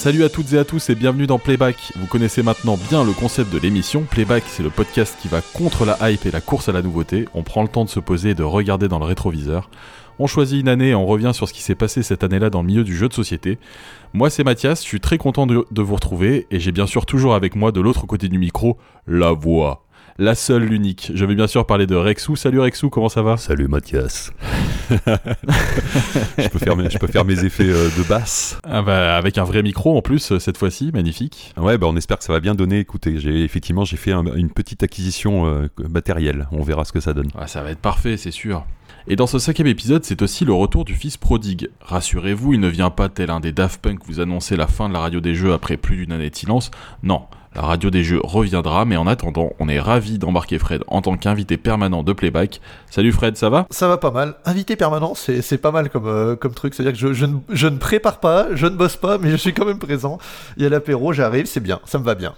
Salut à toutes et à tous et bienvenue dans Playback. Vous connaissez maintenant bien le concept de l'émission. Playback, c'est le podcast qui va contre la hype et la course à la nouveauté. On prend le temps de se poser et de regarder dans le rétroviseur. On choisit une année et on revient sur ce qui s'est passé cette année-là dans le milieu du jeu de société. Moi, c'est Mathias, je suis très content de, vous retrouver et j'ai bien sûr toujours avec moi de l'autre côté du micro la voix la seule, l'unique. Je vais bien sûr parler de Rexou. Salut Rexou, comment ça va? Salut Mathias. je, peux faire mes, je peux faire mes effets euh, de basse. Ah bah, avec un vrai micro en plus, cette fois-ci, magnifique. Ouais, bah on espère que ça va bien donner. Écoutez, j'ai effectivement j'ai fait une petite acquisition euh, matérielle. On verra ce que ça donne. Ah, ça va être parfait, c'est sûr. Et dans ce cinquième épisode, c'est aussi le retour du fils prodigue. Rassurez-vous, il ne vient pas tel un des Daft Punk vous annoncer la fin de la radio des jeux après plus d'une année de silence. Non, la radio des jeux reviendra, mais en attendant, on est ravi d'embarquer Fred en tant qu'invité permanent de Playback. Salut Fred, ça va? Ça va pas mal. Invité permanent, c'est pas mal comme, euh, comme truc. C'est-à-dire que je, je, ne, je, ne, prépare pas, je ne bosse pas, mais je suis quand même présent. Il y a l'apéro, j'arrive, c'est bien, ça me va bien.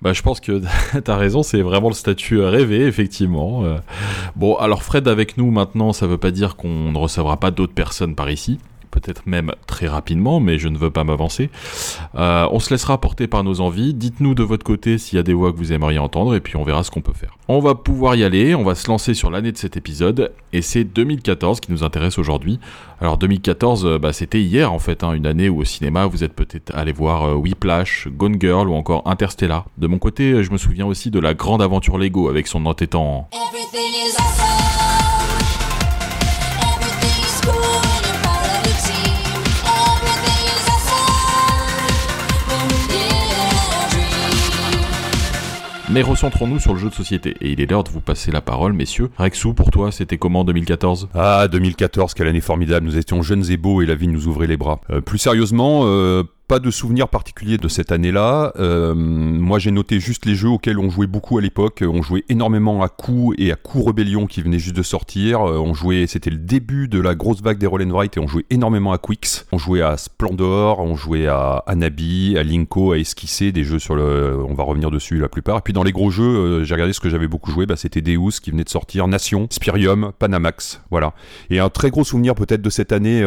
Bah, je pense que t'as raison, c'est vraiment le statut rêvé, effectivement. Euh, bon, alors Fred avec nous maintenant, ça veut pas dire qu'on ne recevra pas d'autres personnes par ici peut-être même très rapidement, mais je ne veux pas m'avancer. Euh, on se laissera porter par nos envies. Dites-nous de votre côté s'il y a des voix que vous aimeriez entendre, et puis on verra ce qu'on peut faire. On va pouvoir y aller, on va se lancer sur l'année de cet épisode, et c'est 2014 qui nous intéresse aujourd'hui. Alors 2014, euh, bah, c'était hier en fait, hein, une année où au cinéma vous êtes peut-être allé voir euh, Whiplash, Gone Girl ou encore Interstellar. De mon côté, je me souviens aussi de la grande aventure Lego avec son entêtant... Mais recentrons-nous sur le jeu de société. Et il est l'heure de vous passer la parole, messieurs. Rexou, pour toi, c'était comment 2014 Ah, 2014, quelle année formidable. Nous étions jeunes et beaux et la vie nous ouvrait les bras. Euh, plus sérieusement, euh, pas de souvenirs particuliers de cette année-là. Euh, moi, j'ai noté juste les jeux auxquels on jouait beaucoup à l'époque. On jouait énormément à Coup et à Coup Rebellion qui venait juste de sortir. Euh, on jouait, c'était le début de la grosse vague des Roll and Write et on jouait énormément à Quicks. On jouait à Splendor, on jouait à Anabi, à Linko, à Esquisser, des jeux sur le, on va revenir dessus la plupart. Et puis dans les gros jeux, euh, j'ai regardé ce que j'avais beaucoup joué, bah, c'était Deus qui venait de sortir, Nation, Spirium, Panamax, voilà. Et un très gros souvenir peut-être de cette année,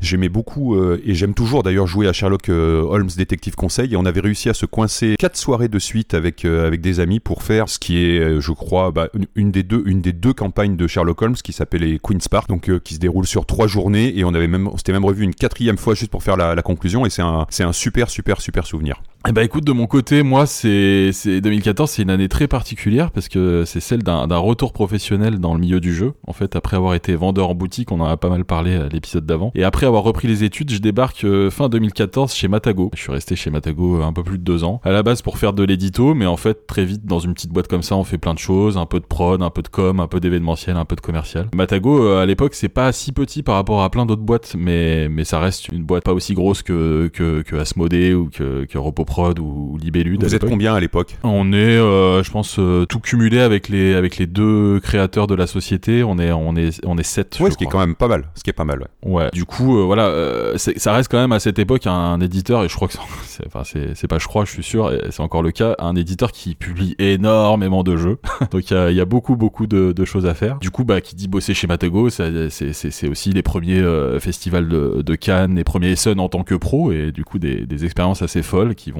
j'aimais beaucoup et j'aime toujours d'ailleurs jouer à Sherlock euh, Holmes Détective Conseil et on avait réussi à se coincer quatre soirées de suite avec euh, des amis pour faire ce qui est, euh, je crois, bah, une, des deux campagnes de Sherlock Holmes qui s'appelle les Queen's Park, donc qui se déroule sur trois journées et on avait même s'était même revu une quatrième fois juste pour faire la, la conclusion et c'est un c'est un super super super souvenir. Eh ben écoute, de mon côté, moi, c'est 2014, c'est une année très particulière parce que c'est celle d'un retour professionnel dans le milieu du jeu. En fait, après avoir été vendeur en boutique, on en a pas mal parlé à l'épisode d'avant. Et après avoir repris les études, je débarque euh, fin 2014 chez Matago. Je suis resté chez Matago un peu plus de deux ans. À la base pour faire de l'édito, mais en fait, très vite, dans une petite boîte comme ça, on fait plein de choses, un peu de prod, un peu de com, un peu d'événementiel, un peu de commercial. Matago, euh, à l'époque, c'est pas si petit par rapport à plein d'autres boîtes, mais, mais ça reste une boîte pas aussi grosse que, que, que Asmodée ou que, que Repoprod ou Libellude. Vous êtes combien à l'époque On est, euh, je pense, euh, tout cumulé avec les avec les deux créateurs de la société. On est on est on est sept. Ouais, ce qui est quand même pas mal. Ce qui est pas mal. Ouais. ouais du coup, euh, voilà, ça reste quand même à cette époque un éditeur et je crois que c'est enfin c'est pas je crois, je suis sûr, c'est encore le cas, un éditeur qui publie énormément de jeux. Donc il y a, y a, beaucoup beaucoup de, de, choses à faire. Du coup, bah qui dit bosser chez Matago, c'est aussi les premiers festivals de, de Cannes, les premiers Sun en tant que pro et du coup des, des expériences assez folles qui vont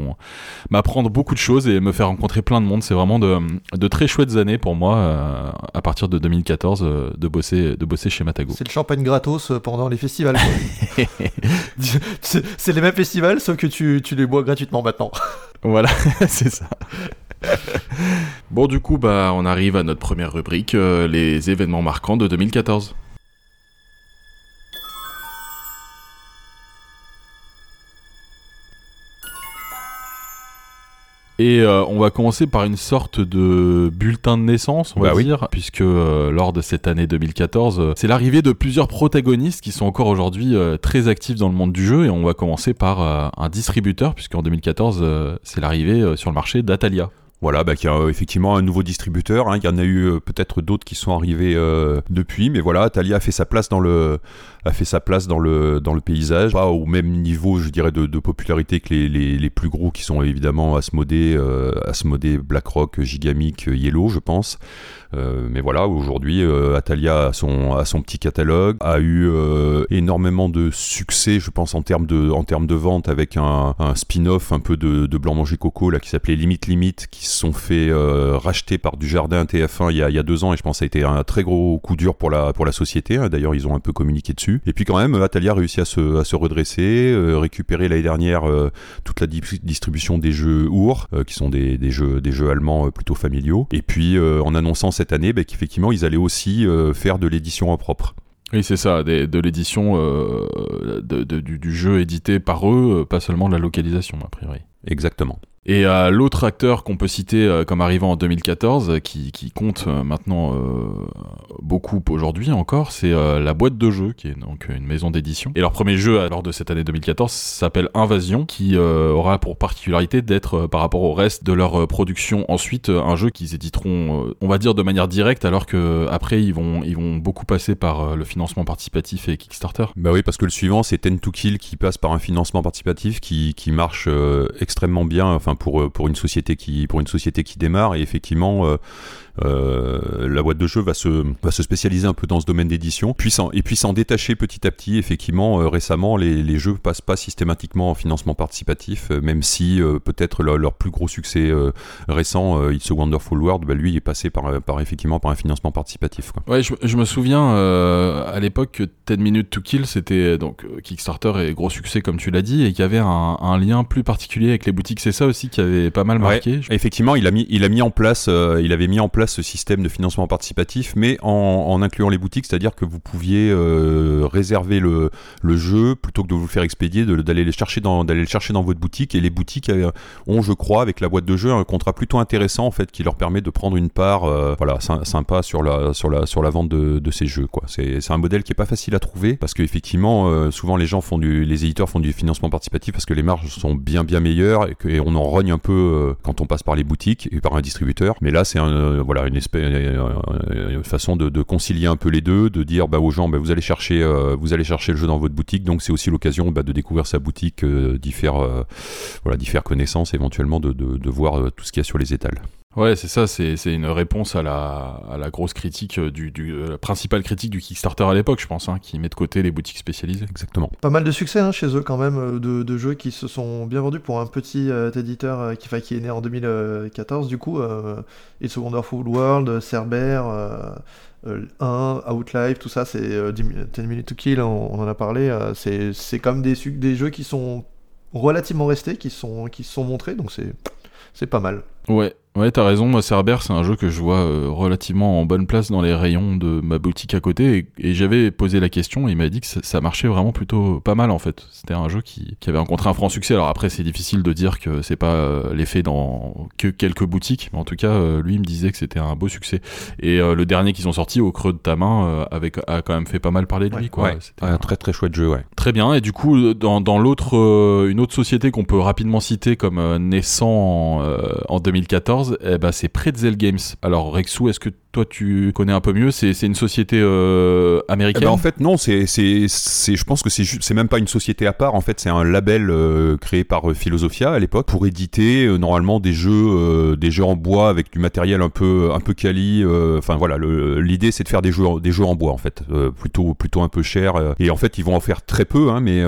m'apprendre beaucoup de choses et me faire rencontrer plein de monde. C'est vraiment de, de, très chouettes années pour moi euh, à partir de 2014 euh, de bosser de bosser chez Matago. C'est le champagne gratos euh, pendant les festivals. c'est les mêmes festivals sauf que tu, tu les bois gratuitement maintenant. voilà, c'est ça. bon du coup bah on arrive à notre première rubrique les événements marquants de 2014. Et euh, on va commencer par une sorte de bulletin de naissance, on va bah dire, puisque euh, lors de cette année 2014, euh, c'est l'arrivée de plusieurs protagonistes qui sont encore aujourd'hui très actifs dans le monde du jeu. Et on va commencer par un distributeur, puisqu'en 2014, c'est l'arrivée sur le marché d'Atalia. Voilà, bah, qui a euh, effectivement un nouveau distributeur. Hein. Il y en a eu euh, peut-être d'autres qui sont arrivés euh, depuis, mais voilà, Atalia a fait sa place dans le, a fait sa place dans le, dans le paysage. Pas au même niveau, je dirais, de, popularité que les, les, plus gros qui sont évidemment Asmodee, euh, Asmodee, BlackRock, Gigamic, Yellow, je pense. Euh, mais voilà, aujourd'hui, euh, Atalia a son, son petit catalogue, a eu euh, énormément de succès, je pense, en termes de, en termes de vente avec un, spin-off un peu de, Blanc Manger Coco là, qui s'appelait Limite Limite, qui se sont fait racheter par du Jardin TF1 il y, a, il y a deux ans et je pense que ça a été un très gros coup dur pour la, pour la société. Hein. D'ailleurs, ils ont un peu communiqué dessus. Et puis quand même, Atalia a réussi à se, à se redresser, récupérer l'année dernière toute la di distribution des jeux OUR, qui sont des, des, jeux, des jeux allemands plutôt familiaux. Et puis en annonçant cette année bah, qu'effectivement ils allaient aussi euh, faire de l'édition en propre. Oui, c'est ça, des, de l'édition euh, du, du, jeu édité par eux, euh, pas seulement de la localisation, a priori. Exactement. Et euh, l'autre acteur qu'on peut citer euh, comme arrivant en 2014, qui, qui compte euh, maintenant beaucoup aujourd'hui encore, c'est la boîte de jeux, qui est donc une maison d'édition. Et leur premier jeu lors de cette année 2014 s'appelle Invasion, qui aura pour particularité d'être par rapport au reste de leur production ensuite un jeu qu'ils éditeront, on va dire de manière directe, alors que après ils vont ils vont beaucoup passer par le financement participatif et Kickstarter. Bah oui, parce que le suivant c'est Ten to Kill qui passe par un financement participatif qui, qui marche extrêmement bien. Enfin pour, euh, pour, une société qui, pour une société qui démarre. Et effectivement, euh, euh, la boîte de jeu va se, va se spécialiser un peu dans ce domaine d'édition, et puis s'en détacher petit à petit. Effectivement, récemment, les, les, jeux passent pas systématiquement en financement participatif, même si peut-être leur, plus gros succès récent, It's a Wonderful World, bah, lui est passé par, par, effectivement par un financement participatif. Ouais, je, je me souviens à l'époque que 10 Minutes to Kill, c'était donc Kickstarter et gros succès comme tu l'as dit, et qu'il y avait un, un, lien plus particulier avec les boutiques. C'est ça aussi qui avait pas mal marqué. Ouais, effectivement, il a mis, il a mis en place, il avait mis en place ce système de financement participatif, mais en, en incluant les boutiques, c'est-à-dire que vous pouviez euh, réserver le, le, jeu plutôt que de vous le faire expédier, d'aller le chercher dans d'aller le chercher dans votre boutique. Et les boutiques euh, ont, je crois, avec la boîte de jeu, un contrat plutôt intéressant en fait, qui leur permet de prendre une part, euh, voilà, sympa sur la sur la sur la vente de, de ces jeux. Quoi. C'est, c'est un modèle qui est pas facile à trouver parce qu'effectivement, euh, souvent les gens font du, les éditeurs font du financement participatif parce que les marges sont bien bien meilleures et, que, et on en rogne un peu euh, quand on passe par les boutiques et par un distributeur. Mais là, c'est euh, voilà une façon de, concilier un peu les deux, de dire bah, aux gens bah, vous allez chercher euh, le jeu dans votre boutique, donc c'est aussi l'occasion bah, de découvrir sa boutique, euh, d'y faire euh, connaissance, éventuellement de, de, de voir tout ce qu'il y a sur les étals. Ouais, c'est ça, c'est une réponse à la, à la grosse critique, du, du la principale critique du Kickstarter à l'époque, je pense, hein, qui met de côté les boutiques spécialisées. Exactement. Pas mal de succès hein, chez eux quand même, de, de, jeux qui se sont bien vendus pour un petit euh, éditeur euh, qui, qui est né en 2014, du coup, euh, It's a Wonderful World, Cerber, euh, 1, Outlive, tout ça, c'est 10 Minutes to Kill, on, on en a parlé, c'est comme des, des jeux qui sont relativement restés, qui sont, qui se sont montrés, donc c'est pas mal. Ouais, Ouais, t'as raison. Moi, Cerber, c'est un jeu que je vois euh, relativement en bonne place dans les rayons de ma boutique à côté. Et, et j'avais posé la question et il m'a dit que ça, ça, marchait vraiment plutôt pas mal en fait. C'était un jeu qui, qui, avait rencontré un franc succès. Alors après, c'est difficile de dire que c'est pas euh, l'effet dans que quelques boutiques, mais en tout cas, euh, lui, il me disait que c'était un beau succès. Et euh, le dernier qu'ils ont sorti, au creux de ta main, avec, a quand même fait pas mal parler de ouais, lui. Quoi. Ouais, un, un, très très chouette jeu, ouais. Très bien. Et du coup, dans, dans l'autre, une autre société qu'on peut rapidement citer comme naissant en, en 2014, eh ben, c'est Pretzel Games. Alors Rexou, est-ce que toi tu connais un peu mieux C'est une société euh, américaine eh ben En fait non, c'est je pense que c'est même pas une société à part, en fait c'est un label euh, créé par euh, Philosophia à l'époque pour éditer normalement des jeux des jeux en bois avec du matériel un peu un peu quali enfin voilà, l'idée c'est de faire des jeux des jeux en bois en fait, plutôt plutôt un peu cher et en fait ils vont en faire très peu hein, mais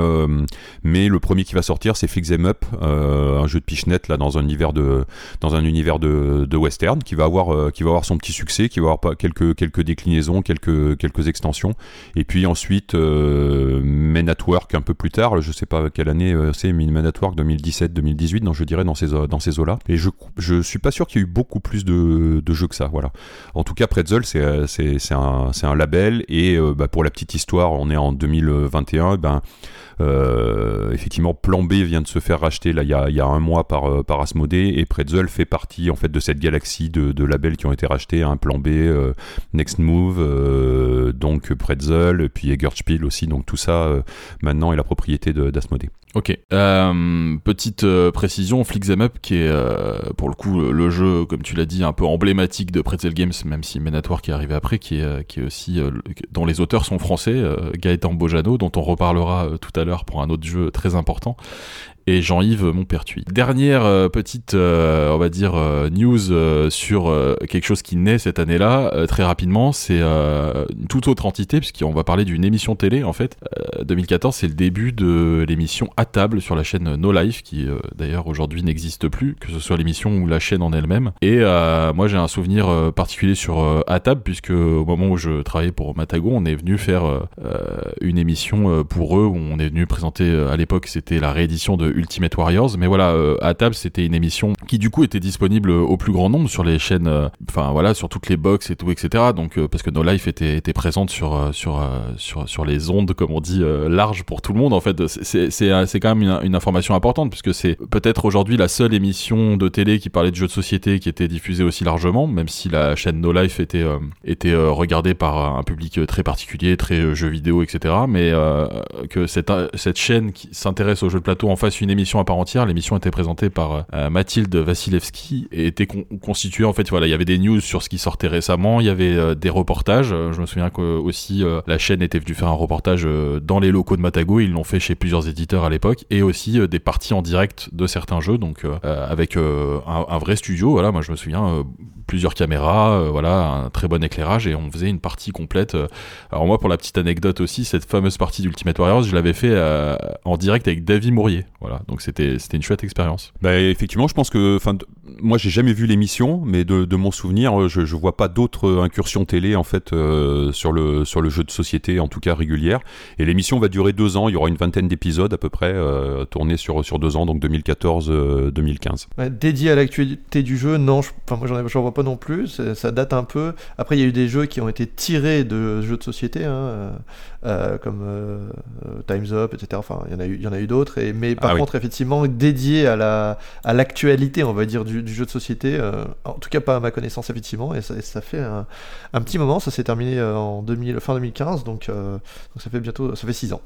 mais le premier qui va sortir c'est Fix Them Up, un jeu de pichenette là dans un univers de dans un univers de western qui va avoir qui va avoir son petit succès qui va avoir pas quelques quelques déclinaisons, quelques quelques extensions, et puis ensuite euh, Men at Work un peu plus tard, je sais pas quelle année euh, c'est, Men at Work 2017-2018, donc je dirais dans ces dans ces eaux-là. Et je je suis pas sûr qu'il y ait eu beaucoup plus de, de jeux que ça, voilà. En tout cas, Pretzel c'est un un label et euh, bah, pour la petite histoire, on est en 2021, ben euh, effectivement, Plan B vient de se faire racheter là il y a, y a un mois par, par et Pretzel fait partie en fait de cette galaxie de, de labels qui ont été rachetés. Hein, Plan Euh, Next Move, euh, donc Pretzel, puis Eggerspiel aussi. Donc tout ça maintenant est la propriété d'Asmodee. Ok. Euh, petite euh, précision, Flick Them Up, qui est euh, pour le coup le jeu, comme tu l'as dit, un peu emblématique de Pretzel Games, même si Menatoire qui est arrivé après, qui est aussi dont les auteurs sont français, Gaëtan Bojano, dont on reparlera tout à l'heure pour un autre jeu très important, et Jean-Yves Montpertuis. Dernière euh, petite, euh, on va dire, euh, news sur quelque chose qui naît cette année-là, très rapidement, c'est une toute autre entité, puisqu'on va parler d'une émission télé, en fait. 2014, c'est le début de l'émission À table sur la chaîne No Life, qui d'ailleurs aujourd'hui n'existe plus, que ce soit l'émission ou la chaîne en elle-même. Et moi, j'ai un souvenir particulier sur À table, puisque au moment où je travaillais pour Matago, on est venu faire une émission pour eux, où on est venu présenter, à l'époque, c'était la réédition de Ultimate Warriors. Mais voilà, euh, à table, c'était une émission qui du coup était disponible au plus grand nombre sur les chaînes, euh, enfin voilà, sur toutes les box et tout, etc. Donc euh, parce que No Life était, était présente sur sur sur les ondes, comme on dit, large pour tout le monde. En fait, c'est quand même une, information importante puisque c'est peut-être aujourd'hui la seule émission de télé qui parlait de jeux de société qui était diffusée aussi largement, même si la chaîne No Life était était regardée par un public très particulier, très jeux vidéo, etc. Mais que cette cette chaîne qui s'intéresse aux jeux de plateau en une émission à part entière. L'émission était présentée par euh, Mathilde Vasilevski et était constituée en fait voilà, il y avait des news sur ce qui sortait récemment, il y avait euh, des reportages. Euh, je me souviens que aussi la chaîne était venue faire un reportage dans les locaux de Matago, ils l'ont fait chez plusieurs éditeurs à l'époque et aussi des parties en direct de certains jeux donc avec un, un, vrai studio voilà, moi je me souviens plusieurs caméras, euh, voilà, un très bon éclairage et on faisait une partie complète. Euh. Alors moi, pour la petite anecdote aussi, cette fameuse partie d'Ultimate Warriors, je l'avais fait euh, en direct avec David Mourier, voilà. Donc c'était c'était une chouette expérience. Bah effectivement, je pense que, enfin, moi j'ai jamais vu l'émission, mais de, de, mon souvenir, je, je vois pas d'autres incursions télé en fait sur le sur le jeu de société, en tout cas régulière. Et l'émission va durer deux ans. Il y aura une vingtaine d'épisodes à peu près tournés sur sur deux ans, donc 2014-2015. dédié à l'actualité du jeu, non, enfin moi j'en vois pas non plus, ça date un peu. Après, il y a eu des jeux qui ont été tirés de jeux de société, hein, euh, euh, comme euh, Time's Up, etc. Enfin, il y en a eu, il y en a eu d'autres. Mais par ah contre, effectivement, dédié à la à l'actualité, on va dire, du, jeu de société. en tout cas, pas à ma connaissance, effectivement. Et ça, fait un, un, petit moment. Ça s'est terminé en 2000, fin 2015, donc, donc ça fait bientôt, ça fait 6 ans.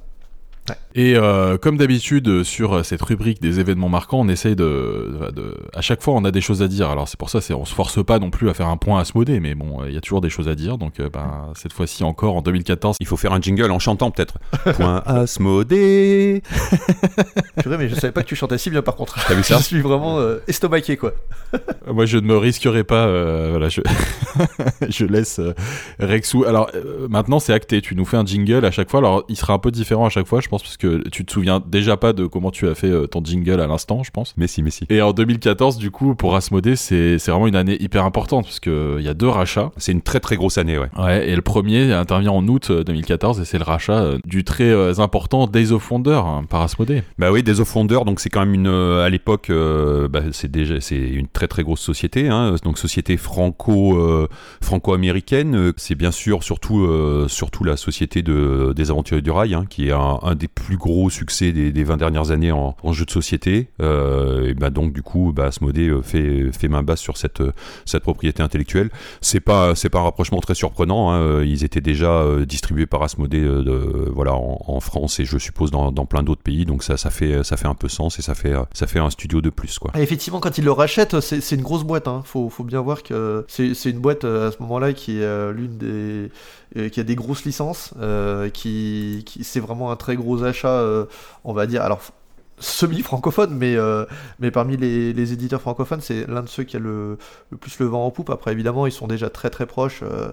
Et euh, comme d'habitude sur cette rubrique des événements marquants, on essaye de, de, à chaque fois on a des choses à dire. Alors c'est pour ça, c'est on se force pas non plus à faire un point à modé, mais bon, il y a toujours des choses à dire. Donc euh, ben, cette fois-ci encore en 2014, il faut faire un jingle en chantant peut-être. point Asmodée. Purée, mais je savais pas que tu chantais si bien par contre. T'as vu ça Je suis vraiment euh, estomaqué quoi. Moi je ne me risquerai pas. voilà, je, je laisse Rexou. Alors maintenant c'est acté. Tu nous fais un jingle à chaque fois. Alors il sera un peu différent à chaque fois, je pense parce que tu te souviens déjà pas de comment tu as fait euh, ton jingle à l'instant, je pense. Mais si, mais si. Et en 2014, du coup, pour Asmodée, c'est vraiment une année hyper importante parce qu'il y a deux rachats. C'est une très très grosse année, ouais. Ouais, et le premier intervient en août 2014 euh, et c'est le rachat euh, du très important Days of Wonder hein, par Asmodée. Bah oui, Days of Wonder, donc c'est quand même une, à l'époque, bah, c'est déjà, c'est une très très grosse société, hein, donc société franco, franco-américaine. C'est bien sûr surtout, surtout la société de, des aventuriers du rail, hein, qui est un, un des plus gros succès des, des 20 dernières années en, en jeu de société. Euh, et bah donc du coup, bah, Asmodée euh, fait, fait main basse sur cette, cette propriété intellectuelle. C'est pas c'est pas un rapprochement très surprenant. Hein. Ils étaient déjà euh, distribués par Asmodée voilà en, France et je suppose dans, plein d'autres pays. Donc ça ça fait ça fait un peu sens et ça fait ça fait un studio de plus quoi. effectivement, quand ils le rachètent, c'est une grosse boîte. Hein. Faut, faut bien voir que c'est une boîte à ce moment-là qui est l'une des qui a des grosses licences, euh, qui, c'est vraiment un très gros achat, euh, on va dire. Alors semi-francophone, mais, euh, mais parmi les, les, éditeurs francophones, c'est l'un de ceux qui a le, plus le vent en poupe. Après, évidemment, ils sont déjà très très proches. Euh,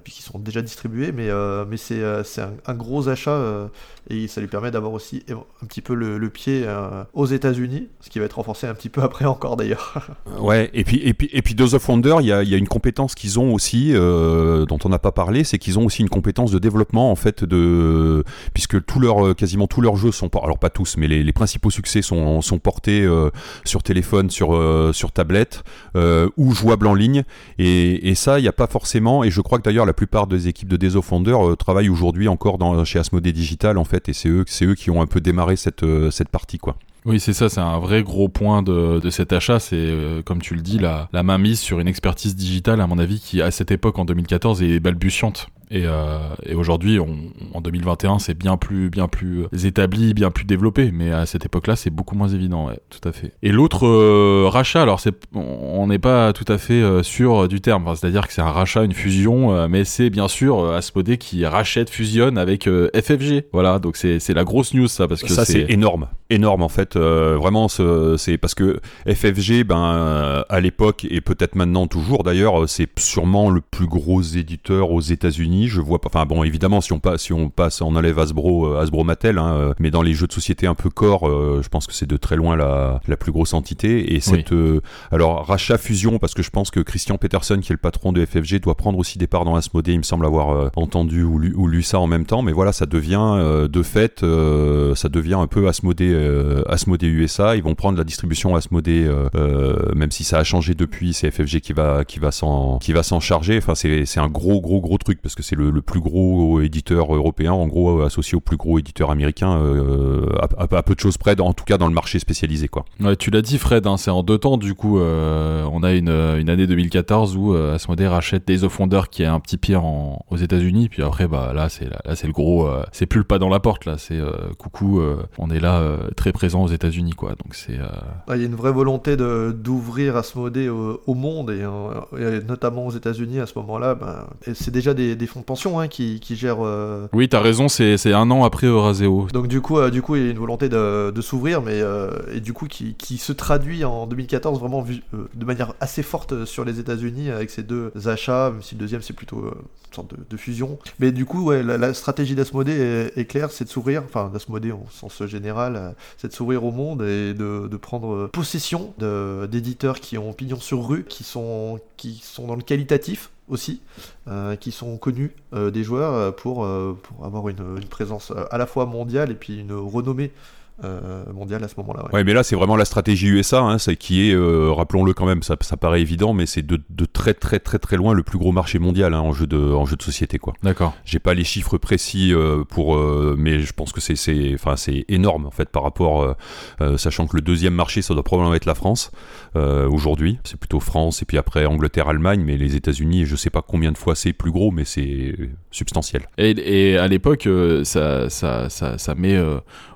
puis qui sont déjà distribués, mais, euh, mais c'est euh, un, gros achat et ça lui permet d'avoir aussi un petit peu le, pied aux États-Unis, ce qui va être renforcé un petit peu après encore d'ailleurs. ouais, et puis, et puis, et puis Dose of Wonder, il y a, y a, une compétence qu'ils ont aussi, dont on n'a pas parlé, c'est qu'ils ont aussi une compétence de développement en fait, de, puisque tout leur, quasiment tous leurs jeux sont, alors pas tous, mais les, les principaux succès sont, sont portés sur téléphone, sur, sur tablette ou jouables en ligne, et, et ça, il n'y a pas forcément, et je crois que d'ailleurs la plupart des équipes de Desofender euh, travaillent aujourd'hui encore dans, chez Asmodee Digital en fait, et c'est eux, qui ont un peu démarré cette, euh, cette partie quoi. Oui, c'est ça, c'est un vrai gros point de, cet achat. C'est, euh, comme tu le dis, la, la main mise sur une expertise digitale, à mon avis, qui à cette époque, en 2014, est balbutiante. Et, euh, et aujourd'hui, en 2021, c'est bien plus, bien plus établi, bien plus développé. Mais à cette époque-là, c'est beaucoup moins évident, ouais, tout à fait. Et l'autre euh, rachat, alors c'est, on n'est pas tout à fait euh, sûr du terme. Enfin, C'est-à-dire que c'est un rachat, une fusion, mais c'est bien sûr Asmodée qui rachète, fusionne avec FFG. Voilà, donc c'est, c'est la grosse news ça, parce que ça c'est énorme, énorme en fait. vraiment, c'est parce que FFG, ben à l'époque et peut-être maintenant toujours d'ailleurs, c'est sûrement le plus gros éditeur aux États-Unis. Je vois pas. Enfin bon, évidemment, si on passe, si on passe, on enlève Hasbro, euh, Hasbro Mattel, hein, euh, mais dans les jeux de société un peu corps, euh, je pense que c'est de très loin la, la plus grosse entité. Et cette, alors rachat fusion, parce que je pense que Christian Peterson, qui est le patron de FFG, doit prendre aussi des parts dans Asmodée. Il me semble avoir entendu ou lu, ou lu, ça en même temps. Mais voilà, ça devient de fait, ça devient un peu Asmodée, Asmodée USA. Ils vont prendre la distribution Asmodée, même si ça a changé depuis. C'est FFG qui va, qui va s'en, qui va s'en charger. Enfin, c'est un gros, gros, gros truc parce que c'est le, plus gros éditeur européen, en gros associé au plus gros éditeur américain, euh, à, peu de choses près, en tout cas dans le marché spécialisé, quoi. Ouais, tu l'as dit, Fred, hein, c'est en deux temps. Du coup, euh, on a une, une, année 2014 où euh, Asmodee rachète Days of Wonder, qui est un petit pire aux États-Unis. Puis après, bah là, c'est là, c'est le gros, c'est plus le pas dans la porte là. C'est coucou, on est là très présent aux États-Unis, quoi. Donc c'est. Il y a une vraie volonté de d'ouvrir Asmodee au, au monde et, notamment aux États-Unis à ce moment-là, ben, c'est déjà des, fonds de pension hein, qui, gèrent. Euh, oui, t'as raison, c'est un an après Euraseo. Donc du coup, euh, du coup, il y a une volonté de, s'ouvrir, mais euh, et du coup qui, se traduit en 2014 vraiment de manière assez forte sur les États-Unis avec ces deux achats, même si le deuxième c'est plutôt une sorte de, fusion. Mais du coup, ouais, la, stratégie d'Asmodée est, claire, c'est de s'ouvrir, enfin d'Asmodée au sens général, c'est de s'ouvrir au monde et de, de prendre possession d'éditeurs qui ont pignon sur rue, qui sont qui sont dans le qualitatif aussi, euh, qui sont connus euh, des joueurs euh, pour, avoir une, présence à la fois mondiale et puis une renommée euh, mondial à ce moment-là. Ouais. mais là c'est vraiment la stratégie USA, hein, c'est qui est, euh, rappelons-le quand même, ça, ça, paraît évident, mais c'est de, de, très très très très loin le plus gros marché mondial hein, en jeu de en jeu de société quoi. D'accord. J'ai pas les chiffres précis euh, pour, mais je pense que c'est c'est enfin c'est énorme en fait par rapport, sachant que le deuxième marché ça doit probablement être la France aujourd'hui. C'est plutôt France et puis après Angleterre, Allemagne, mais les États-Unis, je sais pas combien de fois c'est plus gros, mais c'est substantiel. Et, et à l'époque, ça, ça, ça, ça met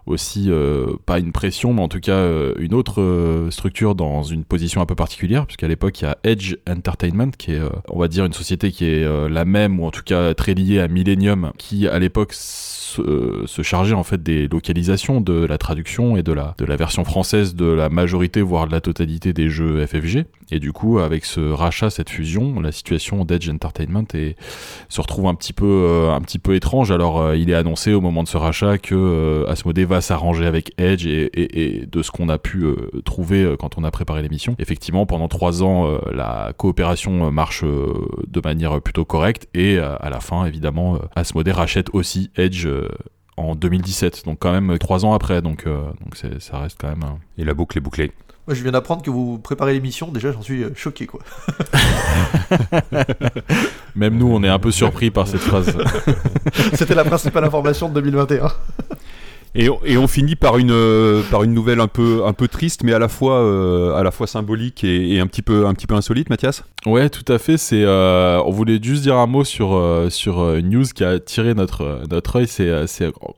aussi euh, pas une pression, mais en tout cas euh, une autre euh, structure dans une position un peu particulière, puisqu'à l'époque il y a Edge Entertainment, qui est, on va dire, une société qui est la même, ou en tout cas très liée à Millennium, qui à l'époque se, charger en fait des localisations, de la traduction et de la, de la version française de la majorité, voire de la totalité des jeux FFG. Et du coup, avec ce rachat, cette fusion, la situation d'Edge Entertainment se retrouve un petit peu, euh, un petit peu étrange. Alors, euh, il est annoncé au moment de ce rachat que euh, Asmodee va s'arranger avec Edge et, de ce qu'on a pu trouver quand on a préparé l'émission. Effectivement, pendant trois ans, la coopération marche de manière plutôt correcte et à la fin, évidemment, Asmodee rachète aussi Edge en 2017, donc quand même trois ans après, donc ça reste quand même. Et la boucle est bouclée. Moi, je viens d'apprendre que vous préparez l'émission. Déjà, j'en suis euh, choqué, quoi. Même nous, on est un peu surpris par cette phrase. C'était la principale information de 2021. Et, on finit par une, euh, par une nouvelle un peu, un peu triste, mais à la fois, euh, à la fois symbolique et, un, petit peu, un petit peu insolite, Mathias? Ouais, tout à fait. C'est, euh, on voulait juste dire un mot sur, sur une news qui a attiré notre, notre œil. C'est,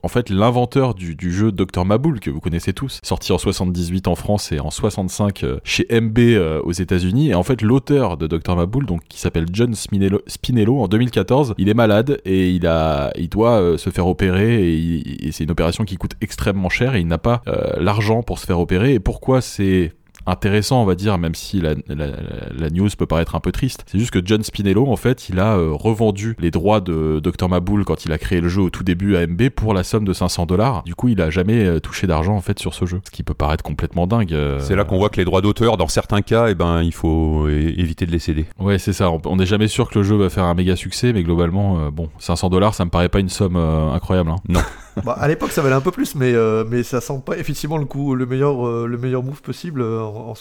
en fait l'inventeur du, du jeu Dr Maboul, que vous connaissez tous, sorti en 78 en France et en 65 chez MB aux États-Unis. Et en fait, l'auteur de Dr Maboul, donc, qui s'appelle John Spinello, Spinello, en 2014, il est malade et il, a, il doit se faire opérer et, et c'est une opération qui coûte extrêmement cher et il n'a pas euh, l'argent pour se faire opérer. Et pourquoi c'est intéressant, on va dire, même si la, la, news peut paraître un peu triste. C'est juste que John Spinello, en fait, il a euh, revendu les droits de Dr Maboul quand il a créé le jeu au tout début à MB pour la somme de 500 dollars. Du coup, il a jamais euh, touché d'argent en fait sur ce jeu, ce qui peut paraître complètement dingue. C'est là qu'on voit que les droits d'auteur, dans certains cas, eh ben, il faut éviter de les céder. Ouais, c'est ça. On n'est jamais sûr que le jeu va faire un méga succès, mais globalement, bon, 500 dollars, ça me paraît pas une somme incroyable. Hein. Non. Bah, à l'époque, ça valait un peu plus, mais, euh, mais ça sent pas effectivement le coup, le meilleur, euh, le meilleur move possible euh,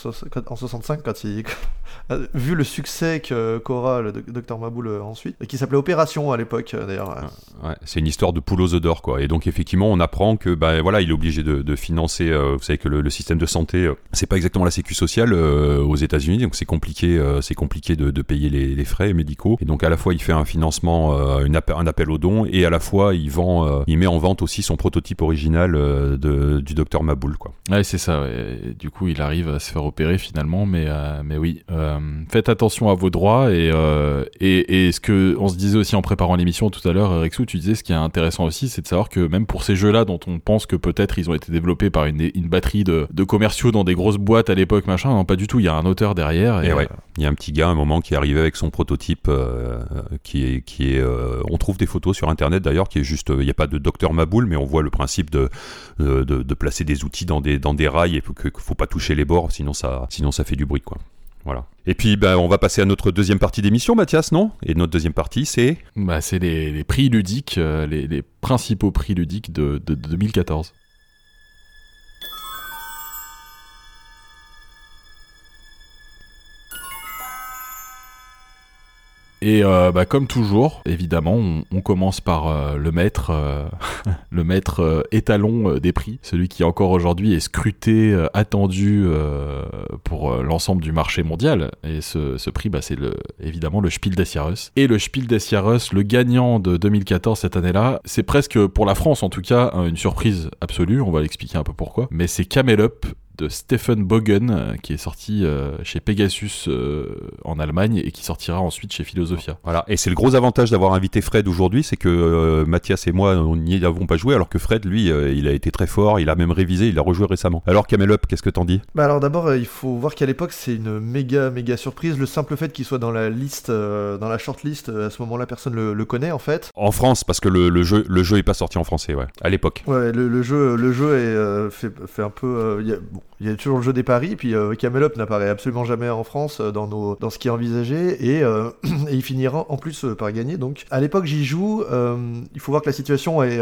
en, en, 65 quand il, vu le succès qu'aura le docteur Maboul ensuite, qui s'appelait Opération à l'époque d'ailleurs. Ouais, c'est une histoire de poule aux œufs d'or quoi. Et donc effectivement, on apprend que bah voilà, il est obligé de, de financer. vous savez que le, le, système de santé, c'est pas exactement la sécu sociale aux États-Unis, donc c'est compliqué, c'est compliqué de, de payer les, les, frais médicaux. Et donc à la fois, il fait un financement, une un appel aux dons, et à la fois, il vend, il met en vente aussi son prototype original euh, de, du docteur Maboul. Quoi. Ouais, c'est ça. Du coup, il arrive à se faire opérer finalement, mais, euh, mais oui. Euh, faites attention à vos droits et, et, et, ce que on se disait aussi en préparant l'émission tout à l'heure, Rexou, tu disais ce qui est intéressant aussi, c'est de savoir que même pour ces jeux-là dont on pense que peut-être ils ont été développés par une, une batterie de, de, commerciaux dans des grosses boîtes à l'époque, machin, non, pas du tout. Il y a un auteur derrière. Et, ouais. Il y a un petit gars à un moment qui est arrivé avec son prototype qui est, qui est on trouve des photos sur internet d'ailleurs qui est juste, il n'y a pas de docteur Maboul, mais on voit le principe de, de, de, placer des outils dans des, dans des rails et qu'il ne faut pas toucher les bords, sinon ça, fait du bruit. quoi. Voilà. Et puis, ben, on va passer à notre deuxième partie d'émission, Mathias, non? Et notre deuxième partie, c'est bah, C'est les, prix ludiques, euh, les, principaux prix ludiques de 2014. Et euh, bah, comme toujours, évidemment, on, commence par euh, le maître, euh, le maître étalon des prix, celui qui encore aujourd'hui est scruté, attendu pour l'ensemble du marché mondial. Et ce, prix, bah, c'est le, évidemment le Spiel des. Et le Spiel des le gagnant de 2014 cette année-là, c'est presque pour la France en tout cas une surprise absolue. On va l'expliquer un peu pourquoi. Mais c'est Camel Up de Stephen Bogen, euh, qui est sorti euh, chez Pegasus euh, en Allemagne et qui sortira ensuite chez Philosophia. Voilà, et c'est le gros avantage d'avoir invité Fred aujourd'hui, c'est que Mathias et moi, on n'y avons pas joué, alors que Fred, lui, il a été très fort, il a même révisé, il a rejoué récemment. Alors Camel Up, qu'est-ce que t'en dis? Bah Alors d'abord, il faut voir qu'à l'époque, c'est une méga, méga surprise. Le simple fait qu'il soit dans la liste, dans la shortlist, à ce moment-là, personne le, le, connaît en fait. En France, parce que le, le, jeu, le jeu est pas sorti en français, ouais, à l'époque. Ouais, le, jeu, le jeu est, fait, fait, un peu... Y a, bon, il y a toujours le jeu des paris, puis euh, Camelot n'apparaît absolument jamais en France euh, dans, nos, dans ce qui est envisagé, et, euh, et il finira en plus euh, par gagner. Donc à l'époque j'y joue, il faut voir que la situation est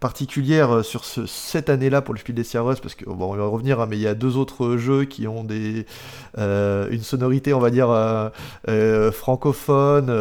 particulière sur ce, cette année-là pour le Spiel des Sierras, parce que bon, on va revenir, hein, mais il y a deux autres jeux qui ont des, une sonorité, on va dire, francophone,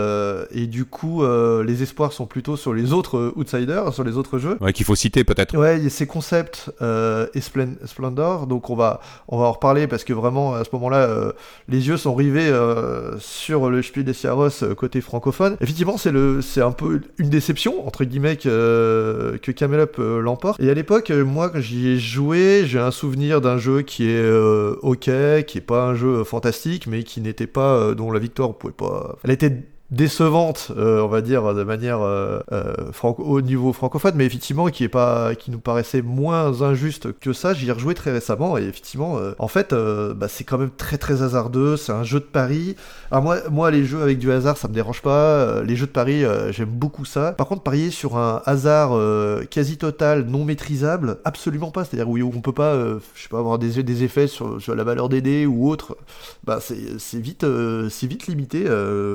et du coup les espoirs sont plutôt sur les autres outsiders, sur les autres jeux. Ouais, qu'il faut citer peut-être. Ouais, il y a ces concepts et Splendor, donc on va on va en reparler parce que vraiment, à ce moment-là, euh, les yeux sont rivés euh, sur le Spiel des Jahres euh, côté francophone. Effectivement, c'est le, c'est un peu une déception, entre guillemets, que, que Camel Up l'emporte. Et à l'époque, moi, quand j'y ai joué, j'ai un souvenir d'un jeu qui est ok, qui est pas un jeu fantastique, mais qui n'était pas, dont la victoire pouvait pas. Elle était décevante, euh, on va dire, de manière euh, euh, au niveau francophone, mais effectivement qui est pas, qui nous paraissait moins injuste que ça. J'y ai rejoué très récemment et effectivement, en fait, bah, c'est quand même très très hasardeux. C'est un jeu de paris. Alors moi, moi, les jeux avec du hasard, ça me dérange pas. les jeux de paris, j'aime beaucoup ça. Par contre, parier sur un hasard quasi total, non maîtrisable, absolument pas. C'est-à-dire où on peut pas, je sais pas, avoir des, des effets sur, la valeur des dés ou autre. Bah, c'est vite, c'est vite limité.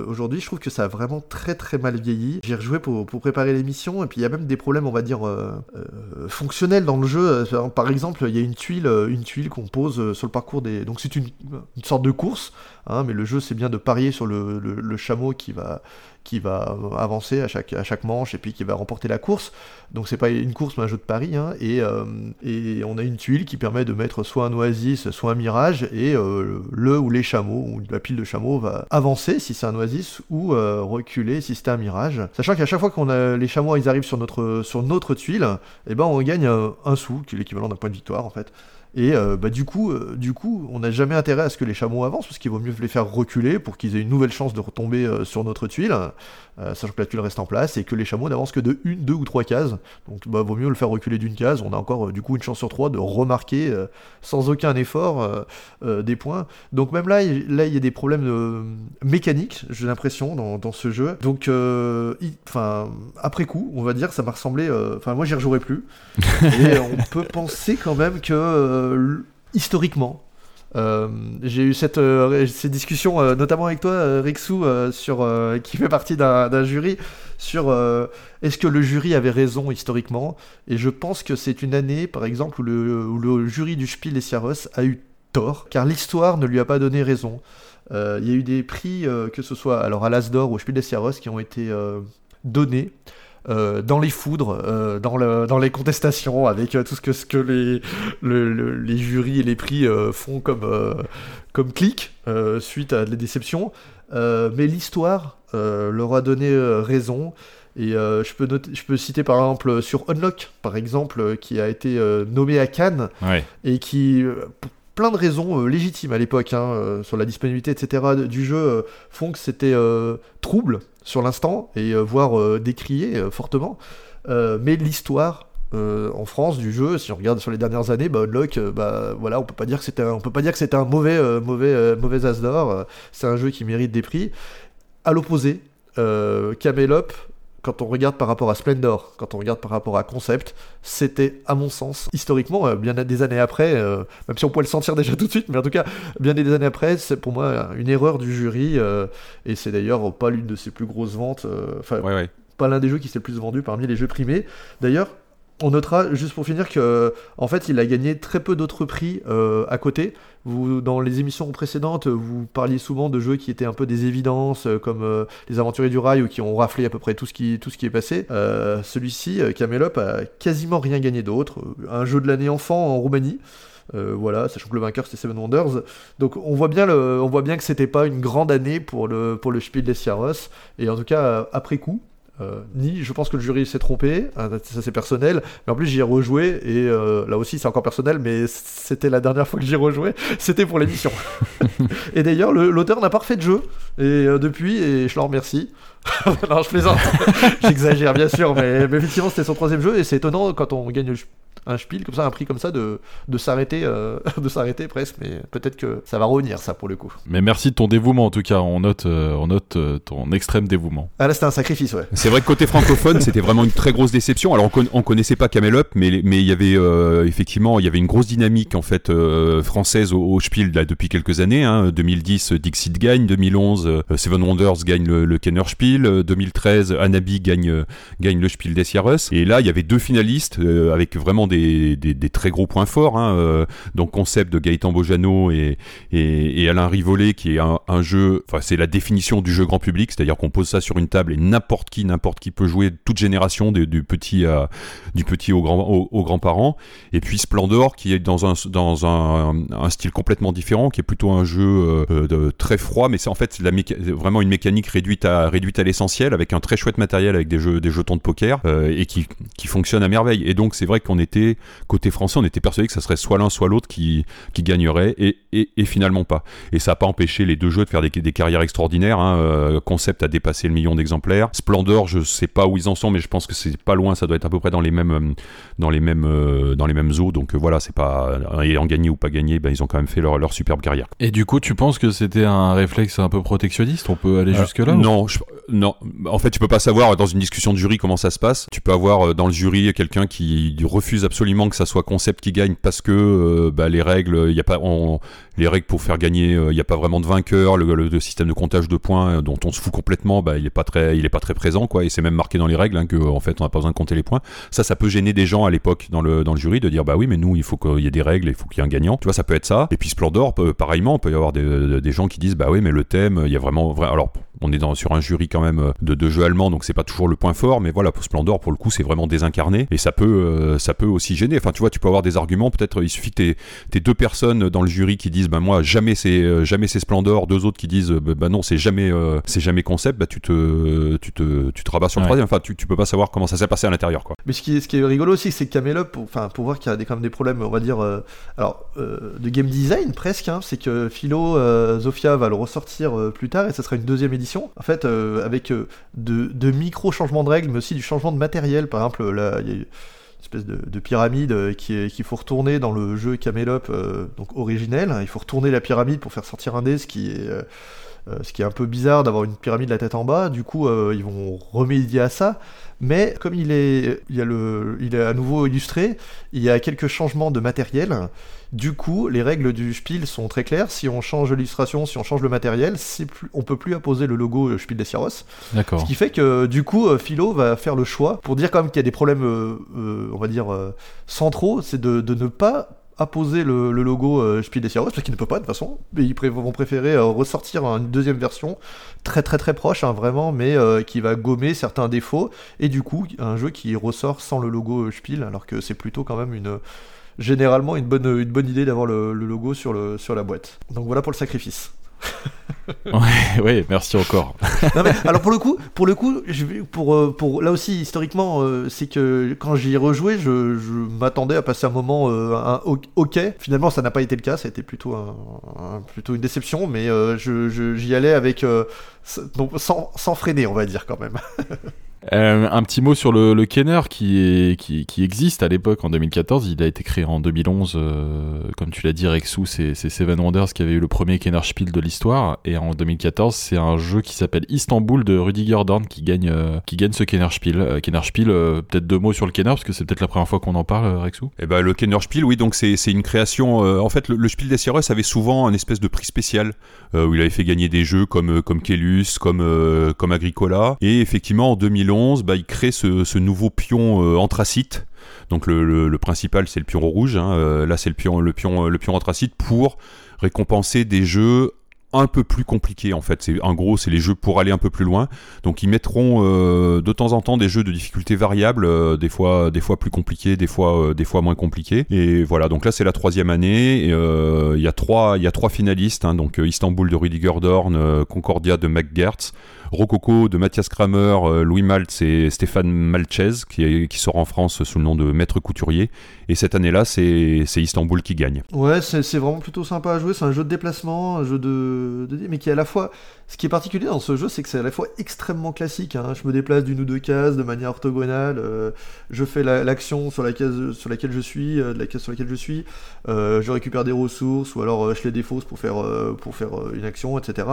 Aujourd'hui, je trouve que ça a vraiment très très mal vieilli. J'ai rejoué pour, pour préparer l'émission, et puis il y a même des problèmes, on va dire, euh, euh, fonctionnels dans le jeu. Euh, par exemple, il y a une tuile, une tuile qu'on pose sur le parcours des... Donc c'est une, une sorte de course, hein, mais le jeu c'est bien de parier sur le, le, le chameau qui va qui va avancer à chaque, manche et puis qui va remporter la course. Donc c'est pas une course mais un jeu de pari. Hein. et, euh, et on a une tuile qui permet de mettre soit un oasis, soit un mirage, et euh, le ou les chameaux, ou la pile de chameaux va avancer si c'est un oasis, ou euh, reculer si c'est un mirage. Sachant qu'à chaque fois qu'on a les chameaux ils arrivent sur notre, sur notre tuile, et eh ben on gagne un sou, qui est l'équivalent d'un point de victoire en fait. Et euh, bah, du, coup, euh, du coup, on n'a jamais intérêt à ce que les chameaux avancent, parce qu'il vaut mieux les faire reculer pour qu'ils aient une nouvelle chance de retomber euh, sur notre tuile, sachant que la tuile reste en place, et que les chameaux n'avancent que de une, deux ou trois cases. Donc bah, vaut mieux le faire reculer d'une case, on a encore du coup une chance sur trois de remarquer sans aucun effort des points. Donc même là, là il y a des problèmes mécaniques, j'ai l'impression, dans, dans, ce jeu. Donc, enfin, après coup, on va dire, ça m'a ressemblé... Enfin, moi j'y rejouerai plus. et on peut penser quand même que euh, historiquement, Euh, j'ai eu cette, euh, euh, notamment avec toi, Rixou, sur, qui fait partie d'un jury, sur est-ce que le jury avait raison historiquement? Et je pense que c'est une année, par exemple, où le, jury du Spiel des Sierros a eu tort, car l'histoire ne lui a pas donné raison. Il y a eu des prix, que ce soit alors à l'Asdor ou au Spiel des Sierros, qui ont été donnés euh, dans les foudres, euh, dans, le, dans, les contestations, avec euh, tout ce que, ce que les, les jurys et les prix font comme, comme clic suite à des déceptions. mais l'histoire leur a donné raison. Et je, peux noter, je peux citer par exemple sur Unlock, par exemple, qui a été nommé à Cannes et qui, plein de raisons légitimes à l'époque, hein, sur la disponibilité, etc., du jeu, font que c'était trouble sur l'instant, et voire décrié fortement. mais l'histoire en France du jeu, si on regarde sur les dernières années, bah, Unlock, bah, voilà, on peut pas dire que c'était un, peut pas dire que un mauvais, mauvais, mauvais as d'or. c'est un jeu qui mérite des prix. À l'opposé, Camelop quand on regarde par rapport à Splendor, quand on regarde par rapport à Concept, c'était, à mon sens, historiquement, euh, bien des années après, euh, même si on pouvait le sentir déjà tout de suite, mais en tout cas, bien des années après, c'est pour moi une erreur du jury, euh, et c'est d'ailleurs pas l'une de ses plus grosses ventes, enfin, pas l'un des jeux qui s'est le plus vendu parmi les jeux primés. D'ailleurs, on notera, juste pour finir, que en fait, il a gagné très peu d'autres prix euh, à côté. Vous, dans les émissions précédentes, vous parliez souvent de jeux qui étaient un peu des évidences, euh, comme euh, Les Aventuriers du Rail, ou qui ont raflé à peu près tout ce qui, tout ce qui est passé. Celui-ci, Camelop, a quasiment rien gagné d'autre. Un jeu de l'année enfant en Roumanie. voilà, sachant que le vainqueur c'était Seven Wonders. Donc on voit bien, le, on voit bien que c'était pas une grande année pour le, pour le Spiel des Sierras. Et en tout cas, après coup, euh, ni je pense que le jury s'est trompé, hein, ça c'est personnel, mais en plus j'y ai rejoué et euh, là aussi c'est encore personnel, mais c'était la dernière fois que j'y rejoué, c'était pour l'émission. et d'ailleurs l'auteur n'a pas refait de jeu et euh, depuis et je le remercie. non je plaisante, j'exagère bien sûr, mais, mais effectivement c'était son troisième jeu et c'est étonnant quand on gagne un spiel comme ça, un prix comme ça, de, de s'arrêter, euh, de s'arrêter presque. Mais peut-être que ça va revenir, ça, pour le coup. Mais merci de ton dévouement, en tout cas. On note, euh, on note euh, ton extrême dévouement. Ah là, c'était un sacrifice, ouais. C'est vrai que côté francophone, c'était vraiment une très grosse déception. Alors, on, connaissait pas Camel Up, mais mais il y avait effectivement, il y avait une grosse dynamique en fait française au, Spiel là, depuis quelques années. Hein. 2010, Dixit gagne. 2011, Seven Wonders gagne le, Kenner Spiel. 2013, Anabi gagne gagne le Spiel des Sierras. Et là, il y avait deux finalistes avec vraiment des, très gros points forts. Hein, euh, donc concept de Gaëtan Bojano et, Alain Rivollet, qui est un, jeu, enfin c'est la définition du jeu grand public, c'est-à-dire qu'on pose ça sur une table et n'importe qui, n'importe qui peut jouer, toute génération, du petit, du petit aux, grand, aux, grands-parents. Et puis Splendor, qui est dans un, dans un, style complètement différent, qui est plutôt un jeu euh, très froid, mais c'est en fait vraiment une mécanique réduite à, réduite à l'essentiel, avec un très chouette matériel, avec des, jeux, des jetons de poker, euh, et qui, qui fonctionne à merveille. Et donc c'est vrai qu'on était côté français, on était persuadé que ça serait soit l'un soit l'autre qui, qui gagnerait, et, et, finalement pas. Et ça n'a pas empêché les deux jeux de faire des, des carrières extraordinaires. Hein. Euh, Concept a dépassé le million d'exemplaires. Splendor, je sais pas où ils en sont, mais je pense que c'est pas loin, ça doit être à peu près dans les mêmes, dans les mêmes, euh, dans les mêmes eaux. Donc voilà, c'est pas ayant gagné ou pas gagné, ben, ils ont quand même fait leur, leur superbe carrière. Et du coup, tu penses que c'était un réflexe un peu protectionniste? On peut aller jusque là Non, non. En fait, tu peux pas savoir dans une discussion de jury comment ça se passe. Tu peux avoir dans le jury quelqu'un qui refuse absolument que ça soit concept qui gagne parce que euh, bah, les règles, il y a pas, les règles pour faire gagner, il n'y a pas vraiment de vainqueur. Le, système de comptage de points euh, dont on se fout complètement, bah, il est pas très, il est pas très présent quoi. Et c'est même marqué dans les règles hein, que en fait on n'a pas besoin de compter les points. Ça, ça peut gêner des gens à l'époque dans le dans le jury de dire bah oui mais nous il faut qu'il y ait des règles, il faut qu'il y ait un gagnant. Tu vois, ça peut être ça. Et puis Splendor, pareillement, il peut y avoir des, des gens qui disent bah oui mais le thème, il y a vraiment, alors on est dans, sur un jury quand même euh, de, de jeux allemands, donc c'est pas toujours le point fort, mais voilà, pour Splendor, pour le coup, c'est vraiment désincarné, et ça peut, euh, ça peut aussi gêner. Enfin, tu vois, tu peux avoir des arguments, peut-être il suffit que t'aies deux personnes dans le jury qui disent, bah moi, jamais c'est euh, jamais c'est Splendor, deux autres qui disent, bah, bah non, c'est jamais c'est jamais concept, bah tu te, tu te, tu te rabats sur le troisième. Enfin, tu, tu peux pas savoir comment ça s'est passé à l'intérieur, quoi. Mais ce qui est, ce qui est rigolo aussi, c'est que Camelot, pour, voir qu'il y a des, quand même des problèmes, on va dire, alors, de game design presque, hein, c'est que Philo, Zofia va le ressortir plus tard, et ça sera une deuxième édition en fait, euh, avec euh, de, micro-changements de règles, mais aussi du changement de matériel. Par exemple, là, il y a une espèce de, pyramide euh, qu'il faut retourner dans le jeu Camelop, donc originel. Il faut retourner la pyramide pour faire sortir un dé, ce qui est ce qui est un peu bizarre d'avoir une pyramide la tête en bas. Du coup, ils vont remédier à ça. Mais comme il est, il, y a le, il est à nouveau illustré, il y a quelques changements de matériel. Du coup, les règles du Spiel sont très claires. Si on change l'illustration, si on change le matériel, plus, on peut plus apposer le logo Spiel des Sierros. D'accord. Ce qui fait que du coup, euh, Philo va faire le choix pour dire quand même qu'il y a des problèmes, euh, euh, on va dire centraux, c'est de, de, ne pas apposer le, le logo Spiel des Sierros parce qu'il ne peut pas de toute façon. Mais ils vont préférer ressortir une deuxième version très très très proche, hein, vraiment, mais qui va gommer certains défauts et du coup un jeu qui ressort sans le logo Spiel, alors que c'est plutôt quand même une généralement une bonne, une bonne idée d'avoir le, logo sur, le, sur la boîte. Donc voilà pour le sacrifice. ouais, ouais, merci encore. alors pour le coup, pour le coup, je, pour, euh, pour là aussi historiquement, euh, c'est que quand j'y ai rejoué, je, m'attendais à passer un moment euh, un ok. Finalement, ça n'a pas été le cas. Ça a été plutôt un, plutôt une déception, mais j'y allais avec sans, sans freiner, on va dire quand même. Euh, un petit mot sur le, le Kenner qui, existe à l'époque en 2014. Il a été créé en 2011, euh, comme tu l'as dit, Rexou, c'est Seven Wonders qui avait eu le premier Kenner Spiel de l'histoire. Et en 2014, c'est un jeu qui s'appelle Istanbul de Rudiger Dorn qui gagne, euh, qui gagne ce Kenner Spiel. Kenner Spiel, peut-être deux mots sur le Kenner, parce que c'est peut-être la première fois qu'on en parle, Rexou. Eh ben, le Kenner Spiel, oui, donc c'est une création. en fait, le, Spiel des Sierras avait souvent un espèce de prix spécial où il avait fait gagner des jeux comme, comme Kelus, comme, comme Agricola. Et effectivement, en 2011, bah, il crée ce, nouveau pion euh, anthracite. Donc le, principal c'est le pion rouge, hein. euh, là c'est le pion, le, pion, anthracite pour récompenser des jeux un peu plus compliqués en fait. En gros c'est les jeux pour aller un peu plus loin. Donc ils mettront euh, de temps en temps des jeux de difficulté variable, des fois des fois plus compliqués, des fois des fois moins compliqués. Et voilà donc là c'est la troisième année. Il y a trois il y a trois finalistes hein. donc Istanbul de Rudiger Dorn, Concordia de McGertz. Rococo de Mathias Kramer, euh, Louis Maltz et Stéphane Malchez, qui, sort en France sous le nom de Maître Couturier. Et cette année-là, c'est Istanbul qui gagne. Ouais, c'est vraiment plutôt sympa à jouer. C'est un jeu de déplacement, un jeu de, mais qui est à la fois. Ce qui est particulier dans ce jeu, c'est que c'est à la fois extrêmement classique. Hein. Je me déplace d'une ou deux cases de manière orthogonale. Euh, je fais l'action sur la case sur laquelle je suis, euh, de la case sur laquelle je suis. je récupère des ressources ou alors je les défausse pour faire pour faire une action, etc.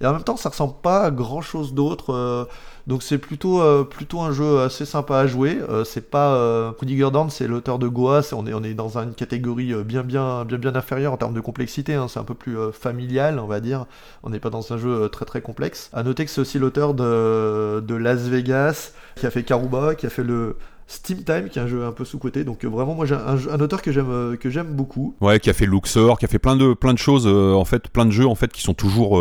Et en même temps, ça ressemble pas à grand chose d'autre. Euh, donc c'est plutôt, euh, plutôt un jeu assez sympa à jouer. Euh, c'est pas Rudy Gordon, c'est l'auteur de Goa. on, est, on est dans une catégorie bien, bien, bien, bien inférieure en termes de complexité. Hein. c'est un peu plus familial, on va dire. On n'est pas dans un jeu très très complexe. À noter que c'est aussi l'auteur de, de Las Vegas, qui a fait Karuba, qui a fait le Steam Time, qui est un jeu un peu sous-côté. Donc euh, vraiment, moi j'ai un, auteur que j'aime euh, que j'aime beaucoup. Ouais, qui a fait Luxor, qui a fait plein de plein de choses euh, en fait, plein de jeux en fait qui sont toujours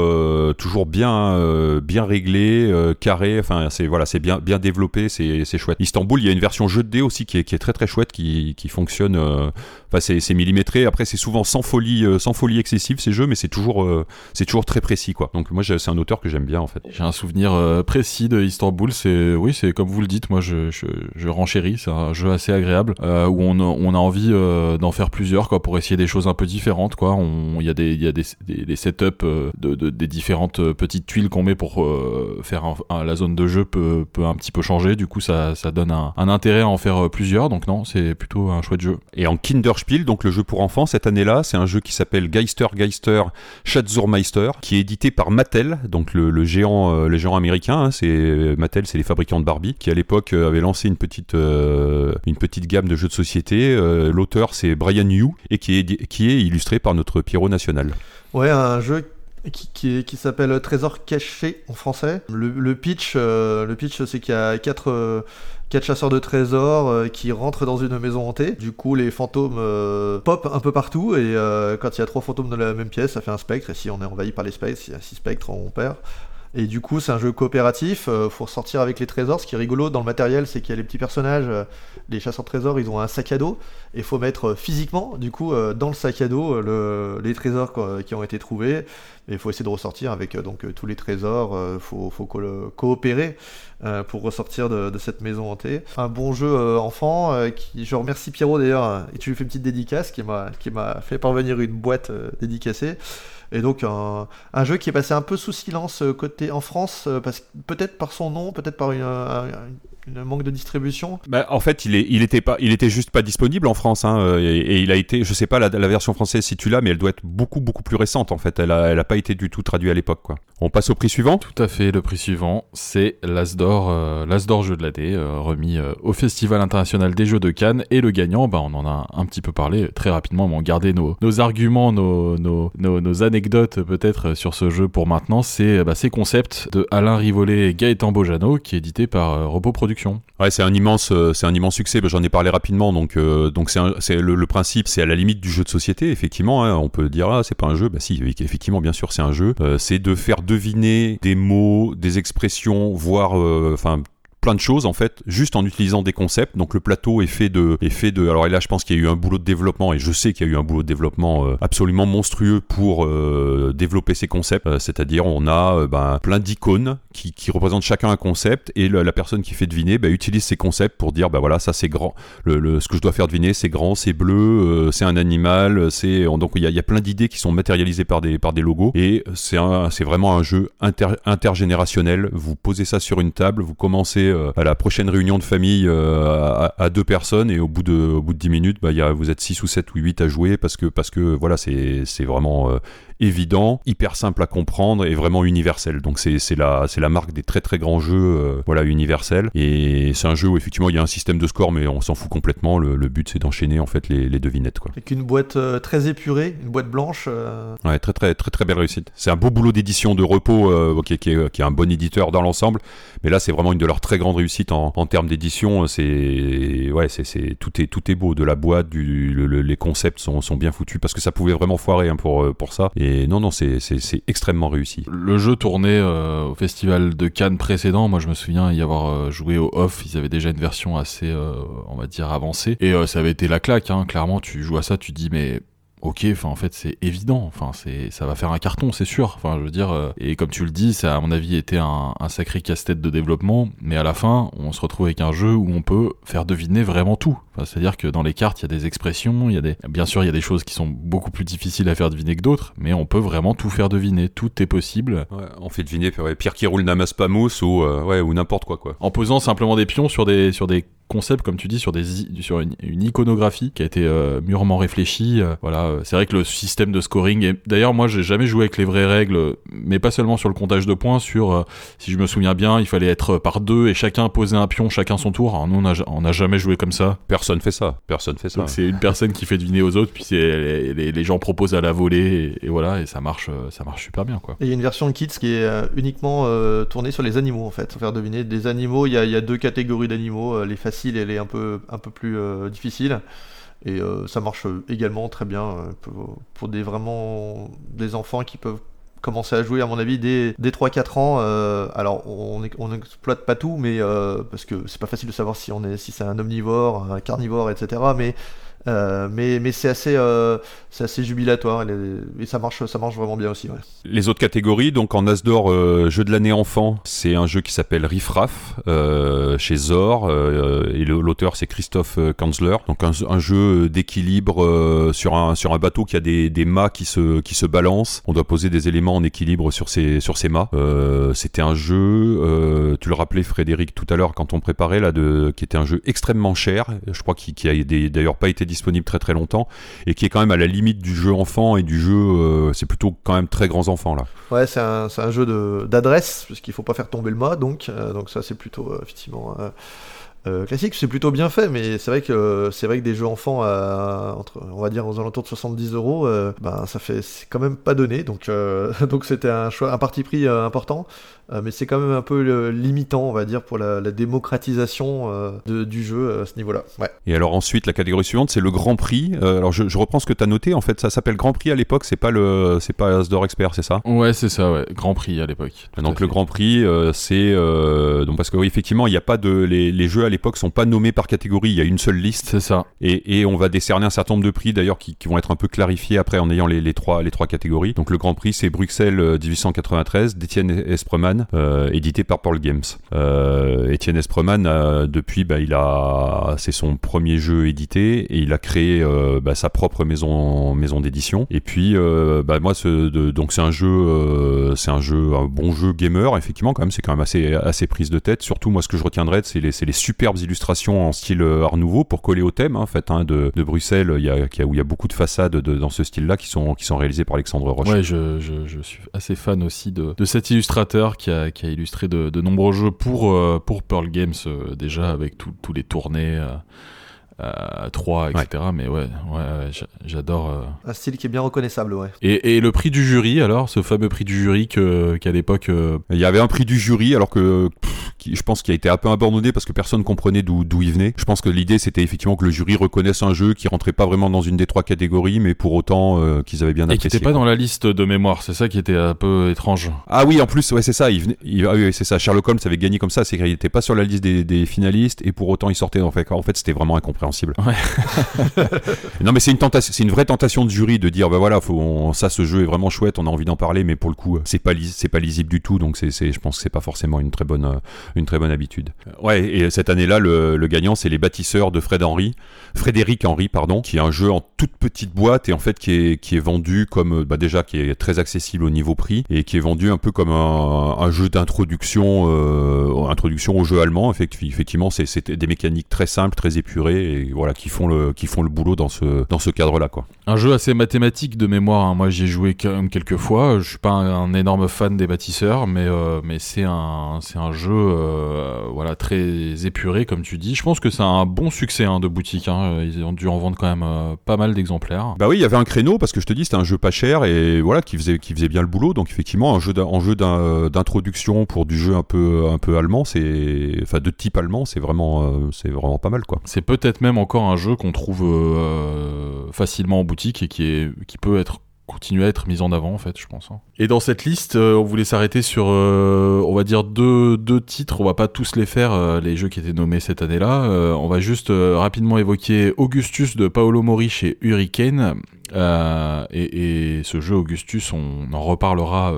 toujours bien bien réglés, carrés. Enfin, c'est voilà, c'est bien bien développé, c'est c'est chouette. Istanbul, il y a une version jeu de dés aussi qui est, qui est très très chouette, qui, qui fonctionne. Enfin, c'est millimétré. Après, c'est souvent sans folie sans folie excessive ces jeux, mais c'est toujours c'est toujours très précis quoi. Donc moi, c'est un auteur que j'aime bien en fait. J'ai un souvenir précis de Istanbul. C'est oui, c'est comme vous le dites. Moi, je je, je c'est un jeu assez agréable euh, où on, a envie euh, d'en faire plusieurs quoi pour essayer des choses un peu différentes quoi. Il y a des y a des, setups euh, de, de, des différentes petites tuiles qu'on met pour faire la zone de jeu peut, un petit peu changer. Du coup ça, donne un, intérêt à en faire plusieurs. Donc non c'est plutôt un chouette jeu. Et en Kinderspiel donc le jeu pour enfants cette année-là c'est un jeu qui s'appelle Geister Geister Schatzurmeister qui est édité par Mattel donc le, géant le géant américain. Hein, c'est Mattel c'est les fabricants de Barbie qui à l'époque avait lancé une petite une petite gamme de jeux de société. Euh, l'auteur c'est Brian Yu et qui est, qui est illustré par notre Pierrot national. Ouais, un jeu qui, qui, s'appelle Trésor caché en français. Le, pitch, euh, pitch c'est qu'il y a quatre, quatre chasseurs de trésors qui rentrent dans une maison hantée. Du coup, les fantômes pop un peu partout et quand il y a trois fantômes dans la même pièce, ça fait un spectre. Et si on est envahi par les spectres, s'il y a six spectres, on perd. Et du coup, c'est un jeu coopératif. Euh, faut ressortir avec les trésors. Ce qui est rigolo dans le matériel, c'est qu'il y a les petits personnages, euh, les chasseurs de trésors, ils ont un sac à dos. Et faut mettre euh, physiquement, du coup, dans le sac à dos, les trésors qui ont été trouvés. Et il faut essayer de ressortir avec donc tous les trésors. Il faut, coopérer pour ressortir de, cette maison hantée. Un bon jeu enfant. qui, je remercie Pierrot d'ailleurs. et tu lui fais une petite dédicace qui m'a fait parvenir une boîte dédicacée. Et donc un, jeu qui est passé un peu sous silence euh, côté en France, euh, peut-être par son nom, peut-être par une, manque de distribution. Bah, en fait, il, est, il était pas, il était juste pas disponible en France, hein, euh, et, il a été, je sais pas la, version française si tu l'as, mais elle doit être beaucoup beaucoup plus récente en fait. Elle a, elle a pas été du tout traduite à l'époque, quoi. On passe au prix suivant Tout à fait, le prix suivant, c'est l'Asdor, euh, l'Asdor Jeu de l'année, euh, remis euh, au Festival International des Jeux de Cannes. Et le gagnant, bah, on en a un petit peu parlé très rapidement, mais on gardait nos, nos arguments, nos, nos, nos, nos anecdotes peut-être sur ce jeu pour maintenant. C'est bah, ces concepts de Alain Rivollet et Gaëtan Bojano, qui est édité par euh, Robot Ouais, c'est un immense, euh, c'est un immense succès. Bah, J'en ai parlé rapidement, donc euh, le, principe, c'est à la limite du jeu de société. Effectivement, hein, on peut dire ah c'est pas un jeu. Bah si, effectivement, bien sûr, c'est un jeu. Euh, c'est de faire deviner des mots, des expressions, voire enfin plein de choses en fait juste en utilisant des concepts. Donc le plateau est fait de est fait de alors et là je pense qu'il y a eu un boulot de développement et je sais qu'il y a eu un boulot de développement euh, absolument monstrueux pour euh, développer ces concepts. Euh, c'est-à-dire on a ben, plein d'icônes qui, qui représentent chacun un concept et la personne qui fait deviner ben, utilise ces concepts pour dire bah voilà ça c'est grand. Le, le- ce que je dois faire deviner c'est grand c'est bleu c'est un animal c'est donc il y y a plein d'idées qui sont matérialisées par des par des logos et c'est un c'est vraiment un jeu inter- intergénérationnel. Vous posez ça sur une table vous commencez à la prochaine réunion de famille euh, à, à deux personnes et au bout de au bout de 10 minutes bah, y a, vous êtes 6 ou 7 ou 8 à jouer parce que parce que voilà c'est c'est vraiment euh, évident, hyper simple à comprendre et vraiment universel. Donc c'est la c'est la marque des très très grands jeux euh, voilà universels et c'est un jeu où effectivement il y a un système de score mais on s'en fout complètement. Le, le but c'est d'enchaîner en fait les, les devinettes quoi. Avec une boîte euh, très épurée, une boîte blanche. euh, Ouais, très très très très belle réussite. C'est un beau boulot d'édition de repos euh, qui, est- qui est, qui est un bon éditeur dans l'ensemble, mais là c'est vraiment une de leurs très grandes réussites en, en termes d'édition. C'est ouais, c'est c'est tout est tout est beau de la boîte, du le- le- les concepts sont, sont bien foutus parce que ça pouvait vraiment foirer hein, pour euh, pour ça. Et non non c'est extrêmement réussi. Le jeu tournait euh, au festival de Cannes précédent. Moi, je me souviens y avoir euh, joué au off. Ils avaient déjà une version assez, euh, on va dire, avancée. Et ça avait été la claque. Hein. Clairement, tu joues à ça, tu dis, mais ok, enfin en fait c'est évident, enfin c'est ça va faire un carton, c'est sûr. Enfin je veux dire, euh, et comme tu le dis, ça à mon avis été un, un sacré casse-tête de développement, mais à la fin on se retrouve avec un jeu où on peut faire deviner vraiment tout. Enfin, C'est-à-dire que dans les cartes il y a des expressions, il y a des, bien sûr il y a des choses qui sont beaucoup plus difficiles à faire deviner que d'autres, mais on peut vraiment tout faire deviner, tout est possible. Ouais, on fait deviner ouais, Pierre qui roule Namas Pamous ou euh, ouais ou n'importe quoi quoi. En posant simplement des pions sur des sur des concepts comme tu dis sur des sur une, une iconographie qui a été euh, mûrement réfléchie euh, voilà euh, c'est vrai que le système de scoring est d'ailleurs moi j'ai jamais joué avec les vraies règles mais pas seulement sur le comptage de points sur euh, si je me souviens bien il fallait être par deux et chacun poser un pion chacun son tour alors nous on a, on a jamais joué comme ça Personne fait ça, personne fait ça. donc c'est une personne qui fait deviner aux autres puis c'est les, les, les gens proposent à la volée et, et voilà et ça marche ça marche super bien quoi Et il y a une version de Kids qui est uniquement euh, tournée sur les animaux en fait. Faut faire deviner des animaux. Il y a, il y a deux catégories d'animaux, euh, les faciles et les un peu, un peu plus euh, difficiles. Et euh, ça marche également très bien euh, pour, des vraiment des enfants qui peuvent commencer à jouer à mon avis dès, dès 3-4 ans. alors on ex- on n'exploite pas tout, mais parce que c'est pas facile de savoir si on est si c'est un omnivore, un carnivore, etc. Mais euh, mais c'est assez euh, assez jubilatoire et, ça marche ça marche vraiment bien aussi. Les autres catégories, donc en Asdor, euh, jeu de l'année enfant, c'est un jeu qui s'appelle Riffraff euh, chez Zor et l'auteur c'est Christophe Kanzler. Donc un, jeu d'équilibre sur un sur un bateau qui a des, des mâts qui se qui se balancent. On doit poser des éléments en équilibre sur ces sur ces mâts. C'était un jeu, tu le rappelais Frédéric tout à l'heure quand on préparait là, de qui était un jeu extrêmement cher. Je crois qu'il qui a d'ailleurs pas été disponible très très longtemps et qui est quand même à la limite du jeu enfant et du jeu. euh, c'est plutôt quand même très grands enfants là. Ouais, c'est un, un jeu d'adresse, puisqu'il faut pas faire tomber le mât, donc, euh, donc ça c'est plutôt euh, effectivement euh, euh, classique. C'est plutôt bien fait, mais c'est vrai que c'est vrai que des jeux enfants à, entre, on va dire aux alentours de 70 euros, euh, ben ça fait c'est quand même pas donné, donc euh, donc c'était un choix, un parti pris euh, important, euh, mais c'est quand même un peu euh, limitant, on va dire, pour la, la démocratisation euh, de- du jeu euh, à ce niveau-là. Ouais. Et alors ensuite, la catégorie suivante, c'est le Grand Prix. Euh, alors je, je reprends ce que tu as noté. En fait, ça s'appelle Grand Prix à l'époque. C'est pas le, c'est pas Asdor Expert, c'est ça? Ouais c'est ça ouais Grand Prix à l'époque à donc le. Grand Prix, euh, c'est euh, donc parce que oui, effectivement, il n'y a pas de les, les jeux à l'époque sont pas nommés par catégorie. Il y a une seule liste c'est ça et, et on va décerner un certain nombre de prix d'ailleurs qui, qui vont être un peu clarifiés après en ayant les, les trois les trois catégories. Donc le Grand Prix, c'est Bruxelles euh, 1893 d'Étienne Espreman, euh, édité par Paul Games. Euh, Étienne Espreman, euh, depuis, bah, il a c'est son premier jeu édité et il a créé euh, bah, sa propre maison maison d'édition. Et puis, euh, bah, moi, ce, de- donc c'est un jeu, euh, c'est un jeu, un bon jeu gamer. Effectivement, quand même, c'est quand même assez assez prise de tête. Surtout, moi, ce que je retiendrai, c'est les c'est les super illustrations en style Art Nouveau pour coller au thème, hein, en fait, hein, de, Bruxelles, où il y a beaucoup de façades de, dans ce style-là qui sont, qui sont réalisées par Alexandre Roche. Ouais, je, suis assez fan aussi de, cet illustrateur qui a, illustré de, nombreux jeux pour, pour Pearl Games déjà avec tous les tournées. 3, etc. Mais ouais, ouais, j'adore. Euh. Un style qui est bien reconnaissable, ouais. Et, et, le prix du jury, alors, ce fameux prix du jury qu'à l'époque. Euh, il y avait un prix du jury, alors que je pense qu'il a été un peu abandonné parce que personne comprenait d'où il venait. Je pense que l'idée c'était effectivement que le jury reconnaisse un jeu qui rentrait pas vraiment dans une des trois catégories, mais pour autant euh, qu'ils avaient bien apprécié. Et qui n'était pas dans la liste de mémoire, c'est ça qui était un peu étrange. Ah oui, en plus, ouais, c'est ça. Il venait, il, ah oui, c'est ça. Sherlock Holmes avait gagné comme ça, c'est qu'il n'était pas sur la liste des, des, finalistes et pour autant il sortait. En fait, en fait c'était vraiment incompréhensible. non, mais c'est une tentation, c'est une vraie tentation de jury de dire, bah voilà, faut, ça, ce jeu est vraiment chouette, on a envie d'en parler, mais pour le coup, c'est pas, c'est pas lisible du tout, donc c'est, je pense que c'est pas forcément une très bonne, une très bonne habitude. Ouais, et cette année-là, le, le gagnant, c'est les bâtisseurs de Fred Henry, Frédéric Henry, pardon, qui est un jeu en toute petite boîte et en fait qui est, qui est vendu comme, bah déjà, qui est très accessible au niveau prix et qui est vendu un peu comme un, un jeu d'introduction, euh, introduction au jeu allemand. Effectivement, c'est des mécaniques très simples, très épurées et voilà, qui font le, qui font le boulot dans ce, dans ce cadre-là, quoi. Un jeu assez mathématique de mémoire. Hein. Moi, j'y ai joué quand même quelques fois. Je suis pas un, énorme fan des bâtisseurs, mais, euh, mais c'est un, c'est un jeu, euh, voilà, très épuré, comme tu dis. Je pense que c'est un bon succès hein, de boutique. Hein. Ils ont dû en vendre quand même euh, pas mal d'exemplaires. Bah oui, il y avait un créneau parce que je te dis, c'était un jeu pas cher et voilà, qui faisait, qui faisait bien le boulot. Donc effectivement, un jeu, jeu d'introduction pour du jeu un peu, un peu allemand, c'est, enfin de type allemand, c'est vraiment, c'est vraiment pas mal, quoi. C'est peut-être même encore un jeu qu'on trouve euh, facilement en boutique et qui, est, qui peut être continuer à être mis en avant en fait je pense hein. et dans cette liste euh, on voulait s'arrêter sur euh, on va dire deux, deux, titres. On va pas tous les faire les jeux qui étaient nommés cette année là on va juste rapidement évoquer Augustus de Paolo Mori chez Hurricane. Et, ce jeu Augustus on en reparlera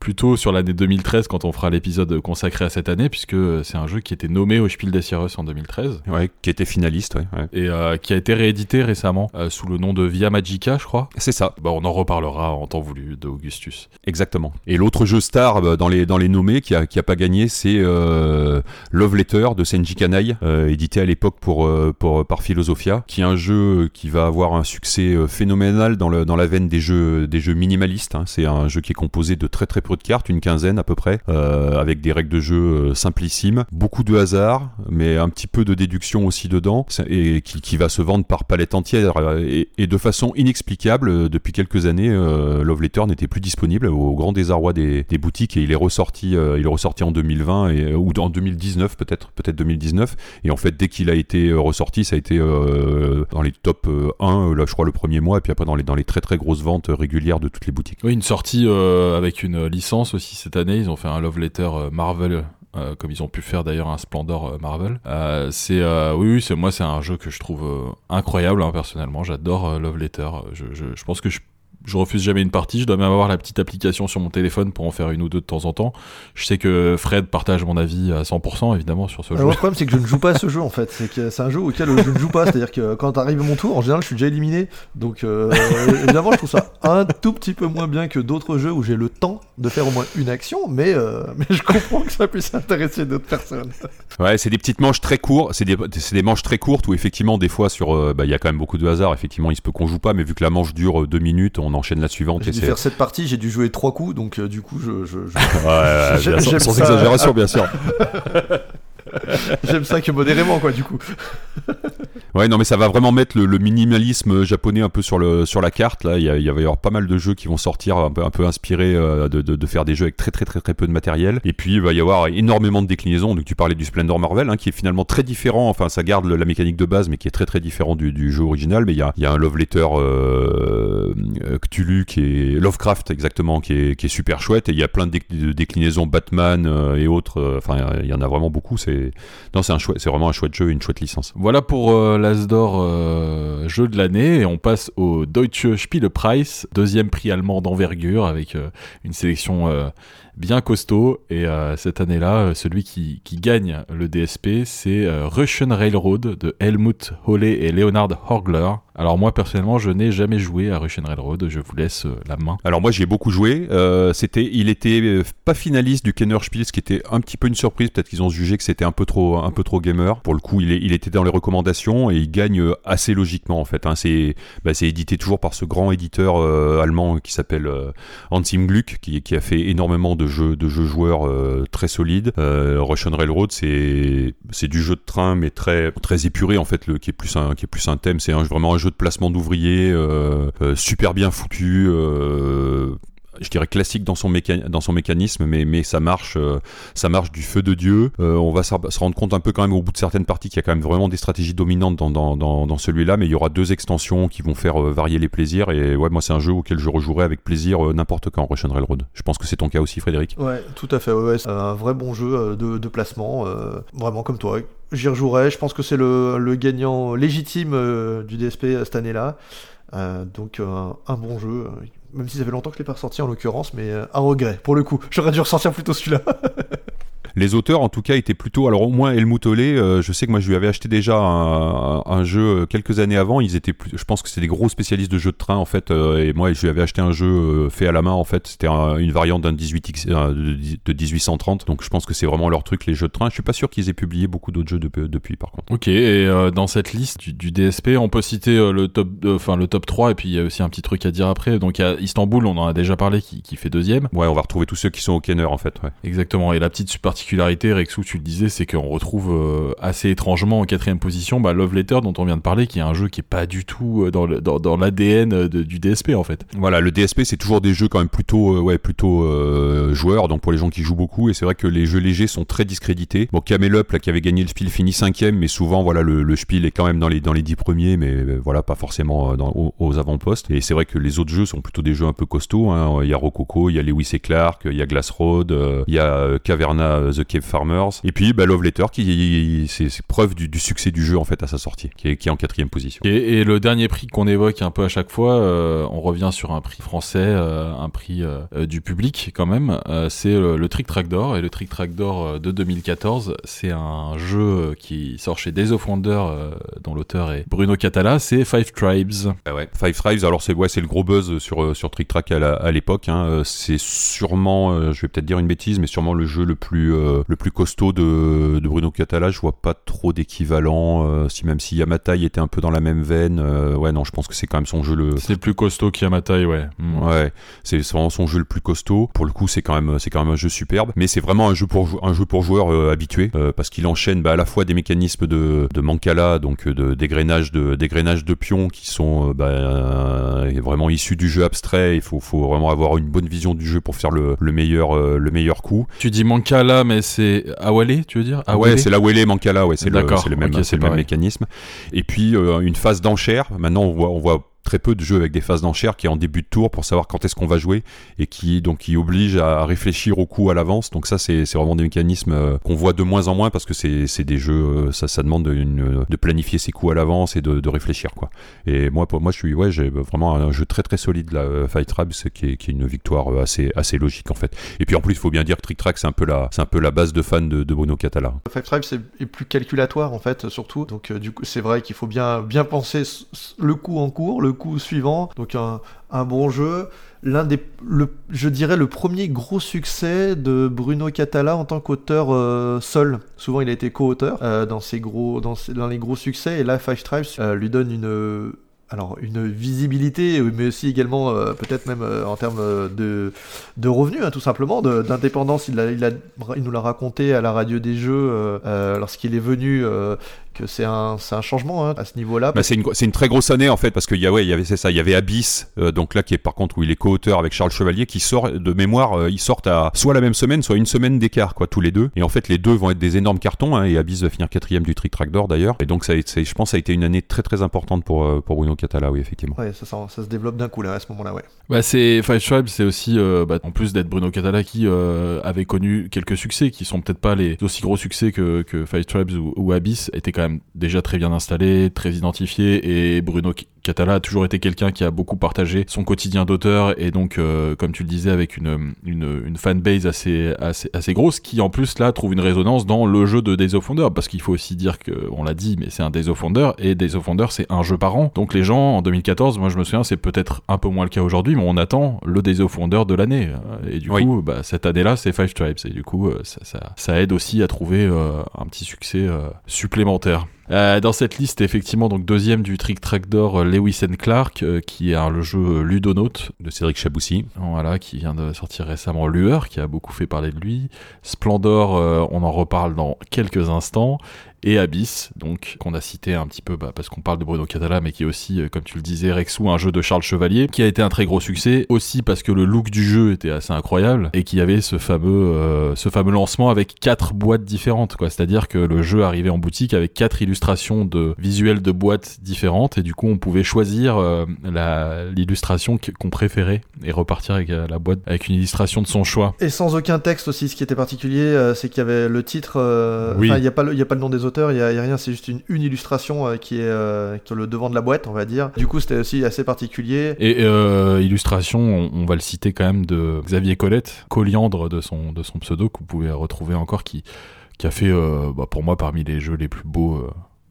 plutôt sur l'année 2013 quand on fera l'épisode consacré à cette année, puisque c'est un jeu qui était nommé au Spiel des Jahres en 2013. Ouais, qui était finaliste, ouais. Et euh, qui a été réédité récemment euh, sous le nom de Via Magica, je crois. C'est ça. Bah, on en reparlera en temps voulu d'Augustus. Exactement. Et l'autre jeu star bah, dans les, dans les nommés qui a, qui a pas gagné, c'est euh, Love Letter de Senji Kanai, édité à l'époque pour, pour, par Philosophia, qui est un jeu qui va avoir un succès phénoménal dans, le, dans la veine des jeux, des jeux minimalistes. Hein. C'est un jeu qui est composé de très très de cartes, une quinzaine à peu près, euh, avec des règles de jeu euh, simplissimes, beaucoup de hasard, mais un petit peu de déduction aussi dedans, et qui, va se vendre par palette entière. Euh, et, de façon inexplicable, depuis quelques années, Love Letter n'était plus disponible au grand désarroi des, boutiques, et il est ressorti, il est ressorti en 2020 et, ou en 2019 peut-être, peut-être 2019. Et en fait, dès qu'il a été ressorti, ça a été dans les top 1, là, je crois le premier mois, et puis après dans les, dans les très très grosses ventes régulières de toutes les boutiques. Oui, une sortie avec une aussi cette année. Ils ont fait un love letter euh, Marvel euh, comme ils ont pu faire d'ailleurs un Splendor euh, Marvel. c'est oui, oui c'est moi c'est un jeu que je trouve incroyable hein, personnellement. J'adore Love Letter. Je, je, je, pense que je je refuse jamais une partie. Je dois même avoir la petite application sur mon téléphone pour en faire une ou deux de temps en temps. Je sais que Fred partage mon avis à 100% évidemment sur ce jeu. le problème c'est que je ne joue pas à ce jeu en fait. C'est que c'est un jeu auquel je ne joue pas. C'est-à-dire que quand arrive mon tour, en général, je suis déjà éliminé. Donc euh, évidemment, je trouve ça un tout petit peu moins bien que d'autres jeux où j'ai le temps de faire au moins une action, mais euh, mais je comprends que ça puisse intéresser d'autres personnes. Ouais, c'est des petites manches très courtes. C'est des, des manches très courtes où effectivement des fois sur, euh, bah, il y a quand même beaucoup de hasard. Effectivement, il se peut qu'on joue pas, mais vu que la manche dure deux minutes, on on enchaîne la suivante. J'ai dû faire cette partie, j'ai dû jouer trois coups, donc euh, du coup, je. je, je... ouais, sans, exagération, bien sûr. J'aime ça que modérément, quoi, du coup. ouais, non, mais ça va vraiment mettre le, minimalisme japonais un peu sur, le, sur la carte. Là, il, y va y avoir pas mal de jeux qui vont sortir un peu, inspirés euh, de, de, faire des jeux avec très, très, très, très peu de matériel. Et puis, il va y avoir énormément de déclinaisons. Donc, tu parlais du Splendor Marvel, hein, qui est finalement très différent. Enfin, ça garde la mécanique de base, mais qui est très, très différent du, jeu original. Mais il y a, y a un Love Letter euh, Cthulhu qui est Lovecraft, exactement, qui est, qui est super chouette. Et il y a plein de, déclinaisons Batman euh, et autres. Euh, enfin, il y en a vraiment beaucoup. C'est non, c'est un chouette, c'est vraiment un chouette jeu, une chouette licence. Voilà pour euh, l'Asdor euh, jeu de l'année et on passe au Deutsche Spielepreis, deuxième prix allemand d'envergure avec euh, une sélection bien costaud et cette année-là, celui qui, qui, gagne le DSP, c'est Russian Railroad de Helmut Holle et Leonard Horgler. Alors moi personnellement, je n'ai jamais joué à Russian Railroad. Je vous laisse euh, la main. Alors moi, j'y ai beaucoup joué. Euh, c'était, il était euh, pas finaliste du Kenner Spiel, ce qui était un petit peu une surprise. Peut-être qu'ils ont jugé que c'était un peu trop, un peu trop gamer. Pour le coup, il, est, il était dans les recommandations et il gagne euh, assez logiquement en fait. hein. C'est, bah, c'est édité toujours par ce grand éditeur euh, allemand qui s'appelle euh, Hansim Gluck, qui, qui a fait énormément de jeux, de jeux joueurs euh, très solides. Euh, Russian Railroad, c'est, du jeu de train mais très, très épuré en fait, le, qui est plus un, qui est plus un thème. C'est vraiment un jeu de placement d'ouvriers, euh, euh, super bien foutu. Je dirais classique dans son, mécanisme, mais, ça marche, euh, ça marche du feu de Dieu. Euh, on va se rendre compte un peu quand même au bout de certaines parties qu'il y a quand même vraiment des stratégies dominantes dans, celui-là, mais il y aura deux extensions qui vont faire euh, varier les plaisirs. Et ouais, moi c'est un jeu auquel je rejouerai avec plaisir n'importe quand Russian Railroad. Je pense que c'est ton cas aussi, Frédéric. Ouais, tout à fait. Ouais, c'est un vrai bon jeu de, placement, vraiment comme toi. J'y rejouerai. Je pense que c'est le, gagnant légitime du DSP cette année-là. Donc un bon jeu, même si ça fait longtemps que je l'ai pas ressorti en l'occurrence, mais euh, un regret pour le coup. J'aurais dû ressortir plutôt celui-là. Les auteurs, en tout cas, étaient plutôt. Alors, au moins, Helmut Olé, euh, je sais que moi, je lui avais acheté déjà un, un jeu euh, quelques années avant. Ils étaient plus, je pense que c'est des gros spécialistes de jeux de train, en fait. euh, et moi, je lui avais acheté un jeu fait à la main, en fait. C'était un- une variante d'un 18X, euh, de, de 1830. Donc, je pense que c'est vraiment leur truc, les jeux de train. Je suis pas sûr qu'ils aient publié beaucoup d'autres jeux de- depuis, par contre. Ok, et euh, dans cette liste du, du DSP, on peut citer le top, enfin le top 3 et puis il y a aussi un petit truc à dire après. Donc il y a Istanbul, on en a déjà parlé, qui, qui fait deuxième. Ouais, on va retrouver tous ceux qui sont au Kenner, en fait. Ouais. Exactement. Et la petite particularité, Rexou, tu le disais, c'est qu'on retrouve euh, assez étrangement en quatrième position bah, Love Letter dont on vient de parler, qui est un jeu qui est pas du tout euh, dans l'ADN euh, du DSP en fait. Voilà, le DSP c'est toujours des jeux quand même plutôt, ouais, plutôt euh, joueurs, donc pour les gens qui jouent beaucoup. Et c'est vrai que les jeux légers sont très discrédités. Bon, Camel Up là qui avait gagné le Spiel finit cinquième, mais souvent voilà le, le Spiel est quand même dans les dans les dix premiers, mais voilà pas forcément aux, avant-postes. Et c'est vrai que les autres jeux sont plutôt des jeux un peu costauds. Hein. Il y a Rococo, il y a Lewis et Clark, il y a Glass Road, il y a Caverna The Cave Farmers, et puis bah, Love Letter qui c'est preuve du, du succès du jeu en fait à sa sortie, qui est, qui est en quatrième position. Et, et le dernier prix qu'on évoque un peu à chaque fois, euh, on revient sur un prix français, euh, un prix euh, euh, du public quand même. euh, c'est le, le Trick Track d'or et le Trick Track d'or euh, de 2014, c'est un jeu euh, qui sort chez Days of Wonder, euh, dont l'auteur est Bruno Catala. C'est Five Tribes. Ah ouais. Five Tribes, alors c'est ouais, le gros buzz sur euh, sur Trick Track à l'époque. hein. Euh, C'est sûrement, euh, je vais peut-être dire une bêtise, mais sûrement le jeu le plus euh, le plus costaud de, de Bruno Catala. Je vois pas trop d'équivalent. euh, si même si Yamatai était un peu dans la même veine, euh, ouais non, je pense que c'est quand même son jeu le C'est plus costaud qu'Yamatai, ouais. Mm. Ouais, c'est vraiment son jeu le plus costaud. Pour le coup, c'est quand même c'est quand même un jeu superbe, mais c'est vraiment un jeu pour un jeu pour joueurs habitués euh, parce qu'il enchaîne bah, à la fois des mécanismes de, de Mancala, donc de dégrainage de dégrainage de pions qui sont bah, vraiment issus du jeu abstrait. Il faut faut vraiment avoir une bonne vision du jeu pour faire le, le meilleur le meilleur coup. Tu dis Mancala, mais c'est Awale, tu veux dire? Ah ouais, c'est la Wele Mancala, ouais, c'est le, même, le mécanisme. Et puis euh, une phase d'enchère. Maintenant, on voit, on voit très peu de jeux avec des phases d'enchère qui est en début de tour pour savoir quand est-ce qu'on va jouer et qui donc qui oblige à réfléchir au coup à l'avance. Donc ça, c'est vraiment des mécanismes euh, qu'on voit de moins en moins parce que c'est des jeux, euh, ça ça demande de, planifier ses coups à l'avance et de, réfléchir quoi. Et moi, pour moi, je suis ouais, j'ai vraiment un jeu très très solide là, euh, Fight Tribes, qui est, qui est une victoire assez assez logique en fait. Et puis en plus, il faut bien dire que Trick Track, c'est un peu la c'est un peu la base de fans de, de Bruno Catala. Five Tribes est plus calculatoire en fait, surtout. Donc du coup, c'est vrai qu'il faut bien bien penser le coup en cours, coup suivant. Donc un, bon jeu. L'un des, le, je dirais le premier gros succès de Bruno Catala en tant qu'auteur euh, seul. Souvent, il a été co-auteur euh, dans ses gros, dans, les gros succès. Et là, Five Tribes euh, lui donne une alors une visibilité, mais aussi également euh, peut-être même en termes de, revenus, hein, tout simplement, d'indépendance. Il, nous l'a raconté à la radio des jeux lorsqu'il est venu c'est un, changement hein, à ce niveau-là. Bah, c'est une, très grosse année en fait parce qu'il y a ouais il y avait ça il y avait Abyss euh, donc là qui est par contre où il est co-auteur avec Charles Chevalier qui sort de mémoire euh, ils sortent à soit la même semaine soit une semaine d'écart quoi tous les deux et en fait les deux vont être des énormes cartons hein, et Abyss va finir quatrième du Trick Track d'or d'ailleurs et donc ça a été, je pense ça a été une année très très importante pour euh, pour Bruno Catala oui effectivement Ouais, ça, ça, ça se développe d'un coup là à ce moment-là, ouais. Bah c'est Five Tribes, c'est aussi euh, bah, en plus d'être Bruno Catala qui euh, avait connu quelques succès qui sont peut-être pas les aussi gros succès que, que Five Tribes ou, Abyss, était quand même déjà très bien installé, très identifié et Bruno Catala a toujours été quelqu'un qui a beaucoup partagé son quotidien d'auteur et donc euh, comme tu le disais avec une une, une fanbase assez, assez assez grosse qui en plus là trouve une résonance dans le jeu de Days of Wonder parce qu'il faut aussi dire que on l'a dit mais c'est un Days of Wonder et Days of Wonder c'est un jeu par an. Donc les gens en 2014 moi je me souviens c'est peut-être un peu moins le cas aujourd'hui on attend le Days of Wonder de l'année. Et du coup, bah, cette année-là, c'est Five Tribes. Et du coup, euh, ça, aide aussi à trouver euh, un petit succès euh, supplémentaire. dans cette liste, effectivement, donc deuxième du Trick Track d'or, Lewis and Clark, qui est le jeu Ludonaut de Cédric Chaboussi. Voilà, qui vient de sortir récemment Lueur, qui a beaucoup fait parler de lui. Splendor, on en reparle dans quelques instants et Abyss, donc qu'on a cité un petit peu bah, parce qu'on parle de Bruno Catala, mais qui est aussi, euh, comme tu le disais, Rexou, un jeu de Charles Chevalier, qui a été un très gros succès, aussi parce que le look du jeu était assez incroyable et qu'il y avait ce fameux, euh, ce fameux lancement avec quatre boîtes différentes, quoi. C'est-à-dire que le jeu arrivait en boutique avec quatre illustrations de visuels de boîtes différentes et du coup on pouvait choisir euh, l'illustration qu'on préférait et repartir avec la boîte avec une illustration de son choix. Et sans aucun texte aussi, ce qui était particulier, c'est qu'il y avait le titre. oui. Il n'y a pas a pas le nom des il n'y a, rien, c'est juste une, illustration euh, qui est euh, sur le devant de la boîte, on va dire. Du coup, c'était aussi assez particulier. Et euh, illustration, on, va le citer quand même de Xavier Colette, Coliandre de son, de son pseudo, que vous pouvez retrouver encore, qui, qui a fait, bah, pour moi, parmi les jeux les plus beaux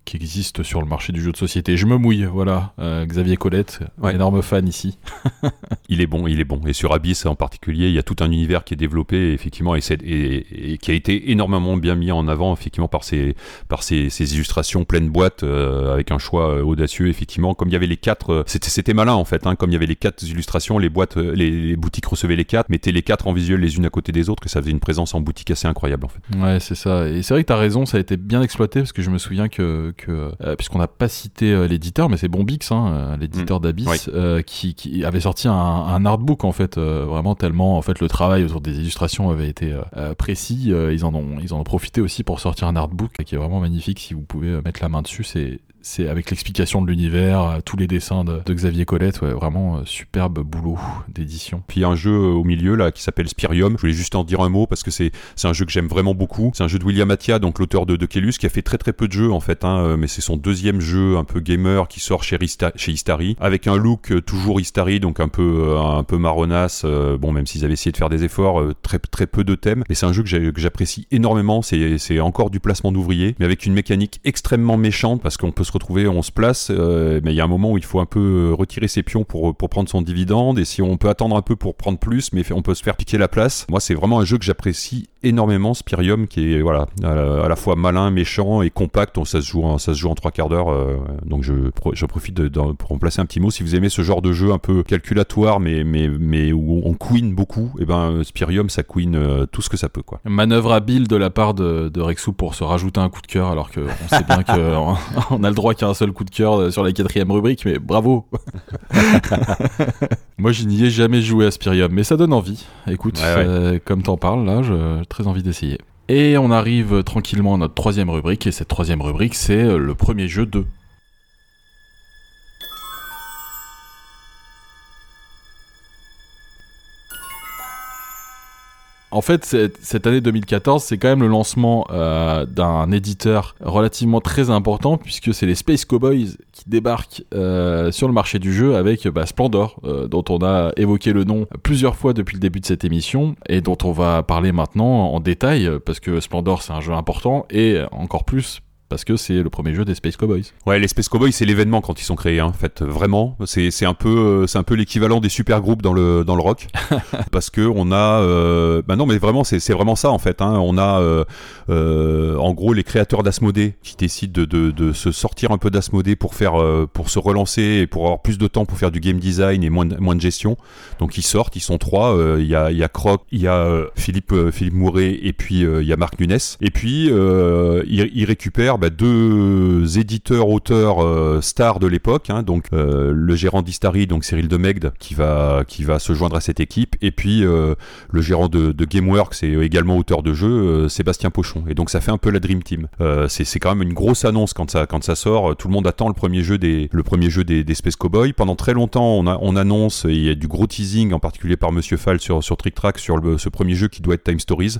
qui existe sur le marché du jeu de société. Je me mouille, voilà. Euh, Xavier Colette, énorme fan ici. il est bon, il est bon. Et sur Abyss en particulier, il y a tout un univers qui est développé, effectivement, et, et, qui a été énormément bien mis en avant, effectivement, par ces, par illustrations pleines boîtes, euh, avec un choix euh, audacieux, effectivement. Comme il y avait les quatre, c'était malin en fait, hein, comme il y avait les quatre illustrations, les boîtes, les, boutiques recevaient les quatre, mettaient les quatre en visuel les unes à côté des autres, et ça faisait une présence en boutique assez incroyable en fait. Ouais, c'est ça. Et c'est vrai que tu as raison, ça a été bien exploité, parce que je me souviens que euh, puisqu'on n'a pas cité euh, l'éditeur, mais c'est Bombix, hein, euh, l'éditeur mm. d'Abyss, qui, avait sorti un, artbook en fait, vraiment tellement en fait le travail autour des illustrations avait été précis. ils en ont ils en ont profité aussi pour sortir un artbook qui est vraiment magnifique. Si vous pouvez mettre la main dessus, c'est c'est avec l'explication de l'univers, euh, tous les dessins de, Xavier Colette, ouais, vraiment euh, superbe boulot d'édition. Puis il y a un jeu euh, au milieu là qui s'appelle Spirium. Je voulais juste en dire un mot parce que c'est un jeu que j'aime vraiment beaucoup. C'est un jeu de William Attia, donc l'auteur de, de Kellus, qui a fait très très peu de jeux en fait, hein, mais c'est son deuxième jeu un peu gamer qui sort chez, chez Istari, avec un look toujours Istari, donc un peu un peu marronasse. bon, même s'ils avaient essayé de faire des efforts, très très peu de thèmes. Mais c'est un jeu que j'apprécie énormément. C'est encore du placement d'ouvriers, mais avec une mécanique extrêmement méchante parce qu'on peut se retrouver, on se place, euh, mais il y a un moment où il faut un peu euh, retirer ses pions pour, pour prendre son dividende, et si on peut attendre un peu pour prendre plus, mais on peut se faire piquer la place. Moi, c'est vraiment un jeu que j'apprécie énormément, Spirium, qui est voilà, à la, fois malin, méchant et compact. Ça, se joue en, ça se joue en trois quarts d'heure, euh, donc je, je profite de, pour en placer un petit mot. Si vous aimez ce genre de jeu un peu calculatoire, mais, mais, mais où on queen beaucoup, et eh ben Spirium, ça queen tout ce que ça peut. Quoi. Manœuvre habile de la part de, de Rexou pour se rajouter un coup de cœur, alors qu'on sait bien qu'on a le droit qu'à un seul coup de cœur sur la quatrième rubrique, mais bravo Moi, je n'y ai jamais joué à Spirium, mais ça donne envie. Écoute, euh, comme t'en parles, là, j'ai très envie d'essayer. Et on arrive tranquillement à notre troisième rubrique, et cette troisième rubrique, c'est euh, le premier jeu de En fait, cette, année 2014, c'est quand même le lancement euh, d'un éditeur relativement très important, puisque c'est les Space Cowboys qui débarquent euh, sur le marché du jeu avec bah, Splendor, euh, dont on a évoqué le nom plusieurs fois depuis le début de cette émission, et dont on va parler maintenant en détail, parce que Splendor, c'est un jeu important, et encore plus parce que c'est le premier jeu des Space Cowboys. Ouais, les Space Cowboys, c'est l'événement quand ils sont créés, hein, en fait, vraiment. C'est, un peu, euh, c'est un peu l'équivalent des super groupes dans le, dans le rock. parce que on a, euh, bah non, mais vraiment, c'est, vraiment ça, en fait. Hein. On a, euh, euh, en gros, les créateurs d'Asmodée qui décident de, de, de, se sortir un peu d'Asmodée pour faire, pour se relancer et pour avoir plus de temps pour faire du game design et moins de, moins de gestion. Donc, ils sortent, ils sont trois. Il y a, il y a Croc, il y a Philippe, Philippe Mouret et puis il y a Marc Nunes. Et puis, ils, ils récupèrent bah, deux éditeurs, auteurs stars de l'époque. Hein, donc le gérant d'Istari, donc Cyril Demegde, qui va qui va se joindre à cette équipe, et puis le gérant de, de GameWorks et également auteur de jeu, Sébastien Pochon. Et donc ça fait un peu la Dream Team. c'est quand même une grosse annonce quand ça quand ça sort. Tout le monde attend le premier jeu des le premier jeu des, des Space Cowboys. Pendant très longtemps, on, a, on annonce, il y a du gros teasing, en particulier par Monsieur Fall sur, sur Trick Track, sur ce premier jeu qui doit être Time Stories.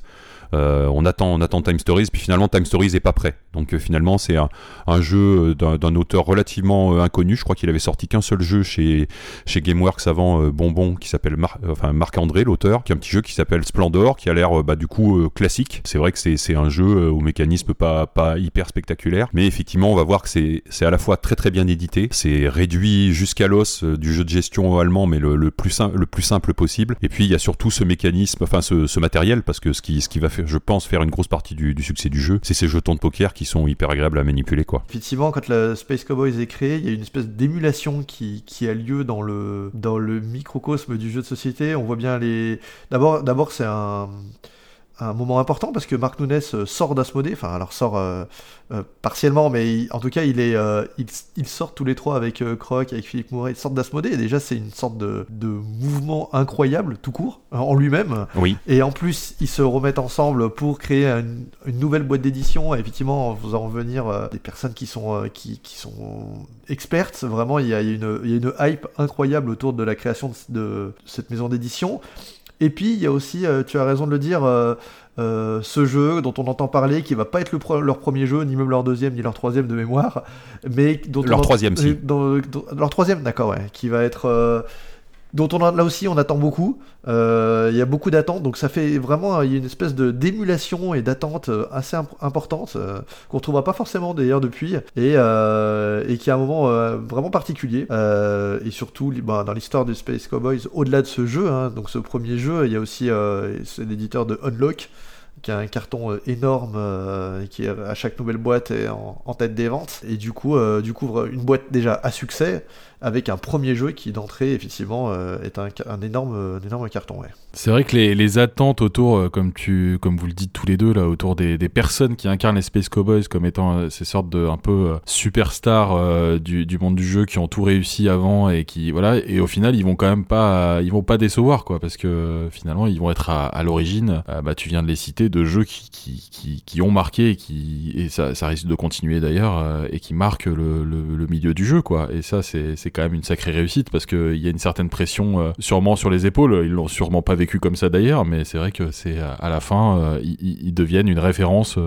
Euh, on attend, on attend Time Stories, puis finalement Time Stories est pas prêt. Donc euh, finalement c'est un, jeu d'un auteur relativement euh, inconnu. Je crois qu'il avait sorti qu'un seul jeu chez chez GameWorks avant Bonbon, qui s'appelle enfin Marc André, l'auteur, qui est un petit jeu qui s'appelle Splendor, qui a l'air bah, du coup classique. C'est vrai que c'est un jeu au mécanisme pas pas hyper spectaculaire, mais effectivement on va voir que c'est à la fois très très bien édité, c'est réduit jusqu'à l'os du jeu de gestion allemand, mais le, plus simple le plus simple possible. Et puis il y a surtout ce mécanisme, enfin ce, ce matériel, parce que ce qui ce qui va faire je pense, faire une grosse partie du, succès du jeu, c'est ces jetons de poker qui sont hyper agréables à manipuler. Quoi. Effectivement, quand le Space Cowboys est créé, il y a une espèce d'émulation qui, a lieu dans le, dans le microcosme du jeu de société. On voit bien les. D'abord c'est un un moment important parce que Marc Nunes euh, sort d'Asmodée, enfin alors sort euh, euh, partiellement, mais en tout cas il est, il, sort tous les trois avec Croc, avec Philippe Mouret, ils sortent d'Asmodée et déjà c'est une sorte de, de, mouvement incroyable tout court en lui-même. Oui. Et en plus ils se remettent ensemble pour créer une, nouvelle boîte d'édition, effectivement en faisant venir des personnes qui sont, qui, qui, sont expertes. Vraiment il y, a une, il y, a une, hype incroyable autour de la création de, de cette maison d'édition. Et puis il y a aussi, euh, tu as raison de le dire, euh, euh, ce jeu dont on entend parler, qui va pas être leur premier jeu, ni même leur deuxième, ni leur troisième de mémoire, mais dont leur troisième, si. leur troisième, d'accord, ouais, qui va être dont on là aussi on attend beaucoup. Euh, il y a beaucoup d'attentes, donc ça fait vraiment a une espèce de d'émulation et d'attente euh, assez importante euh, qu'on ne trouvera pas forcément d'ailleurs depuis et, qui a un moment vraiment particulier. et surtout bah, dans l'histoire de Space Cowboys, au-delà de ce jeu, hein, donc ce premier jeu, il y a aussi l'éditeur de Unlock qui a un carton énorme qui est à chaque nouvelle boîte est en, tête des ventes et du coup du coup une boîte déjà à succès avec un premier jeu qui d'entrée effectivement euh, est un, énorme, énorme carton. Ouais. C'est vrai que les, les, attentes autour, euh, comme, tu, comme vous le dites tous les deux, là, autour des, des personnes qui incarnent les Space Cowboys comme étant euh, ces sortes de un peu superstars du, du, monde du jeu qui ont tout réussi avant et qui voilà et au final ils vont quand même pas ils vont pas décevoir quoi parce que finalement ils vont être à, à l'origine bah tu viens de les citer de jeux qui, qui, qui, qui ont marqué et qui et ça, ça risque de continuer d'ailleurs et qui marquent le, le, le, milieu du jeu quoi et ça c'est c'est quand même une sacrée réussite parce qu'il y a une certaine pression euh, sûrement sur les épaules. Ils l'ont sûrement pas vécu comme ça d'ailleurs, mais c'est vrai que c'est euh, à la fin, euh, ils, deviennent une référence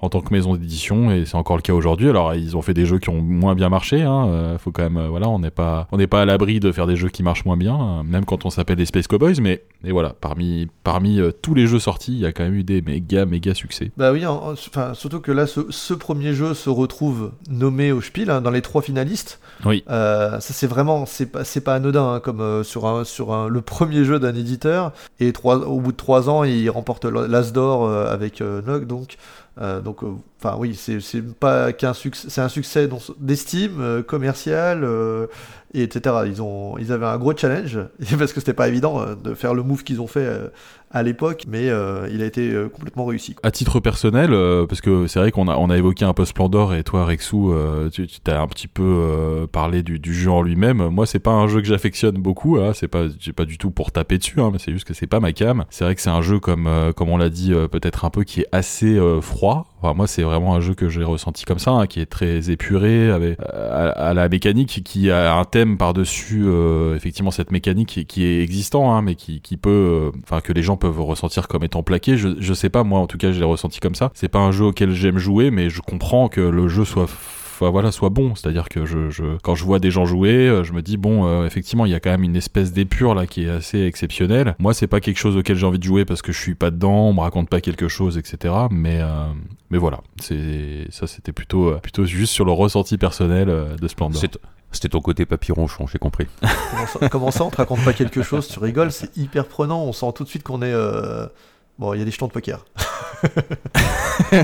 en tant que maison d'édition et c'est encore le cas aujourd'hui. Alors ils ont fait des jeux qui ont moins bien marché. Hein, faut quand même, voilà, on n'est pas, on n'est pas à l'abri de faire des jeux qui marchent moins bien, même quand on s'appelle les Space Cowboys. Mais et voilà, parmi parmi tous les jeux sortis, il y a quand même eu des méga méga succès. Bah oui, enfin surtout que là, ce, premier jeu se retrouve nommé au Spiel hein, dans les trois finalistes. Oui. Euh, ça c'est vraiment, c'est pas, c'est pas anodin hein, comme euh, sur un, sur un, le premier jeu d'un éditeur. Et trois, au bout de trois ans, il remporte l'As d'or euh, avec Nog, donc. Donc, enfin oui, c'est, pas qu'un succès, c'est un succès d'estime commercial et etc. Ils ont, ils avaient un gros challenge parce que c'était pas évident de faire le move qu'ils ont fait à l'époque, mais euh, il a été euh, complètement réussi. À titre personnel, euh, parce que c'est vrai qu'on a, on a évoqué un peu Splendor et toi, Rexou, tu, tu as un petit peu parlé du, du, jeu en lui-même. Moi, c'est pas un jeu que j'affectionne beaucoup. Hein. C'est pas, j'ai pas du tout pour taper dessus, hein, mais c'est juste que c'est pas ma cam. C'est vrai que c'est un jeu comme, comme on l'a dit, peut-être un peu qui est assez froid. Moi, c'est vraiment un jeu que j'ai ressenti comme ça, hein, qui est très épuré, avec à, la mécanique, qui a un thème par-dessus, effectivement, cette mécanique qui, est existant, hein, mais qui, peut, enfin, que les gens peuvent ressentir comme étant plaqué. Je, je sais pas, moi en tout cas, je l'ai ressenti comme ça. C'est pas un jeu auquel j'aime jouer, mais je comprends que le jeu soit voilà soit bon. C'est à dire que je, je, quand je vois des gens jouer euh, je me dis bon euh, effectivement il y a quand même une espèce d'épure là qui est assez exceptionnelle. Moi c'est pas quelque chose auquel j'ai envie de jouer parce que je suis pas dedans on me raconte pas quelque chose etc mais euh, mais voilà. C'est ça c'était plutôt plutôt juste sur le ressenti personnel de Splendor. C'était ton côté papyronchon, j'ai compris. comment, ça, on te raconte pas quelque chose, tu rigoles, c'est hyper prenant, on sent tout de suite qu'on est... Euh, bon, il y a des jetons de poker.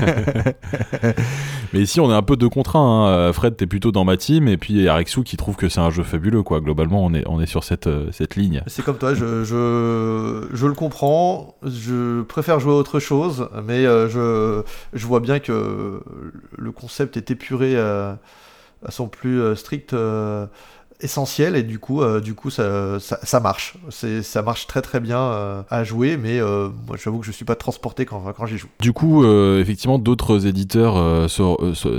Mais ici, on est un peu deux contre un. Hein. Fred, t'es plutôt dans ma team, et puis Arexou qui trouve que c'est un jeu fabuleux, quoi. Globalement, on est, on est sur cette, euh, cette ligne. C'est comme toi, je, je, je, le comprends. Je préfère jouer à autre chose, mais euh, je, je vois bien que le concept est épuré à, à son plus strict essentiel et du coup euh, du coup ça, ça, marche c'est ça marche très très bien euh, à jouer mais euh, moi j'avoue que je suis pas transporté quand, quand j'y joue du coup effectivement d'autres éditeurs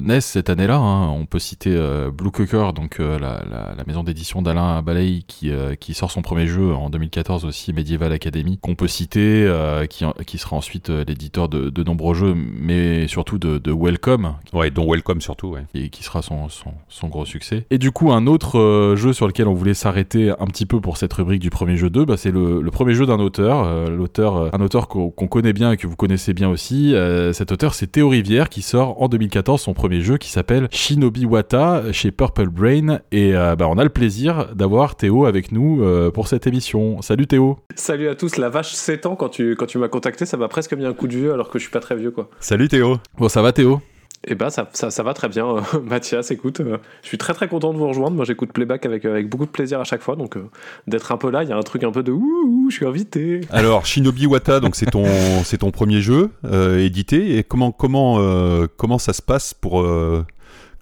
naissent cette année là hein. on peut citer Blue Cooker donc la, la, maison d'édition d'Alain Balay qui, qui sort son premier jeu en 2014 aussi Medieval Academy qu'on peut citer qui, qui sera ensuite l'éditeur de, de, nombreux jeux mais surtout de, de Welcome ouais dont Welcome surtout ouais. et qui sera son, son, son gros succès et du coup un autre jeu sur lequel on voulait s'arrêter un petit peu pour cette rubrique du premier jeu 2, bah, c'est le, premier jeu d'un auteur, euh, l'auteur, euh, un auteur qu'on connaît bien et que vous connaissez bien aussi. Euh, cet auteur, c'est Théo Rivière qui sort en 2014 son premier jeu qui s'appelle Shinobi Wata chez Purple Brain. Et bah, on a le plaisir d'avoir Théo avec nous pour cette émission. Salut Théo. Salut à tous. La vache 7 ans quand tu, quand tu m'as contacté, ça m'a presque mis un coup de vieux alors que je suis pas très vieux quoi. Salut Théo. Bon, ça va Théo? Eh ben ça, ça, va très bien, Mathias, écoute, euh, je suis très très content de vous rejoindre, moi j'écoute Playback avec, euh, avec beaucoup de plaisir à chaque fois, donc euh, d'être un peu là, il y a un truc un peu de ouh, je suis invité. Alors Shinobi Wata, donc c'est ton, c'est ton premier jeu édité, et comment, comment, comment ça se passe pour...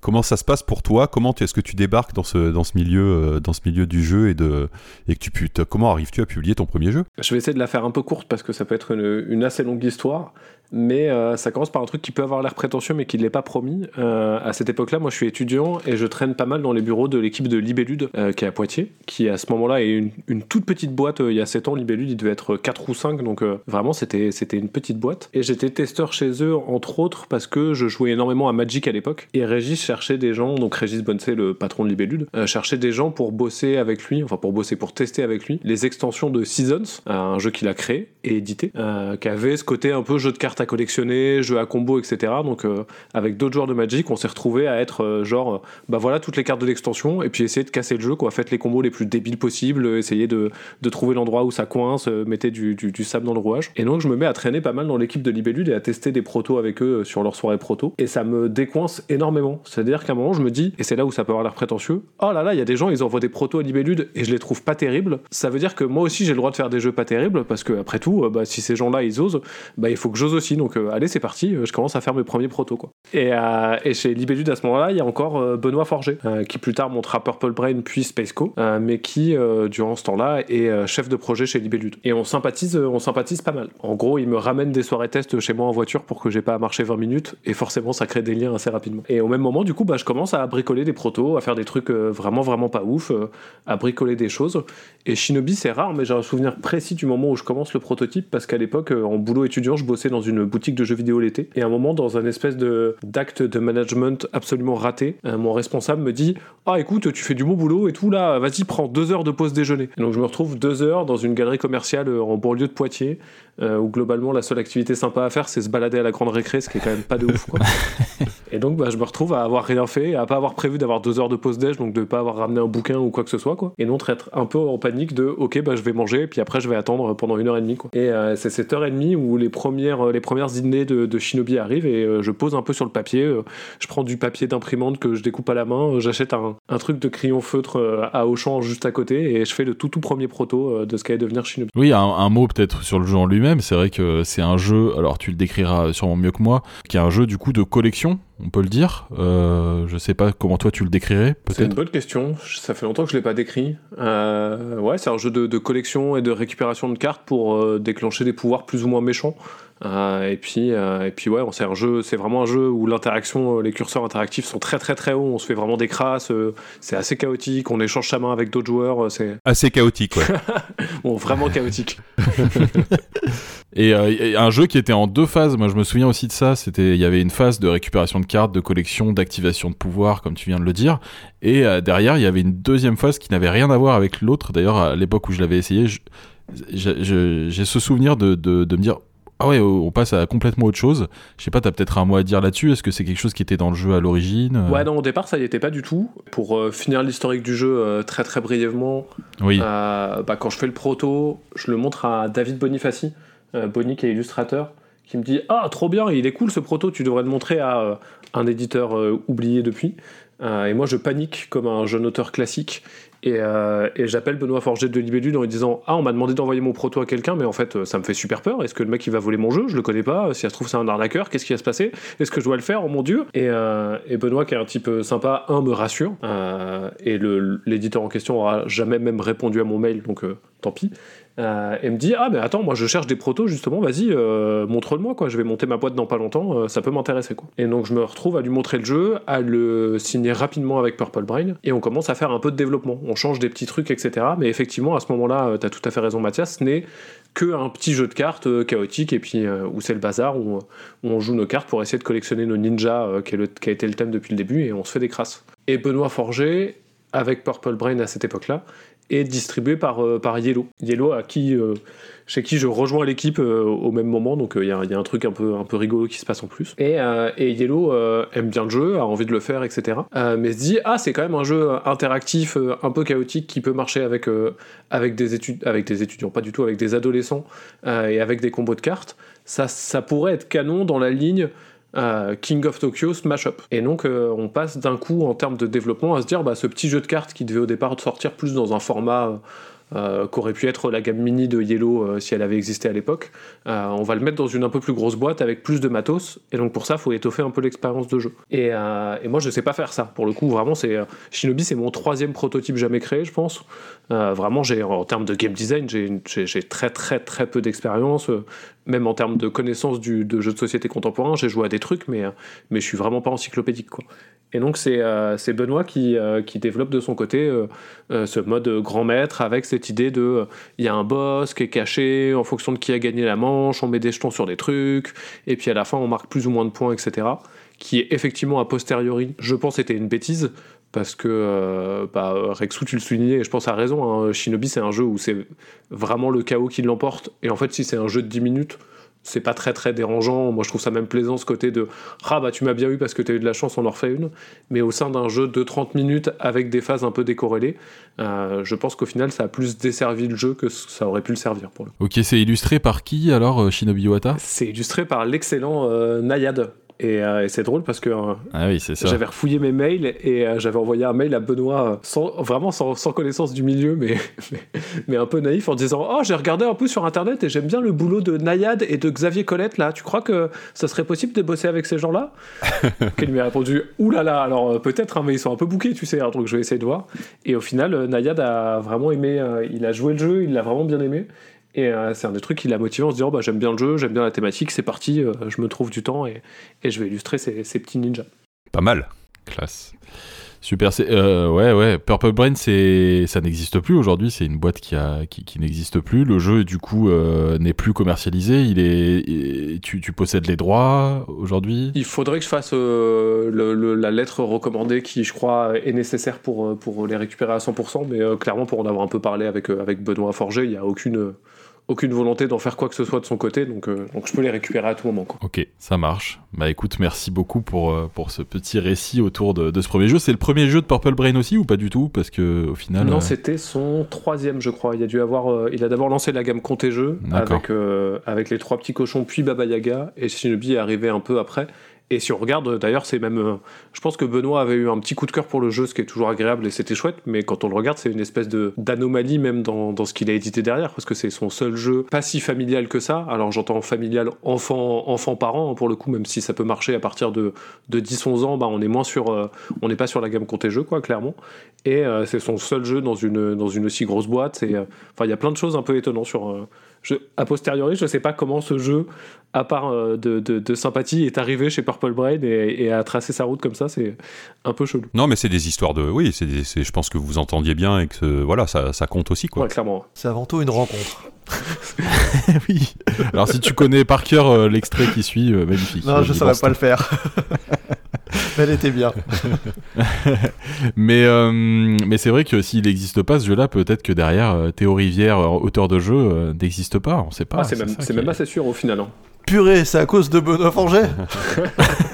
Comment ça se passe pour toi? Comment est-ce que tu débarques dans ce, dans ce milieu, dans ce milieu du jeu et de et que tu comment arrives-tu à publier ton premier jeu? Je vais essayer de la faire un peu courte parce que ça peut être une, une assez longue histoire mais euh, ça commence par un truc qui peut avoir l'air prétentieux mais qui ne l'est pas promis. Euh, à cette époque-là, moi je suis étudiant et je traîne pas mal dans les bureaux de l'équipe de Libellude euh, qui est à Poitiers, qui à ce moment-là est une, toute petite boîte. il y a 7 ans, Libellude il devait être 4 ou 5, donc vraiment c'était, une petite boîte. Et j'étais testeur chez eux entre autres parce que je jouais énormément à Magic à l'époque et Régis cherchait des gens, donc Régis Bonnecey, le patron de Libellude, cherchait des gens pour bosser avec lui, enfin pour bosser, pour tester avec lui les extensions de Seasons, un jeu qu'il a créé et édité, qui avait ce côté un peu jeu de cartes à collectionner, jeu à combo, etc. Donc euh, avec d'autres joueurs de Magic, on s'est retrouvé à être euh, genre, euh, bah voilà toutes les cartes de l'extension et puis essayer de casser le jeu, quoi. Faites les combos les plus débiles possibles, essayer de, de trouver l'endroit où ça coince, mettez du, du, sable dans le rouage. Et donc je me mets à traîner pas mal dans l'équipe de Libellude et à tester des protos avec eux sur leur soirée proto. Et ça me décoince énormément. C'est-à-dire qu'à un moment je me dis, et c'est là où ça peut avoir l'air prétentieux, oh là là, il y a des gens, ils envoient des protos à Libellude et je les trouve pas terribles. Ça veut dire que moi aussi j'ai le droit de faire des jeux pas terribles parce que après tout, bah, si ces gens-là ils osent, bah il faut que j'ose aussi. Donc allez, c'est parti, euh, je commence à faire mes premiers protos. Quoi. Et, euh, chez Libellude, à ce moment-là, il y a encore euh, Benoît Forger, qui plus tard montera Purple Brain puis Spaceco, mais qui, durant ce temps-là, est chef de projet chez Libellude. Et on sympathise, on sympathise pas mal. En gros, il me ramène des soirées tests chez moi en voiture pour que j'ai pas à marcher 20 minutes, et forcément, ça crée des liens assez rapidement. Et au même moment, du coup, bah, je commence à bricoler des protos, à faire des trucs vraiment, vraiment pas ouf, à bricoler des choses. Et Shinobi, c'est rare, mais j'ai un souvenir précis du moment où je commence le prototype, parce qu'à l'époque, en boulot étudiant, je bossais dans une boutique de jeux vidéo l'été. Et à un moment, dans un espèce d'acte de management absolument raté, euh, mon responsable me dit Ah, écoute, tu fais du bon boulot et tout, là, vas-y, prends deux heures de pause déjeuner. Donc, je me retrouve deux heures dans une galerie commerciale euh, en banlieue de Poitiers, euh, où globalement, la seule activité sympa à faire, c'est se balader à la grande récré, ce qui est quand même pas de ouf, quoi. et donc, bah, je me retrouve à avoir rien fait, à pas avoir prévu d'avoir deux heures de pause déj, donc de pas avoir ramené un bouquin ou quoi que ce soit, quoi. Et donc, être un peu en panique de Ok, bah, je vais manger, et puis après, je vais attendre pendant une heure et demie, quoi. Et c'est cette heure et demie où les premières, les premières idées de, de Shinobi arrivent et euh, je pose un peu sur le papier. Euh, je prends du papier d'imprimante que je découpe à la main. J'achète un, un, truc de crayon feutre euh, à Auchan juste à côté et je fais le tout tout premier proto de ce qu'allait devenir Shinobi. Oui, un, un mot peut-être sur le jeu en lui-même. C'est vrai que c'est un jeu, alors tu le décriras sûrement mieux que moi, qui est un jeu du coup de collection on peut le dire. Euh, je sais pas comment toi tu le décrirais. C'est une bonne question. Ça fait longtemps que je l'ai pas décrit. ouais, c'est un jeu de, de, collection et de récupération de cartes pour déclencher des pouvoirs plus ou moins méchants. Euh, et puis, euh, et puis ouais, c'est un jeu, c'est vraiment un jeu où l'interaction, euh, les curseurs interactifs sont très très très hauts. On se fait vraiment des crasses. c'est assez chaotique. On échange sa main avec d'autres joueurs. C'est assez chaotique, ouais. bon, vraiment chaotique. et un jeu qui était en deux phases. Moi, je me souviens aussi de ça. C'était, il y avait une phase de récupération de cartes, de collection, d'activation de pouvoir, comme tu viens de le dire. Et derrière, il y avait une deuxième phase qui n'avait rien à voir avec l'autre. D'ailleurs, à l'époque où je l'avais essayé, j'ai ce souvenir de, de, de me dire ah ouais, on passe à complètement autre chose. Je sais pas, t'as peut-être un mot à dire là-dessus. Est-ce que c'est quelque chose qui était dans le jeu à l'origine euh Ouais, non, au départ, ça y était pas du tout. Pour euh, finir l'historique du jeu euh, très très brièvement, oui. bah, quand je fais le proto, je le montre à David Bonifaci, Boni qui est illustrateur, qui me dit Ah, trop bien, il est cool ce proto, tu devrais le montrer à un éditeur oublié depuis. et moi, je panique comme un jeune auteur classique euh, et, j'appelle Benoît Forget de Libellude en lui disant Ah, on m'a demandé d'envoyer mon proto à quelqu'un, mais en fait, euh, ça me fait super peur. Est-ce que le mec il va voler mon jeu? Je le connais pas. Si ça se trouve, c'est un arnaqueur. Qu'est-ce qui va se passer? Est-ce que je dois le faire? Oh mon dieu euh, et, Benoît, qui est un type sympa, un, me rassure. et l'éditeur en question aura jamais même répondu à mon mail, donc tant pis. Euh, et me dit ah mais attends moi je cherche des protos justement vas-y euh, montre-le-moi quoi. Je vais monter ma boîte dans pas longtemps euh, ça peut m'intéresser quoi. Et donc je me retrouve à lui montrer le jeu à le signer rapidement avec Purple Brain et on commence à faire un peu de développement. On change des petits trucs etc mais effectivement à ce moment-là t'as tout à fait raison Mathias ce n'est que un petit jeu de cartes chaotique et puis où c'est le bazar où, on joue nos cartes pour essayer de collectionner nos ninjas qui, qui a été le thème depuis le début et on se fait des crasses. Et Benoît Forger avec Purple Brain à cette époque-là, et distribué par, euh, par Yellow. Yellow à qui, euh, chez qui je rejoins l'équipe euh, au même moment, donc il y, a un truc un peu, un peu rigolo qui se passe en plus. Et, et Yellow aime bien le jeu, a envie de le faire, etc. mais se dit, ah c'est quand même un jeu interactif, un peu chaotique, qui peut marcher avec, avec, des études, avec des étudiants, pas du tout, avec des adolescents, et avec des combos de cartes. Ça, ça pourrait être canon dans la ligne King of Tokyo Smash Up. Et donc euh, on passe d'un coup en termes de développement à se dire bah, ce petit jeu de cartes qui devait au départ sortir plus dans un format euh, qu'aurait pu être la gamme mini de Yellow euh, si elle avait existé à l'époque. on va le mettre dans une un peu plus grosse boîte avec plus de matos, et donc pour ça, il faut étoffer un peu l'expérience de jeu. Et, moi, je sais pas faire ça. Pour le coup, vraiment, c'est Shinobi, c'est mon troisième prototype jamais créé, je pense. vraiment, j'ai en termes de game design, j'ai très très très peu d'expérience même en termes de connaissance du, de jeux de société contemporains, j'ai joué à des trucs, mais, mais je suis vraiment pas encyclopédique. Quoi. Et donc c'est euh, Benoît qui, euh, qui, développe de son côté euh, ce mode grand maître avec cette idée de il y a un boss qui est caché en fonction de qui a gagné la manche, on met des jetons sur des trucs, et puis à la fin on marque plus ou moins de points, etc. Qui est effectivement a posteriori, je pense, était une bêtise, parce que bah, Rexou, tu le soulignais, et je pense à raison, hein, Shinobi c'est un jeu où c'est vraiment le chaos qui l'emporte, et en fait si c'est un jeu de 10 minutes, c'est pas très très dérangeant. Moi, je trouve ça même plaisant ce côté de ah bah tu m'as bien eu parce que tu as eu de la chance, on en refait une. Mais au sein d'un jeu de 30 minutes avec des phases un peu décorrélées, euh, je pense qu'au final, ça a plus desservi le jeu que ça aurait pu le servir pour le. Ok, c'est illustré par qui alors, euh, Shinobi Wata C'est illustré par l'excellent euh, Nayad. Euh, et, c'est drôle parce que euh, ah j'avais refouillé mes mails et euh, j'avais envoyé un mail à Benoît sans, vraiment sans, connaissance du milieu, mais, mais, un peu naïf en disant Oh, j'ai regardé un peu sur internet et j'aime bien le boulot de Nayad et de Xavier Colette là. Tu crois que ça serait possible de bosser avec ces gens-là? Qu'il m'a répondu Ouh là là, alors peut-être, hein, mais ils sont un peu bouqués, tu sais, hein, donc je vais essayer de voir. Et au final, Nayad a vraiment aimé, il a joué le jeu, il l'a vraiment bien aimé. Et euh, c'est un des trucs qui l'a motivé en se disant bah, j'aime bien le jeu, j'aime bien la thématique, c'est parti, euh, je me trouve du temps et, et je vais illustrer ces, ces, petits ninjas. Pas mal. Classe. Super, euh, ouais, ouais. Purple Brain, c'est, ça n'existe plus aujourd'hui. C'est une boîte qui a, qui, qui n'existe plus. Le jeu, du coup, n'est plus commercialisé. Il est, tu, tu possèdes les droits aujourd'hui? Il faudrait que je fasse le, la lettre recommandée qui, je crois, est nécessaire pour, pour les récupérer à 100%. Mais clairement, pour en avoir un peu parlé avec, avec Benoît Forger, il n'y a aucune aucune volonté d'en faire quoi que ce soit de son côté, donc, euh, donc je peux les récupérer à tout moment. Quoi. Ok, ça marche. Bah écoute, merci beaucoup pour, euh, pour ce petit récit autour de, de ce premier jeu. C'est le premier jeu de Purple Brain aussi ou pas du tout? Parce que au final. Non, euh, c'était son troisième, je crois. Il a dû avoir, il a d'abord lancé la gamme Comté Jeux avec, avec les trois petits cochons, puis Baba Yaga, et Shinobi est arrivé un peu après. Et si on regarde, d'ailleurs, c'est même. Euh, je pense que Benoît avait eu un petit coup de cœur pour le jeu, ce qui est toujours agréable et c'était chouette, mais quand on le regarde, c'est une espèce d'anomalie même dans, dans ce qu'il a édité derrière, parce que c'est son seul jeu pas si familial que ça. Alors j'entends familial enfant, enfant parent, hein, pour le coup, même si ça peut marcher à partir de, de 10-11 ans, bah, on est moins sur. Euh, on n'est pas sur la gamme compté jeu, quoi, clairement. Et euh, c'est son seul jeu dans une, dans une aussi grosse boîte. Enfin, il y a plein de choses un peu étonnantes sur je, a posteriori, je ne sais pas comment ce jeu, à part euh, de, de, sympathie, est arrivé chez Purple Brain et, a tracé sa route comme ça. C'est un peu chelou. Non, mais c'est des histoires de. Oui, c'est je pense que vous entendiez bien et que voilà, ça, ça compte aussi. Quoi. Ouais, clairement. C'est avant tout une rencontre. oui. Alors, si tu connais par cœur euh, l'extrait qui suit, euh, magnifique. Non, je ne saurais pas le faire. elle était bien. mais euh, mais c'est vrai que s'il n'existe pas ce jeu-là, peut-être que derrière euh, Théo Rivière, euh, auteur de jeu, n'existe pas. On sait pas. Ah, c'est même, même assez sûr au final. Hein. Purée, c'est à cause de Benoît Forget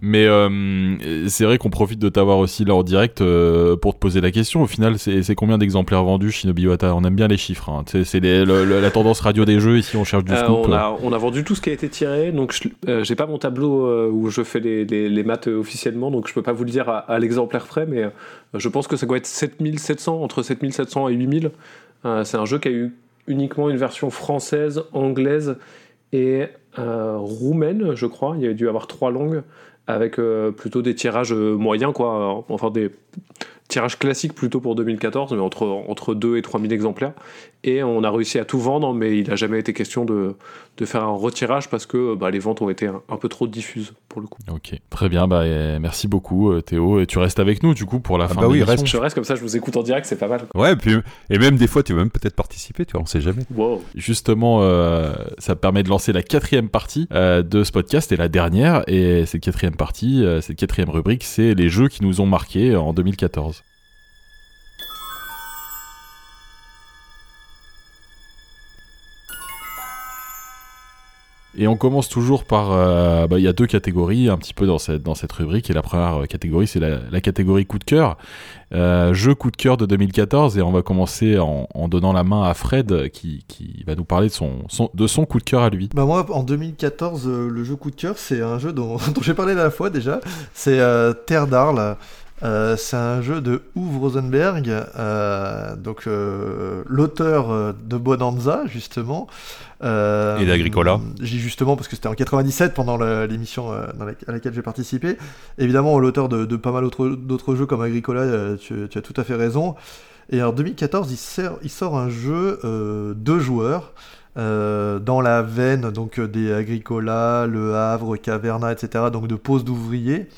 Mais euh, c'est vrai qu'on profite de t'avoir aussi là en direct euh, pour te poser la question. Au final, c'est combien d'exemplaires vendus Shinobi Wata On aime bien les chiffres. Hein. C'est la tendance radio des jeux. Ici, on cherche du scoop. On a, on, a, vendu tout ce qui a été tiré. Donc, j'ai pas mon tableau où je fais les, les, maths officiellement. Donc, je peux pas vous le dire à, à l'exemplaire près. Mais je pense que ça doit être 7700, entre 7700 et 8000. c'est un jeu qui a eu uniquement une version française, anglaise et euh, roumaine, je crois. Il y a dû avoir trois langues avec euh, plutôt des tirages euh, moyens, quoi. Enfin, des tirage classique plutôt pour 2014, mais entre, entre 2 et 3 000 exemplaires. Et on a réussi à tout vendre, mais il n'a jamais été question de, de, faire un retirage parce que bah, les ventes ont été un, peu trop diffuses pour le coup. Ok, très bien. Bah, merci beaucoup euh, Théo. Et tu restes avec nous du coup pour la ah fin bah oui, reste, Je reste comme ça, je vous écoute en direct, c'est pas mal. Ouais, et, puis, et même des fois tu vas même peut-être participer, tu vois, on sait jamais. Justement, euh, ça permet de lancer la quatrième partie euh, de ce podcast et la dernière. Et cette quatrième partie, cette quatrième rubrique, c'est les jeux qui nous ont marqués en 2014. Et on commence toujours par, euh, bah, il y a deux catégories un petit peu dans cette, dans cette rubrique. Et la première catégorie, c'est la, catégorie coup de cœur. Euh, jeu coup de cœur de 2014. Et on va commencer en, donnant la main à Fred qui, qui va nous parler de son, de son coup de cœur à lui. Bah moi, en 2014, euh, le jeu coup de cœur, c'est un jeu dont, dont j'ai parlé la fois déjà. C'est Terre d'Arles. C'est un jeu de Uwe Rosenberg, donc l'auteur de Bonanza justement, euh, et d'Agricola. J'ai justement parce que c'était en 97 pendant l'émission euh, à laquelle j'ai participé. Évidemment, l'auteur de, pas mal d'autres jeux comme Agricola, euh, tu, as tout à fait raison. Et en 2014, il, il sort un jeu deux joueurs. dans la veine donc des Agricola, Le Havre, Caverna, etc. Donc de pose d'ouvriers,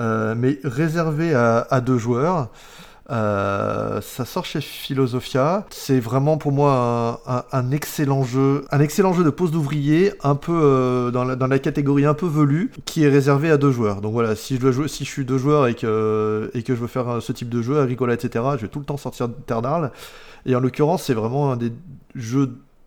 mais réservé à, deux joueurs. Euh, ça sort chez Philosophia. C'est vraiment pour moi un, excellent jeu, un excellent jeu de pose d'ouvrier, un peu euh, dans, la, catégorie un peu velue, qui est réservé à deux joueurs. Donc voilà, si je suis deux joueurs et que je veux faire ce type de jeu, Agricola, etc. Je vais tout le temps sortir de Terre d'Arles. Et en l'occurrence, c'est vraiment un des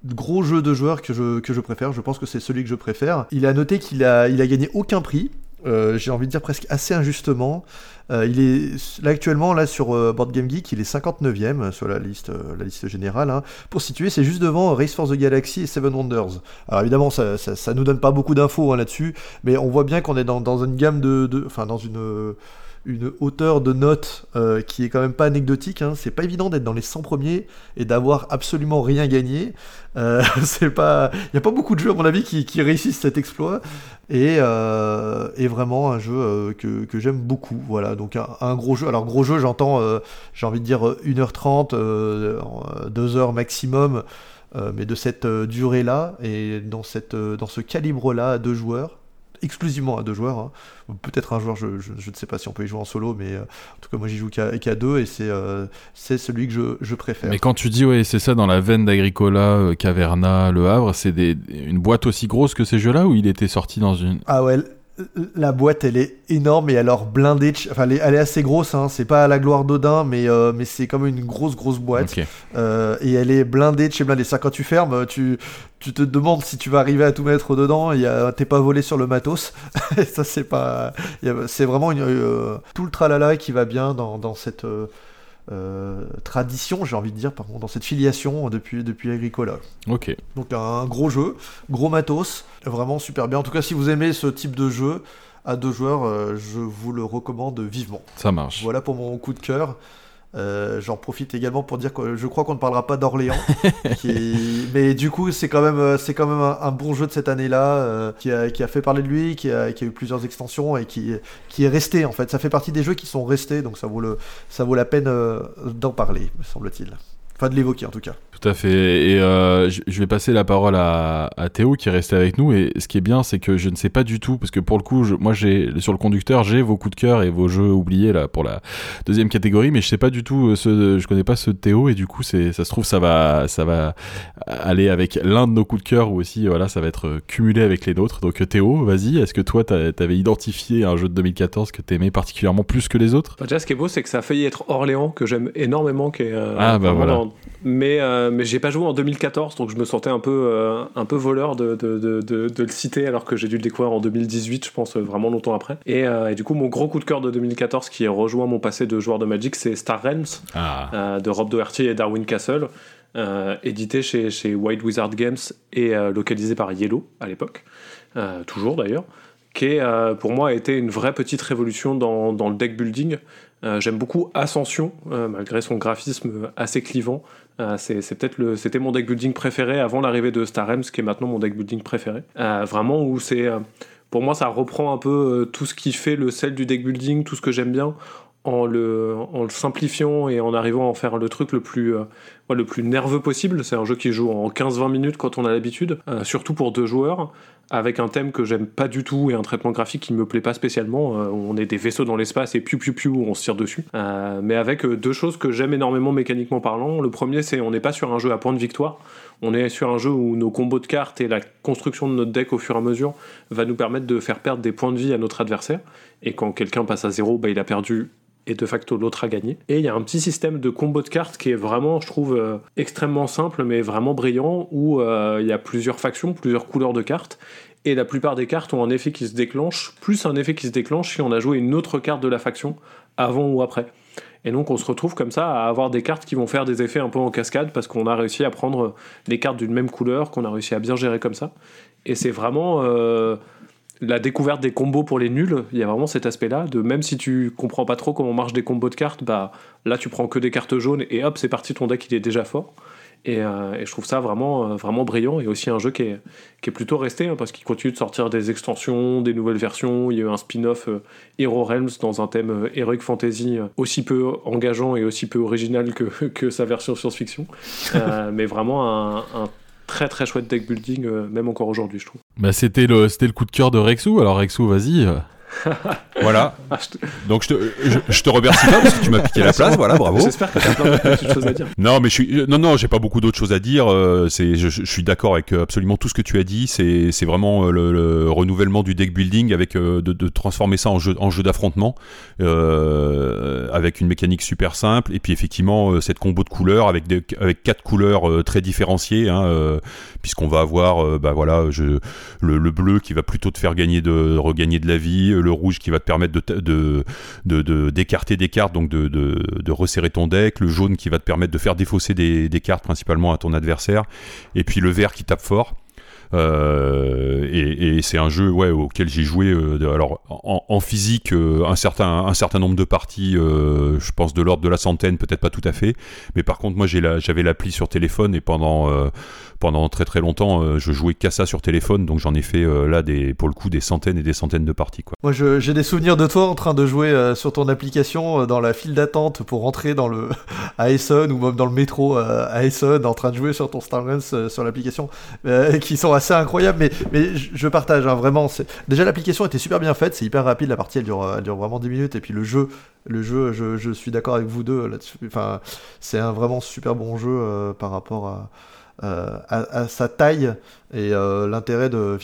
gros jeux de joueurs que je, préfère. Je pense que c'est celui que je préfère. Il a noté qu'il a, a gagné aucun prix. Euh, j'ai envie de dire presque assez injustement. Euh, il est là actuellement là sur euh, Board Game Geek, il est 59e sur la liste, la liste générale. Hein. Pour situer, c'est juste devant Race for the Galaxy et Seven Wonders. Alors évidemment, ça, ça, nous donne pas beaucoup d'infos hein, là-dessus, mais on voit bien qu'on est dans, dans, une gamme de, enfin dans une une hauteur de notes euh, qui est quand même pas anecdotique. Hein. C'est pas évident d'être dans les 100 premiers et d'avoir absolument rien gagné. Euh, c'est pas, il y a pas beaucoup de jeux à mon avis qui, réussissent cet exploit et, euh, vraiment un jeu que, j'aime beaucoup. Voilà, donc un, gros jeu. Alors gros jeu, j'entends, j'ai envie de dire 1h30, 2h maximum. mais de cette durée-là et dans, dans ce calibre-là à deux joueurs, exclusivement à deux joueurs. Hein. Peut-être un joueur, je, ne sais pas si on peut y jouer en solo, mais euh, en tout cas, moi j'y joue qu'à deux et c'est euh, celui que je, préfère. Mais quand tu dis, ouais, c'est ça, dans la veine d'Agricola, euh, Caverna, Le Havre, c'est une boîte aussi grosse que ces jeux-là ou il était sorti dans une. Ah ouais, la boîte, elle est énorme et alors blindée. Enfin, elle est, assez grosse. Hein. C'est pas à la gloire d'Odin, mais, euh, mais c'est comme une grosse, grosse boîte. Euh, et elle est blindée de chez blindée. Ça, quand tu fermes, tu, tu te demandes si tu vas arriver à tout mettre dedans. T'es pas volé sur le matos. ça, c'est pas. C'est vraiment une, euh, tout le tralala qui va bien dans, dans cette. Euh, tradition, j'ai envie de dire, par contre, dans cette filiation depuis, depuis Agricola. Ok. Donc un gros jeu, gros matos, vraiment super bien. En tout cas, si vous aimez ce type de jeu à deux joueurs, euh, je vous le recommande vivement. Ça marche. Voilà pour mon coup de cœur. Euh, j'en profite également pour dire que je crois qu'on ne parlera pas d'Orléans, mais du coup c'est quand même euh, c'est quand même un, bon jeu de cette année-là euh, qui, a, qui, a, fait parler de lui, qui a, qui a, eu plusieurs extensions et qui, qui est resté en fait. Ça fait partie des jeux qui sont restés, donc ça vaut le ça vaut la peine d'en parler, me semble-t-il. Enfin de l'évoquer en tout cas. Tout à fait. Et euh, je vais passer la parole à, Théo qui est resté avec nous. Et ce qui est bien, c'est que je ne sais pas du tout, parce que pour le coup, moi, j'ai sur le conducteur, j'ai vos coups de cœur et vos jeux oubliés là pour la deuxième catégorie, mais je sais pas du tout euh, ce, je connais pas ceux de Théo et du coup, c'est, ça se trouve, ça va, ça va aller avec l'un de nos coups de cœur ou aussi, voilà, ça va être cumulé avec les nôtres. Donc Théo, vas-y. Est-ce que toi, t'avais identifié un jeu de 2014 que t'aimais particulièrement plus que les autres? Bah, Déjà, ce qui est beau, c'est que ça a failli être Orléans que j'aime énormément, qui est euh, ah, bah, voilà. Mais, euh, mais j'ai pas joué en 2014, donc je me sentais un peu, euh, un peu voleur de, de, de, de, le citer, alors que j'ai dû le découvrir en 2018, je pense, vraiment longtemps après. Et, et, du coup, mon gros coup de cœur de 2014, qui rejoint mon passé de joueur de Magic, c'est Star Realms, ah. de Rob Doherty et Darwin Castle, édité chez, chez White Wizard Games et localisé par Yellow à l'époque, toujours d'ailleurs qui euh, pour moi a été une vraie petite révolution dans, dans le deck building. Euh, j'aime beaucoup Ascension, euh, malgré son graphisme assez clivant. c'est peut-être le, c'était mon deck building préféré avant l'arrivée de Star Realms, qui est maintenant mon deck building préféré. vraiment où c'est, pour moi, ça reprend un peu tout ce qui fait le sel du deck building, tout ce que j'aime bien, en le, simplifiant et en arrivant à en faire le truc le plus, le plus nerveux possible. C'est un jeu qui joue en 15-20 minutes quand on a l'habitude, surtout pour deux joueurs avec un thème que j'aime pas du tout et un traitement graphique qui me plaît pas spécialement. Euh, on est des vaisseaux dans l'espace et piou piou piou, on se tire dessus. Euh, mais avec euh, deux choses que j'aime énormément mécaniquement parlant. Le premier, c'est on n'est pas sur un jeu à point de victoire. On est sur un jeu où nos combos de cartes et la construction de notre deck au fur et à mesure va nous permettre de faire perdre des points de vie à notre adversaire. Et quand quelqu'un passe à zéro, bah, il a perdu et de facto l'autre a gagné. Et il y a un petit système de combo de cartes qui est vraiment, je trouve, euh, extrêmement simple mais vraiment brillant où euh, il y a plusieurs factions, plusieurs couleurs de cartes. Et la plupart des cartes ont un effet qui se déclenche, plus un effet qui se déclenche si on a joué une autre carte de la faction avant ou après. Et donc on se retrouve comme ça à avoir des cartes qui vont faire des effets un peu en cascade parce qu'on a réussi à prendre les cartes d'une même couleur, qu'on a réussi à bien gérer comme ça. Et c'est vraiment... Euh, la découverte des combos pour les nuls, il y a vraiment cet aspect-là, de même si tu comprends pas trop comment marchent des combos de cartes, bah là tu prends que des cartes jaunes et hop, c'est parti, ton deck il est déjà fort. Et, euh, je trouve ça vraiment, euh, vraiment brillant et aussi un jeu qui est, qui est plutôt resté hein, parce qu'il continue de sortir des extensions, des nouvelles versions. Il y a eu un spin-off euh, Hero Realms dans un thème Heroic Fantasy aussi peu engageant et aussi peu original que, que sa version science-fiction. mais vraiment un, un très très chouette deck building, même encore aujourd'hui, je trouve. Bah, c'était le, c'était le coup de cœur de Rexou. Alors, Rexou, vas-y. voilà. Donc je te, je, te remercie pas parce que tu m'as piqué la place. Voilà, bravo. J'espère que tu as plein de choses à dire. Non, mais je suis, non, non, j'ai pas beaucoup d'autres choses à dire. Euh, c'est, je, suis d'accord avec euh, absolument tout ce que tu as dit. C'est, c'est vraiment euh, le, renouvellement du deck building avec de, de, transformer ça en jeu, en jeu d'affrontement euh, avec une mécanique super simple et puis effectivement cette combo de couleurs avec des, avec quatre couleurs très différenciées, hein, puisqu'on va avoir, bah voilà, je, le, le, bleu qui va plutôt te faire gagner de regagner de la vie le rouge qui va te permettre de, d'écarter des cartes, donc de, resserrer ton deck, le jaune qui va te permettre de faire défausser des cartes principalement à ton adversaire, et puis le vert qui tape fort. Euh, et, c'est un jeu ouais, auquel j'ai joué euh, alors en, physique euh, un certain un certain nombre de parties je pense de l'ordre de la centaine peut-être pas tout à fait mais par contre moi j'avais l'appli sur téléphone et pendant pendant très très longtemps je jouais qu'à ça sur téléphone donc j'en ai fait là des pour le coup des centaines et des centaines de parties quoi. Moi j'ai des souvenirs de toi en train de jouer sur ton application dans la file d'attente pour rentrer dans le à ou même dans le métro à en train de jouer sur ton Star sur l'application qui sont assez incroyable, mais, je partage hein, vraiment. Déjà, l'application était super bien faite, c'est hyper rapide, la partie elle dure, dure vraiment 10 minutes, et puis le jeu, le jeu je, suis d'accord avec vous deux là-dessus. C'est un vraiment super bon jeu euh, par rapport à, euh, à, sa taille et euh, l'intérêt de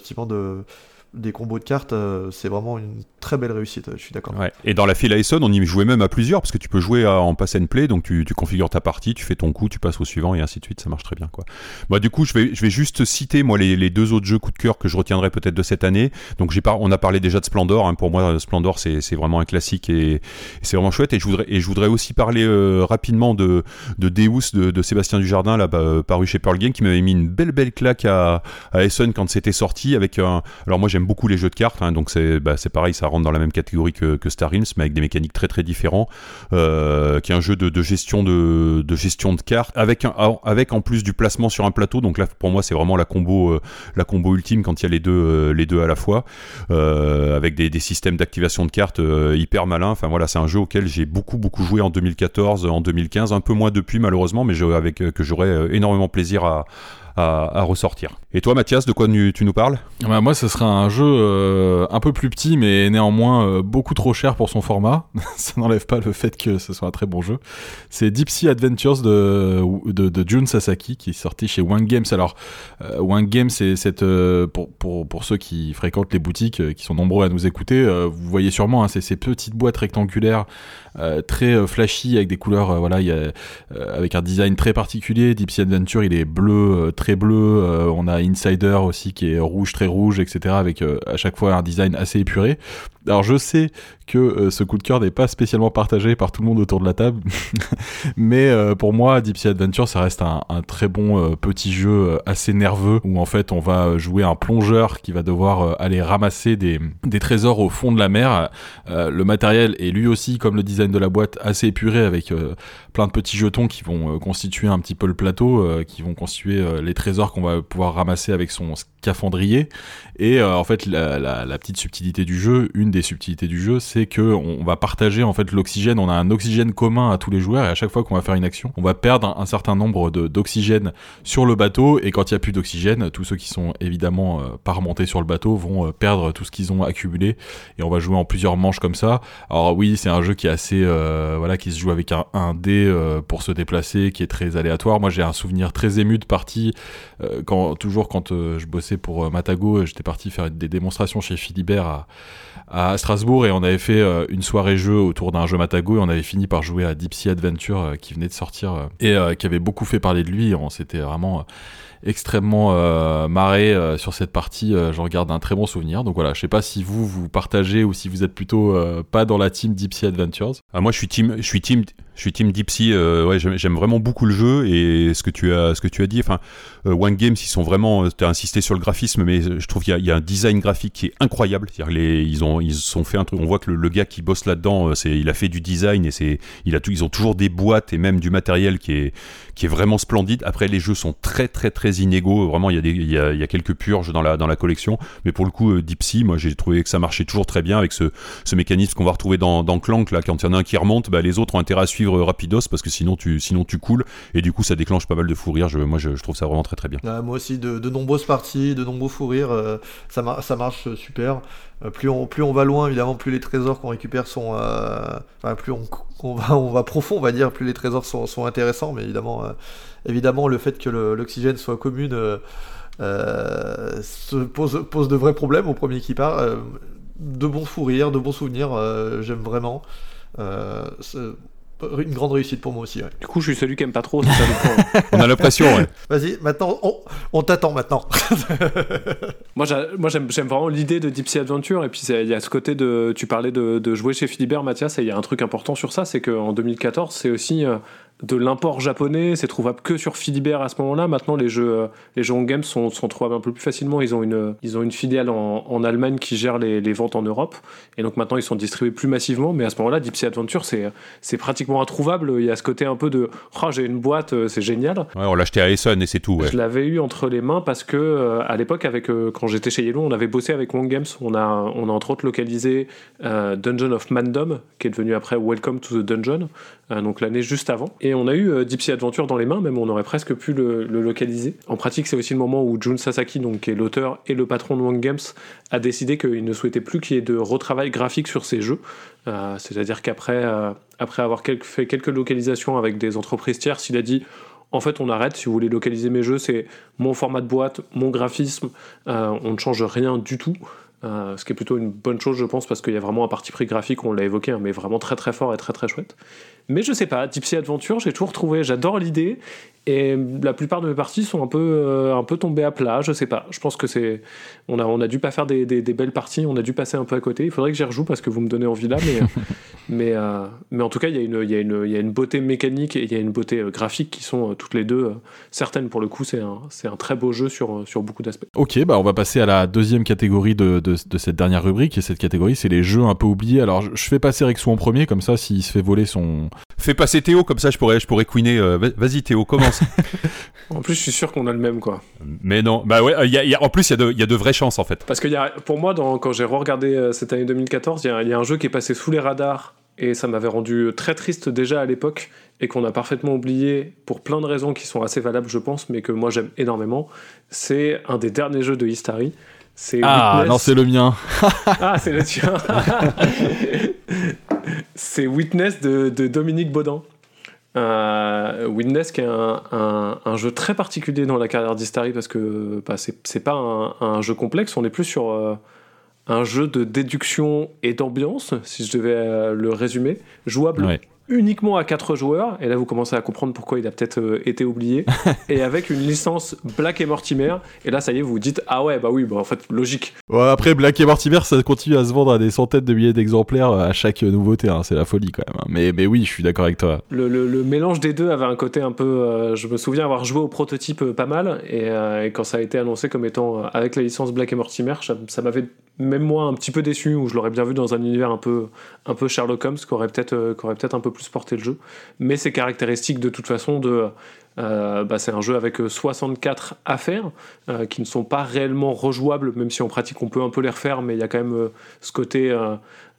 des combos de cartes, c'est vraiment une très belle réussite, je suis d'accord. Et dans la file Ison, on y jouait même à plusieurs, parce que tu peux jouer en pass and play, donc tu, configures ta partie, tu fais ton coup, tu passes au suivant, et ainsi de suite, ça marche très bien. Quoi. Du coup, je vais, je vais juste citer moi les, deux autres jeux coup de cœur que je retiendrai peut-être de cette année. Donc j'ai on a parlé déjà de Splendor, hein. pour moi Splendor c'est, vraiment un classique et, c'est vraiment chouette. Et je voudrais, et je voudrais aussi parler euh, rapidement de, de Deus de, Sébastien Dujardin, là, bah, paru chez Pearl Game, qui m'avait mis une belle belle claque à, à quand c'était sorti. Avec un... Alors moi j'aime beaucoup les jeux de cartes, hein, donc c'est, bah, c'est pareil, ça rentre dans la même catégorie que, Star Realms, mais avec des mécaniques très très différents, euh, qui est un jeu de, gestion de, gestion de cartes, avec, un, avec en plus du placement sur un plateau. Donc là, pour moi, c'est vraiment la combo, euh, la combo ultime quand il y a les deux, euh, les deux à la fois, avec des, systèmes d'activation de cartes hyper malins. Enfin voilà, c'est un jeu auquel j'ai beaucoup beaucoup joué en 2014, en 2015, un peu moins depuis malheureusement, mais avec que j'aurais énormément plaisir à à, ressortir. Et toi, Mathias, de quoi tu nous parles? Bah, Moi, ce sera un jeu euh, un peu plus petit, mais néanmoins euh, beaucoup trop cher pour son format. Ça n'enlève pas le fait que ce soit un très bon jeu. C'est Deep Sea Adventures de, de, Jun Sasaki, qui est sorti chez One Games. Alors, euh, One Games, c'est cette pour, pour, pour ceux qui fréquentent les boutiques, qui sont nombreux à nous écouter, vous voyez sûrement, hein, c'est ces petites boîtes rectangulaires très flashy avec des couleurs, voilà, y a, avec un design très particulier. Deep Sea Adventure, il est bleu, très bleu. on a Insider aussi qui est rouge, très rouge, etc. Avec à chaque fois un design assez épuré. Alors je sais que euh, ce coup de cœur n'est pas spécialement partagé par tout le monde autour de la table, mais euh, pour moi, Deep Sea Adventure, ça reste un, très bon euh, petit jeu assez nerveux où en fait on va jouer un plongeur qui va devoir aller ramasser des, des, trésors au fond de la mer. le matériel est lui aussi, comme le design de la boîte, assez épuré avec plein de petits jetons qui vont constituer un petit peu le plateau, qui vont constituer les trésors qu'on va pouvoir ramasser avec son scaphandrier. Et en fait, la, petite subtilité du jeu, une des subtilités du jeu, c'est que on va partager en fait l'oxygène. On a un oxygène commun à tous les joueurs et à chaque fois qu'on va faire une action, on va perdre un, certain nombre d'oxygène sur le bateau. Et quand il y a plus d'oxygène, tous ceux qui sont évidemment euh, pas remontés sur le bateau vont euh, perdre tout ce qu'ils ont accumulé. Et on va jouer en plusieurs manches comme ça. Alors oui, c'est un jeu qui est assez euh, voilà, qui se joue avec un, un dé pour se déplacer, qui est très aléatoire. Moi, j'ai un souvenir très ému de partie quand toujours quand je bossais pour Matago, j'étais parti faire des démonstrations chez Philibert à à Strasbourg et on avait fait euh, une soirée jeu autour d'un jeu Matago et on avait fini par jouer à Deep Sea Adventure euh, qui venait de sortir euh, et qui avait beaucoup fait parler de lui. On s'était vraiment extrêmement marré sur cette partie. J'en garde un très bon souvenir. Donc voilà, je sais pas si vous vous partagez ou si vous êtes plutôt pas dans la team Deep Sea Adventures. Ah, moi, je suis team, je suis team, je suis team Deep Sea. ouais, j'aime vraiment beaucoup le jeu et ce que tu as, ce que tu as dit. Enfin, One Games, ils sont vraiment. tu as insisté sur le graphisme, mais je trouve qu'il y, a un design graphique qui est incroyable. C'est-à-dire les, ils ont ils ont fait un truc. On voit que le, gars qui bosse là-dedans, euh, c'est, il a fait du design et c'est, ils ont toujours des boîtes et même du matériel qui est, qui est vraiment splendide. Après, les jeux sont très, très, très inégaux. Vraiment, il y a des, il y a, il y a quelques purges dans la, dans la collection. Mais pour le coup, euh, Deep Sea, moi, j'ai trouvé que ça marchait toujours très bien avec ce, ce mécanisme qu'on va retrouver dans, dans Clank, là, quand il y en a un qui remonte, bah, les autres ont intérêt à suivre rapidos parce que sinon tu, sinon tu coules et du coup, ça déclenche pas mal de fou rire. Je, moi, je, trouve ça vraiment très, très bien. moi aussi, de, nombreuses parties, de nombreux fous rires, euh, ça marche super. Euh, plus, on, plus on va loin, évidemment, plus les trésors qu'on récupère sont. Euh, enfin, plus on, va, on va profond, on va dire, plus les trésors sont, intéressants. Mais évidemment, euh, évidemment, le fait que l'oxygène soit commune se pose, pose de vrais problèmes au premier qui part. de bons fous rires, de bons souvenirs, j'aime vraiment une grande réussite pour moi aussi. Du coup, je suis celui qui aime pas trop. on a l'impression, ouais. Vas-y, maintenant, on, t'attend maintenant. moi, j'aime vraiment l'idée de Deep Sea Adventure. Et puis, il y a ce côté de. Tu parlais de, de jouer chez Philibert, Mathias, et il y a un truc important sur ça c'est qu'en 2014, c'est aussi. De l'import japonais, c'est trouvable que sur Philibert à ce moment-là. Maintenant, les jeux, euh, les jeux en game sont, sont, trouvables un peu plus facilement. Ils ont une, ils ont une filiale en, en Allemagne qui gère les, les, ventes en Europe. Et donc maintenant, ils sont distribués plus massivement. Mais à ce moment-là, Deep Sea Adventure, c'est, c'est pratiquement introuvable. Il y a ce côté un peu de oh, j'ai une boîte, euh, c'est génial. Ouais, on l'achetait à Essen et c'est tout. Je l'avais eu entre les mains parce que euh, à l'époque, avec, quand j'étais chez Yellow, on avait bossé avec One Games. On a, on a entre autres localisé Dungeon of Mandom, qui est devenu après Welcome to the Dungeon, donc l'année juste avant. Et on a eu Deep Sea Aventure dans les mains, même on aurait presque pu le, localiser. En pratique, c'est aussi le moment où Jun Sasaki, qui est l'auteur et le patron de One Games, a décidé qu'il ne souhaitait plus qu'il y ait de retravail graphique sur ses jeux. Euh, c'est-à-dire qu'après euh, avoir fait quelques localisations avec des entreprises tierces, il a dit en fait, on arrête. Si vous voulez localiser mes jeux, c'est mon format de boîte, mon graphisme. Euh, on ne change rien du tout. ce qui est plutôt une bonne chose, je pense, parce qu'il y a vraiment un parti pris graphique, on l'a évoqué, hein, mais vraiment très très fort et très très chouette. Mais je sais pas, Sea Adventure, j'ai toujours trouvé, j'adore l'idée, et la plupart de mes parties sont un peu, euh, un peu tombées à plat, je sais pas. Je pense que c'est. On a, on a dû pas faire des, des, belles parties, on a dû passer un peu à côté. Il faudrait que j'y rejoue parce que vous me donnez envie là, mais, mais, euh, mais en tout cas, il y, a une, y, a une, y a une beauté mécanique et il y a une beauté euh, graphique qui sont toutes les deux certaines pour le coup. C'est un, un très beau jeu sur, sur beaucoup d'aspects. Ok, bah on va passer à la deuxième catégorie de, de, de, cette dernière rubrique, et cette catégorie, c'est les jeux un peu oubliés. Alors, je, fais passer Rexou en premier, comme ça, s'il se fait voler son. Fais passer Théo, comme ça, je pourrais, je pourrais queener. Vas-y, Théo, commence. En plus, je suis sûr qu'on a le même, quoi. Mais non, bah ouais, y y a, en plus, il y, y, a de vraies chances, en fait. Parce que y a, pour moi, dans, quand j'ai re-regardé euh, cette année 2014, il y, a un jeu qui est passé sous les radars et ça m'avait rendu très triste déjà à l'époque et qu'on a parfaitement oublié pour plein de raisons qui sont assez valables, je pense, mais que moi j'aime énormément. C'est un des derniers jeux de Histary. C'est ah non, c'est le mien. ah, c'est le tien. c'est Witness de, Dominique Baudin. Euh, Witness qui est un, jeu très particulier dans la carrière d'Histary parce que bah, c'est pas un, jeu complexe, on est plus sur euh, un jeu de déduction et d'ambiance, si je devais euh, le résumer, jouable uniquement à 4 joueurs, et là vous commencez à comprendre pourquoi il a peut-être euh, été oublié, et avec une licence Black et Mortimer, et là ça y est, vous vous dites, ah ouais, bah oui, bah en fait, logique. après, Black et Mortimer, ça continue à se vendre à des centaines de milliers d'exemplaires euh, à chaque nouveauté, hein, c'est la folie quand même. Hein. Mais, mais oui, je suis d'accord avec toi. Le, le, mélange des deux avait un côté un peu. Euh, je me souviens avoir joué au prototype pas mal, et, quand ça a été annoncé comme étant avec la licence Black et Mortimer, ça, m'avait même moi un petit peu déçu, où je l'aurais bien vu dans un univers un peu, un peu Sherlock Holmes, qui aurait peut-être peut un peu plus porter le jeu. Mais c'est caractéristique de toute façon de. Euh, bah, c'est un jeu avec 64 affaires euh, qui ne sont pas réellement rejouables, même si en pratique on peut un peu les refaire, mais il y a quand même euh, ce côté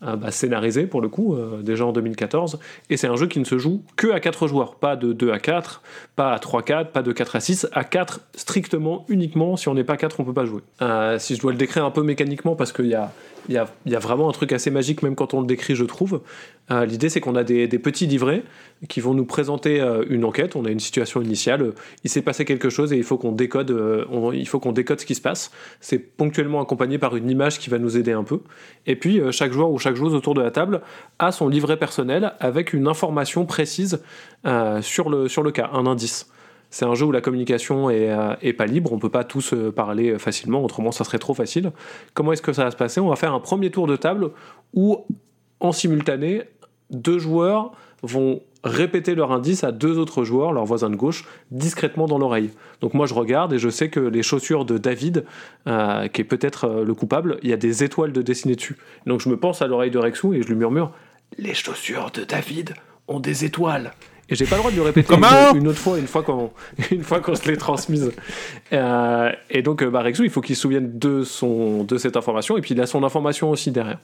bah, scénarisé pour le coup, déjà en 2014. Et c'est un jeu qui ne se joue que à 4 joueurs, pas de 2 à 4, pas à 3-4, pas de 4 à 6, à 4 strictement, uniquement. Si on n'est pas 4, on peut pas jouer. si je dois le décrire un peu mécaniquement, parce qu'il y a il y, a, vraiment un truc assez magique, même quand on le décrit, je trouve. Euh, l'idée, c'est qu'on a des, petits livrets qui vont nous présenter euh, une enquête. On a une situation initiale. il s'est passé quelque chose et il faut qu'on décode, euh, il faut qu'on décode ce qui se passe. C'est ponctuellement accompagné par une image qui va nous aider un peu. Et puis, chaque joueur ou chaque joueuse autour de la table a son livret personnel avec une information précise sur, le, sur le cas, un indice. C'est un jeu où la communication est, euh, pas libre, on peut pas tous euh, parler facilement, autrement ça serait trop facile. Comment est-ce que ça va se passer? On va faire un premier tour de table où, en simultané, deux joueurs vont répéter leur indice à deux autres joueurs, leurs voisins de gauche, discrètement dans l'oreille. Donc moi je regarde et je sais que les chaussures de David, euh, qui est peut-être le coupable, il y a des étoiles de dessinées dessus. Donc je me pense à l'oreille de Rexou et je lui murmure Les chaussures de David ont des étoiles. Et j'ai pas le droit de le répéter une, autre fois, une fois qu'on, une fois qu'on se l'est transmise. Euh, et donc, euh, bah, Rexou, il faut qu'il se souvienne de, son, de cette information, et puis il a son information aussi derrière.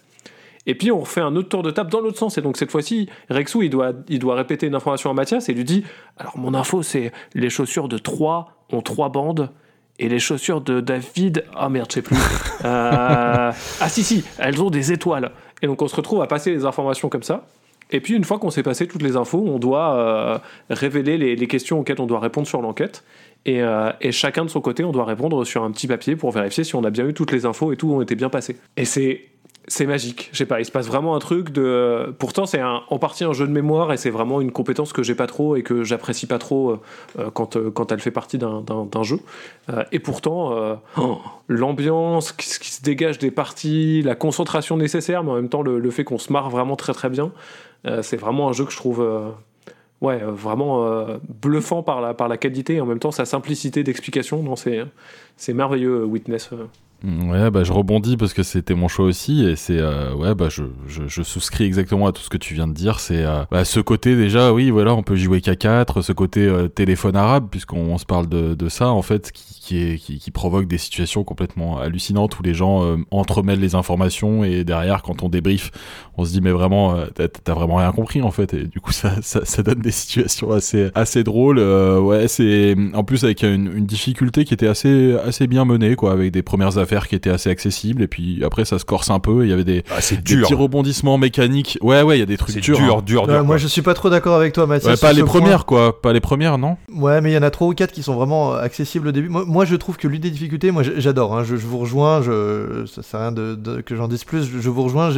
Et puis on refait un autre tour de table dans l'autre sens. Et donc cette fois-ci, Rexou, il doit, il doit répéter une information à Mathias et lui dit Alors mon info, c'est les chaussures de 3 ont trois bandes. Et les chaussures de David, ah oh merde, je sais plus. Euh, ah si, si, elles ont des étoiles. Et donc on se retrouve à passer les informations comme ça. Et puis, une fois qu'on s'est passé toutes les infos, on doit euh, révéler les, questions auxquelles on doit répondre sur l'enquête. Euh, et, chacun de son côté, on doit répondre sur un petit papier pour vérifier si on a bien eu toutes les infos et tout ont été bien passé. Et c'est c'est magique. Je sais pas, il se passe vraiment un truc de. Pourtant, c'est en partie un jeu de mémoire et c'est vraiment une compétence que j'ai pas trop et que j'apprécie pas trop euh, quand, quand elle fait partie d'un jeu. et pourtant, l'ambiance, ce qui se dégage des parties, la concentration nécessaire, mais en même temps le, fait qu'on se marre vraiment très très bien, c'est vraiment un jeu que je trouve. ouais, vraiment bluffant par la, par la qualité et en même temps sa simplicité d'explication. C'est merveilleux, Witness. Ouais, bah je rebondis parce que c'était mon choix aussi et c'est euh, ouais bah je, je, souscris exactement à tout ce que tu viens de dire. C'est euh, bah, ce côté déjà, oui voilà, on peut jouer qu'à 4 ce côté euh, téléphone arabe puisqu'on se parle de, de, ça en fait, qui, qui, provoque des situations complètement hallucinantes où les gens entremêlent les informations et derrière quand on débrief, on se dit mais vraiment t'as vraiment rien compris en fait. Et du coup ça, ça, ça donne des situations assez assez drôles. ouais, c'est en plus avec une, une difficulté qui était assez assez bien menée quoi, avec des premières affaires qui était assez accessible et puis après ça se corse un peu. Il y avait des, ah, petits rebondissements mécaniques. Ouais ouais il y a des trucs durs dur, hein. dur, dur, moi je suis pas trop d'accord avec toi Mathias pas les premières quoi. Pas les premières non? Ouais mais il y en a trois ou quatre qui sont vraiment accessibles au début. Moi, je trouve que l'une des difficultés moi j'adore hein. je, vous rejoins je ça sert à rien de, que j'en dise plus. Je, vous rejoins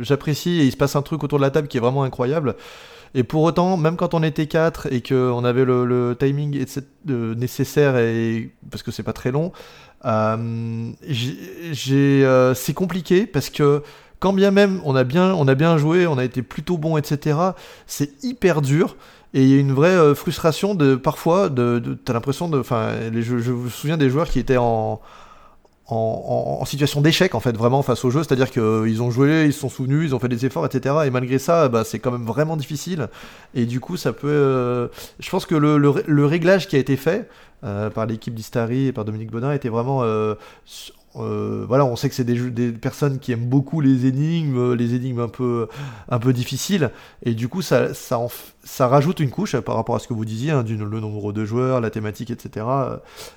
j'apprécie et il se passe un truc autour de la table qui est vraiment incroyable et pour autant, même quand on était 4 et qu'on avait le, timing nécessaire, et, parce que c'est pas très long, euh, euh, c'est compliqué parce que quand bien même on a bien, on a bien joué, on a été plutôt bon, etc., c'est hyper dur. Et il y a une vraie euh, frustration de parfois, de, t'as l'impression de. Enfin, je, je me souviens des joueurs qui étaient en, en, situation d'échec en fait vraiment face au jeu, c'est-à-dire qu'ils ont joué, ils se sont souvenus, ils ont fait des efforts, etc. Et malgré ça, bah, c'est quand même vraiment difficile. Et du coup, ça peut. Euh, je pense que le, le, réglage qui a été fait euh, par l'équipe d'Istari et par Dominique Bonin était vraiment euh, euh, voilà, on sait que c'est des, personnes qui aiment beaucoup les énigmes, les énigmes un peu, un peu difficiles, et du coup, ça, ça, ça rajoute une couche par rapport à ce que vous disiez, hein, du, le nombre de joueurs, la thématique, etc.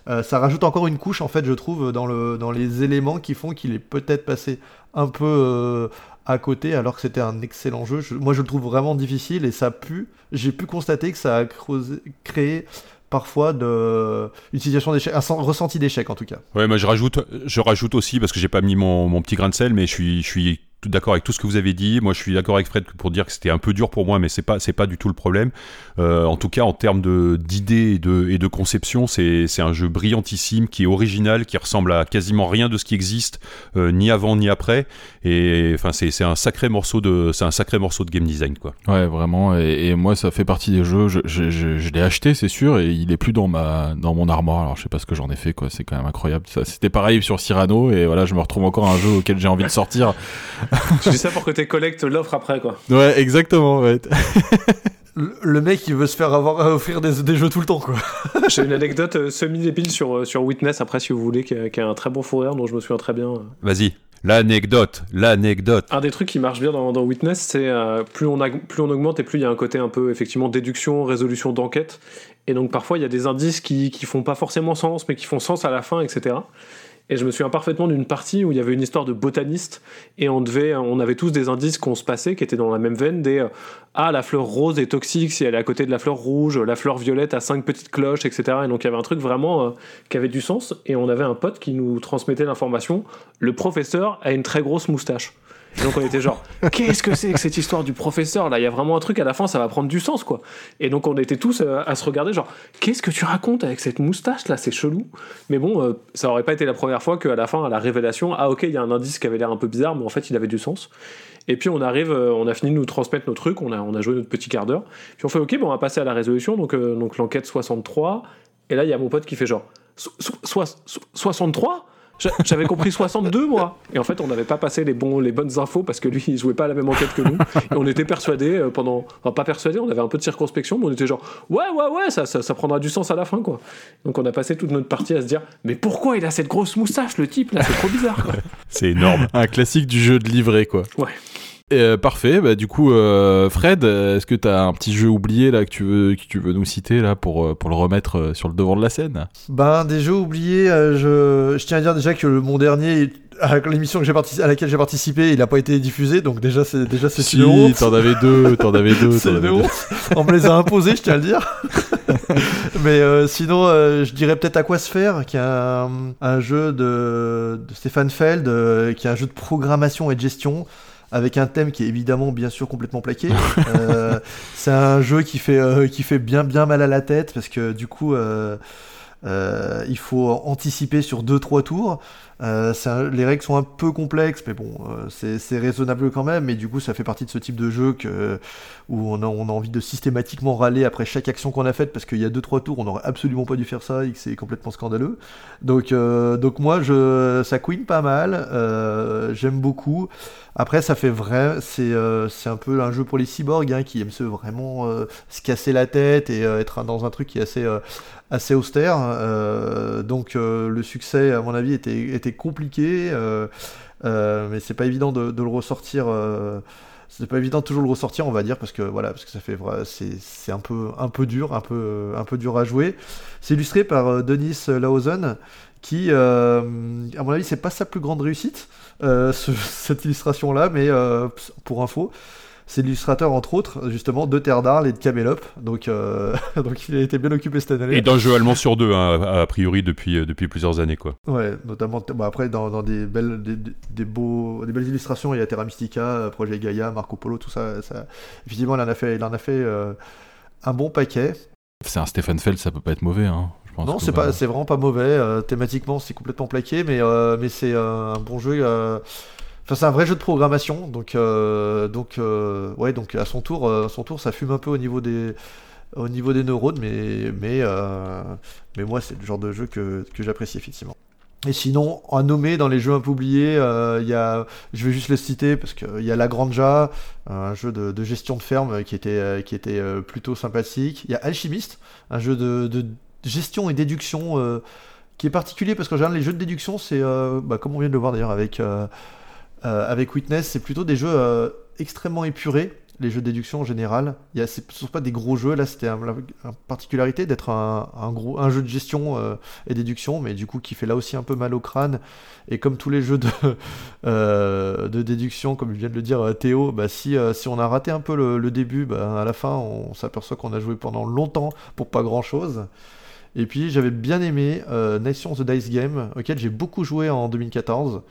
Euh, ça rajoute encore une couche, en fait, je trouve, dans, le, dans les éléments qui font qu'il est peut-être passé un peu euh, à côté, alors que c'était un excellent jeu. moi, je le trouve vraiment difficile, et ça a pu, j'ai pu constater que ça a créé parfois de une situation d'échec, un ressenti d'échec en tout cas. Ouais, moi je rajoute, je rajoute aussi parce que j'ai pas mis mon, mon, petit grain de sel, mais je suis, je suis d'accord avec tout ce que vous avez dit. Moi, je suis d'accord avec Fred pour dire que c'était un peu dur pour moi, mais c'est pas c'est pas du tout le problème. Euh, en tout cas, en termes de d'idées et de, et de conception, c'est c'est un jeu brillantissime, qui est original, qui ressemble à quasiment rien de ce qui existe, euh, ni avant ni après. Et enfin, c'est c'est un sacré morceau de c'est un sacré morceau de game design, quoi. Ouais, vraiment. Et, moi, ça fait partie des jeux. Je, je, je, l'ai acheté, c'est sûr, et il est plus dans ma dans mon armoire. Alors, je sais pas ce que j'en ai fait, quoi. C'est quand même incroyable. Ça, c'était pareil sur Cyrano, et voilà, je me retrouve encore un jeu auquel j'ai envie de sortir. je dis ça pour que tes collectes l'offre après, quoi. Ouais, exactement, ouais. le mec il veut se faire avoir offrir des, des jeux tout le temps quoi. J'ai une anecdote euh, semi-débile sur, euh, sur Witness après si vous voulez qui a, un très bon fourrure dont je me souviens très bien. Vas-y. L'anecdote, l'anecdote. Un des trucs qui marche bien dans, dans Witness, c'est euh, plus, on plus on augmente et plus il y a un côté un peu effectivement déduction, résolution d'enquête. Et donc parfois il y a des indices qui, qui font pas forcément sens mais qui font sens à la fin, etc. Et je me souviens parfaitement d'une partie où il y avait une histoire de botaniste et on devait, on avait tous des indices qu'on se passait qui étaient dans la même veine des euh, ah la fleur rose est toxique si elle est à côté de la fleur rouge, la fleur violette a cinq petites cloches, etc. Et donc il y avait un truc vraiment euh, qui avait du sens et on avait un pote qui nous transmettait l'information. Le professeur a une très grosse moustache donc on était genre, qu'est-ce que c'est que cette histoire du professeur là? Il y a vraiment un truc à la fin, ça va prendre du sens quoi. Et donc on était tous euh, à se regarder genre, qu'est-ce que tu racontes avec cette moustache là? C'est chelou. Mais bon, euh, ça aurait pas été la première fois qu'à la fin, à la révélation, ah ok, il y a un indice qui avait l'air un peu bizarre, mais en fait il avait du sens. Et puis on arrive, euh, on a fini de nous transmettre nos trucs, on a, on a joué notre petit quart d'heure. Puis on fait ok, bon, on va passer à la résolution, donc, donc l'enquête 63. Et là il y a mon pote qui fait genre, 63 j'avais compris 62 moi. Et en fait, on n'avait pas passé les, bons, les bonnes infos parce que lui, il jouait pas à la même enquête que nous. Et on était persuadés euh, pendant. Enfin, pas persuadés, on avait un peu de circonspection, mais on était genre, ouais, ouais, ouais, ça, ça, prendra du sens à la fin, quoi. Donc on a passé toute notre partie à se dire, mais pourquoi il a cette grosse moustache, le type, là? C'est trop bizarre, C'est énorme. Un classique du jeu de livret, quoi. Ouais. Euh, parfait. Bah, du coup, euh, Fred, est-ce que tu as un petit jeu oublié là que tu veux, que tu veux nous citer là pour, euh, pour le remettre sur le devant de la scène? Ben, des jeux oubliés, je, je tiens à dire déjà que mon dernier, à l'émission que j'ai à laquelle j'ai participé, il n'a pas été diffusé, donc déjà c'est déjà c'est si, T'en avais deux, t'en avais deux. c'est On me les a imposés, je tiens à le dire. Mais sinon, je dirais peut-être à quoi se faire, qui est un, un jeu de, de Stéphane Feld, qui est un jeu de programmation et de gestion avec un thème qui est évidemment bien sûr complètement plaqué. Euh, c'est un jeu qui fait, euh, qui fait bien bien mal à la tête parce que du coup euh, il faut anticiper sur 2-3 tours. les règles sont un peu complexes, mais bon, c'est raisonnable quand même. Mais du coup, ça fait partie de ce type de jeu que, où on a, on a envie de systématiquement râler après chaque action qu'on a faite parce qu'il y a 2-3 tours, on n'aurait absolument pas dû faire ça et que c'est complètement scandaleux. Donc, donc moi, je, ça queen pas mal. J'aime beaucoup. Après, ça fait vrai, c'est euh, c'est un peu un jeu pour les cyborgs hein, qui aiment se vraiment euh, se casser la tête et euh, être dans un truc qui est assez assez austère. donc le succès, à mon avis, était était compliqué, mais c'est pas évident de, de le ressortir. c'est pas évident de toujours le ressortir, on va dire, parce que voilà, parce que ça fait c'est un peu un peu dur, un peu un peu dur à jouer. C'est illustré par Denis Lausen, qui, à mon avis, c'est pas sa plus grande réussite. Euh, cette illustration-là, mais euh, pour info, c'est l'illustrateur entre autres justement de Terre d'Arles et de Camelop donc euh, donc il a été bien occupé cette année. Et d'un jeu allemand sur deux hein, a priori depuis depuis plusieurs années quoi. Ouais notamment après dans, des belles des, beaux des belles illustrations il y a Terra Mystica Projet Gaia Marco Polo tout ça, ça... effectivement il en a fait il en a fait un bon paquet. C'est un Stephen Feld ça peut pas être mauvais hein non, c'est pas, c'est vraiment pas mauvais. Euh, thématiquement, c'est complètement plaqué, mais euh, mais c'est euh, un bon jeu. Enfin, c'est un vrai jeu de programmation, donc donc ouais, donc à son tour, à son tour, ça fume un peu au niveau des au niveau des neurones, mais mais mais moi, c'est le genre de jeu que, que j'apprécie effectivement. Et sinon, à nommer dans les jeux un peu oubliés, il y a, je vais juste le citer parce qu'il y a La Granja, un jeu de, de, gestion de ferme qui était, qui était plutôt sympathique. Il y a Alchimiste, un jeu de, de gestion et déduction euh, qui est particulier parce qu'en général, les jeux de déduction, c'est, bah, comme on vient de le voir d'ailleurs avec, avec Witness, c'est plutôt des jeux extrêmement épurés les jeux de déduction en général. Il y a, ce ne sont pas des gros jeux, là c'était une particularité d'être un, gros, un jeu de gestion euh, et déduction, mais du coup qui fait là aussi un peu mal au crâne. Et comme tous les jeux de, euh, de déduction, comme vient de le dire euh, Théo, bah, si, si on a raté un peu le, début, bah, à la fin on, s'aperçoit qu'on a joué pendant longtemps pour pas grand chose. Et puis j'avais bien aimé Nation the Dice Game, auquel j'ai beaucoup joué en 2014.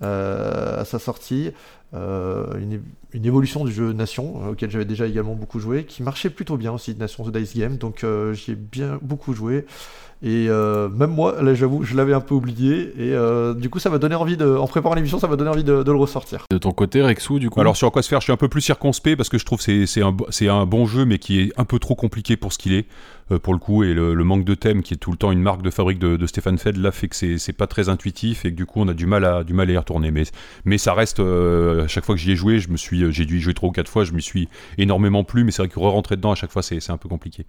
à sa sortie. Euh, une, évolution du jeu Nation, euh, auquel j'avais déjà également beaucoup joué, qui marchait plutôt bien aussi, Nation The Dice Game, donc euh, j'y ai bien beaucoup joué. Et même moi, là j'avoue, je l'avais un peu oublié. Et du coup, ça m'a donné envie de. En préparant l'émission, ça m'a donné envie de, le ressortir. De ton côté, Rexou, du coup? Alors, sur quoi se faire Je suis un peu plus circonspect parce que je trouve que c'est un, un bon jeu, mais qui est un peu trop compliqué pour ce qu'il est. Euh, pour le coup, et le, manque de thème qui est tout le temps une marque de fabrique de, Stéphane Feld là fait que c'est pas très intuitif et que du coup on a du mal à du mal à y retourner. Mais mais ça reste euh, à chaque fois que j'y ai joué, je me suis euh, j'ai dû y jouer trois ou quatre fois, je me suis énormément plu, mais c'est vrai que re-rentrer dedans à chaque fois c'est un peu compliqué.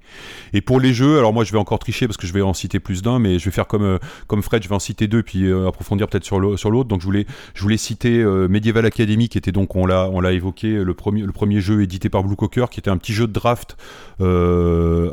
Et pour les jeux, alors moi je vais encore tricher parce que je vais en citer plus d'un, mais je vais faire comme comme Fred, je vais en citer deux puis approfondir peut-être sur l'autre. Donc je voulais je voulais citer Medieval Academy qui était donc on l'a évoqué le premier le premier jeu édité par Blue Cocker qui était un petit jeu de draft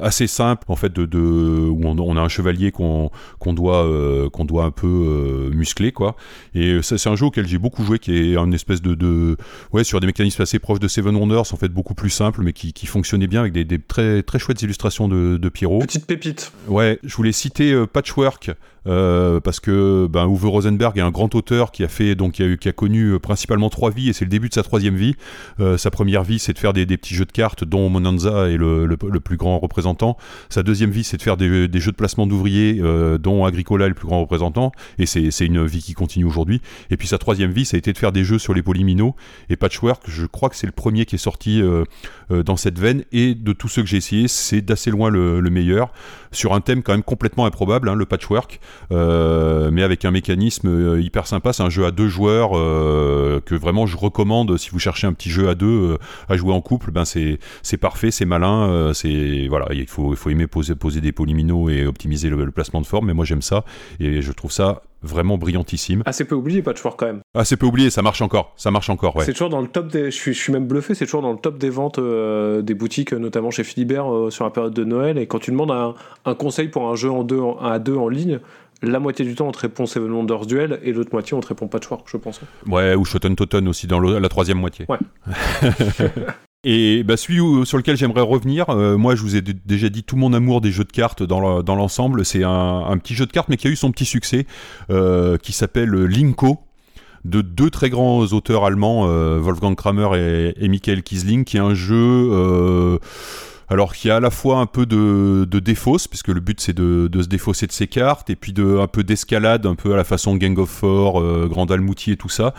assez simple en fait de, de où on, a un chevalier qu'on doit, euh, qu'on doit un peu euh, muscler, quoi. Et ça, c'est un jeu auquel j'ai beaucoup joué, qui est un espèce de, de, ouais, sur des mécanismes assez proches de Seven Wonders, en fait beaucoup plus simple, mais qui, qui fonctionnait bien avec des, des, très, très chouettes illustrations de, de Pierrot. Petite pépite. Ouais, je voulais citer euh, Patchwork. Euh, parce que ben, Uwe Rosenberg est un grand auteur qui a fait donc qui a, qui a connu principalement trois vies et c'est le début de sa troisième vie. Euh, sa première vie c'est de faire des, des, petits jeux de cartes dont Monanza est le, le, le, plus grand représentant. Sa deuxième vie c'est de faire des, jeux de placement d'ouvriers euh, dont Agricola est le plus grand représentant et c'est une vie qui continue aujourd'hui. Et puis sa troisième vie ça a été de faire des jeux sur les polyminos et Patchwork je crois que c'est le premier qui est sorti euh, euh, dans cette veine et de tous ceux que j'ai essayé c'est d'assez loin le, le, meilleur sur un thème quand même complètement improbable hein, le patchwork mais avec un mécanisme hyper sympa. C'est un jeu à deux joueurs que vraiment je recommande si vous cherchez un petit jeu à deux à jouer en couple. Ben c'est c'est parfait, c'est malin, c'est voilà, il faut il faut aimer poser poser des polyminos et optimiser le, placement de forme. Mais moi j'aime ça et je trouve ça vraiment brillantissime. Assez peu oublié Patchwork quand même. Assez peu oublié, ça marche encore, ça marche encore, ouais. C'est toujours dans le top des, je suis, je suis même bluffé, c'est toujours dans le top des ventes des boutiques, notamment chez Philibert sur la période de Noël. Et quand tu demandes un, un conseil pour un jeu en deux, à deux en ligne, la moitié du temps on te répond Seven Wonders Duel et l'autre moitié on te répond Patchwork, je pense. Ouais, ou Shoten Totten aussi dans la troisième moitié. Ouais. Et bah, celui sur lequel j'aimerais revenir, euh, moi je vous ai déjà dit tout mon amour des jeux de cartes dans l'ensemble, c'est un, petit jeu de cartes mais qui a eu son petit succès, euh, qui s'appelle Linko, de deux très grands auteurs allemands, euh, Wolfgang Kramer et, Michael Kiesling, qui est un jeu alors qu'il a à la fois un peu de, défausse, puisque le but c'est de, se défausser de ses cartes, et puis un peu d'escalade, un peu à la façon Gang of Four, Grand Almouti et tout ça,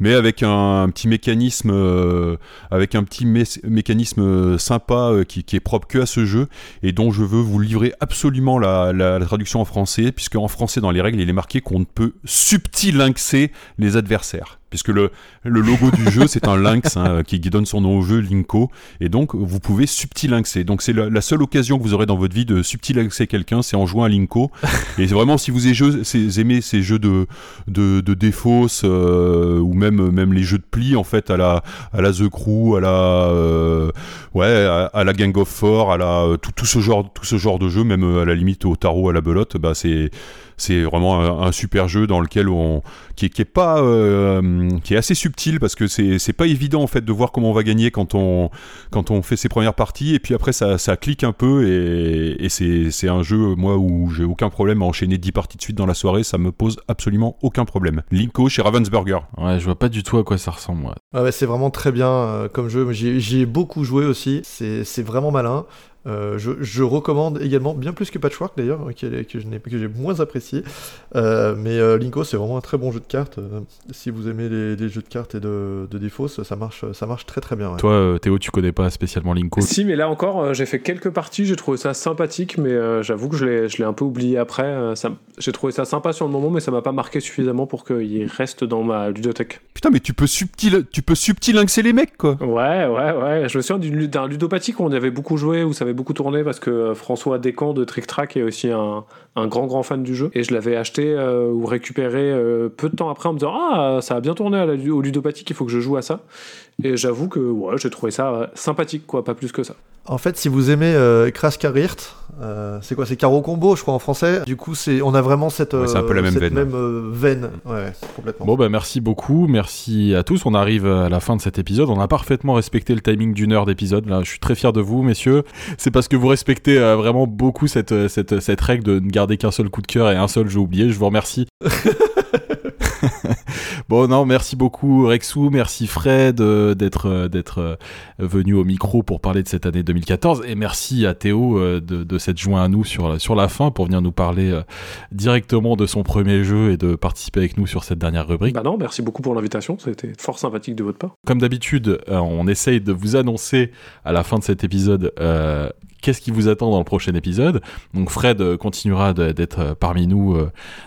mais avec un, petit mécanisme, euh, avec un petit mécanisme sympa euh, qui, est propre que à ce jeu, et dont je veux vous livrer absolument la, traduction en français, puisque en français dans les règles il est marqué qu'on ne peut subtilinxer les adversaires. Puisque le, logo du jeu c'est un lynx hein, qui, donne son nom au jeu Linko. Et donc vous pouvez subtilinxer. Donc c'est la, seule occasion que vous aurez dans votre vie de subtilinxer quelqu'un c'est en jouant à Linko. Et vraiment si vous aimez ces jeux de de, euh, ou même même les jeux de pli en fait à la à The Crew à la euh, à, la Gang of Four à la tout, tout ce genre tout ce genre de jeu même à la limite au tarot à la belote bah c'est c'est vraiment un, super jeu dans lequel on qui, qui est pas euh, qui est assez subtil parce que c'est c'est pas évident en fait de voir comment on va gagner quand on quand on fait ses premières parties. Et puis après ça, ça clique un peu et, et c'est c'est un jeu moi où j'ai aucun problème à enchaîner 10 parties de suite dans la soirée. Ça me pose absolument aucun problème. Linko chez Ravensburger. Ouais je vois pas du tout à quoi ça ressemble moi. Ah ouais, c'est vraiment très bien euh, comme jeu. J'y ai beaucoup joué aussi. C'est vraiment malin euh, je, recommande également, bien plus que Patchwork d'ailleurs, que, que j'ai moins apprécié. Euh, mais euh, Linko, c'est vraiment un très bon jeu de cartes. si vous aimez les, jeux de cartes et de, de défausse, ça marche, ça marche très très bien. Toi, Théo, tu connais pas spécialement Linko Si, mais là encore, j'ai fait quelques parties, j'ai trouvé ça sympathique, mais j'avoue que je l'ai un peu oublié après. j'ai trouvé ça sympa sur le moment, mais ça m'a pas marqué suffisamment pour qu'il reste dans ma ludothèque. Putain, mais tu peux subtil, tu peux subtilinxer les mecs, quoi. Ouais, ouais, ouais. Je me souviens d'un ludopathique où on avait beaucoup joué, où ça avait beaucoup tourné parce que François Descamps de Trick Track est aussi un, un grand grand fan du jeu et je l'avais acheté ou récupéré peu de temps après en me disant ah ça a bien tourné à la, au ludopathique, il faut que je joue à ça. Et j'avoue que ouais, j'ai trouvé ça sympathique, quoi, pas plus que ça. En fait, si vous aimez euh, euh, c'est quoi? C'est Caro Combo, je crois, en français. Du coup, c'est, on a vraiment cette, ouais, un peu la même cette veine. même euh, veine. Ouais, complètement. Bon, bah merci beaucoup. Merci à tous. On arrive à la fin de cet épisode. On a parfaitement respecté le timing d'une heure d'épisode. Là, je suis très fier de vous, messieurs. C'est parce que vous respectez euh, vraiment beaucoup cette, cette, cette règle de ne garder qu'un seul coup de cœur et un seul jeu oublié. Je vous remercie. bon, non, merci beaucoup Rexou, merci Fred euh, d'être euh, d'être euh, venu au micro pour parler de cette année 2014 et merci à Théo de, de s'être joint à nous sur, sur la fin pour venir nous parler directement de son premier jeu et de participer avec nous sur cette dernière rubrique. Bah non, merci beaucoup pour l'invitation, c'était fort sympathique de votre part. Comme d'habitude, on essaye de vous annoncer à la fin de cet épisode qu'est-ce qui vous attend dans le prochain épisode. Donc Fred continuera d'être parmi nous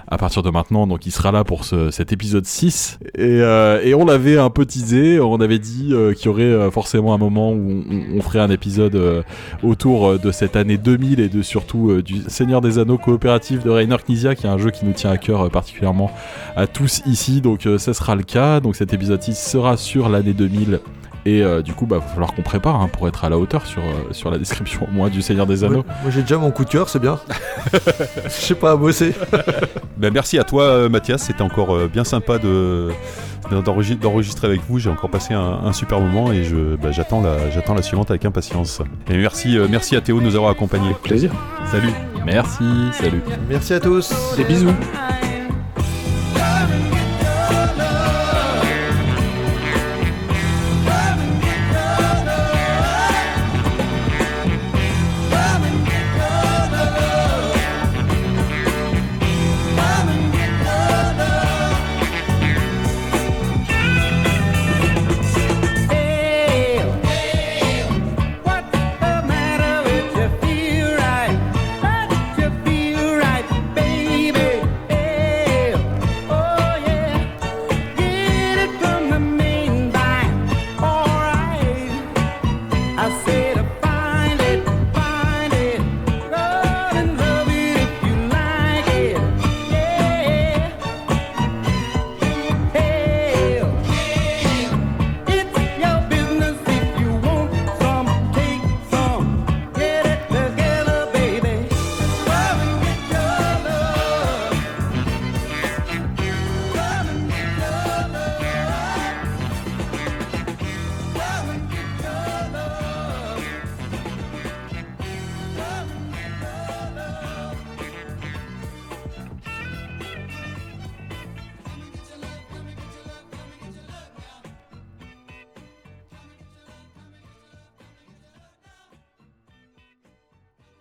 à partir de maintenant, donc il sera là pour ce, cet épisode 6. Et, et on l'avait un peu teasé, on avait dit qu'il y aurait forcément un moment où on, ferait un épisode autour de cette année 2000 et de surtout du Seigneur des Anneaux coopératif de Rainer Knizia, qui est un jeu qui nous tient à cœur particulièrement à tous ici. Donc ça sera le cas. Donc cet épisode 6 sera sur l'année 2000 et euh, du coup, bah, va falloir qu'on prépare hein, pour être à la hauteur sur, euh, sur la description, moi, du Seigneur des Anneaux. moi, j'ai déjà mon coup de cœur, c'est bien. Je sais pas à bosser. ben, merci à toi, euh, Mathias. C'était encore bien sympa de d'enregistrer avec vous. J'ai encore passé un, super moment et je, bah, j'attends la, j'attends la suivante avec impatience. Et merci, merci à Théo de nous avoir accompagnés. Plaisir. Salut. Merci. Salut. Merci à tous. Des bisous.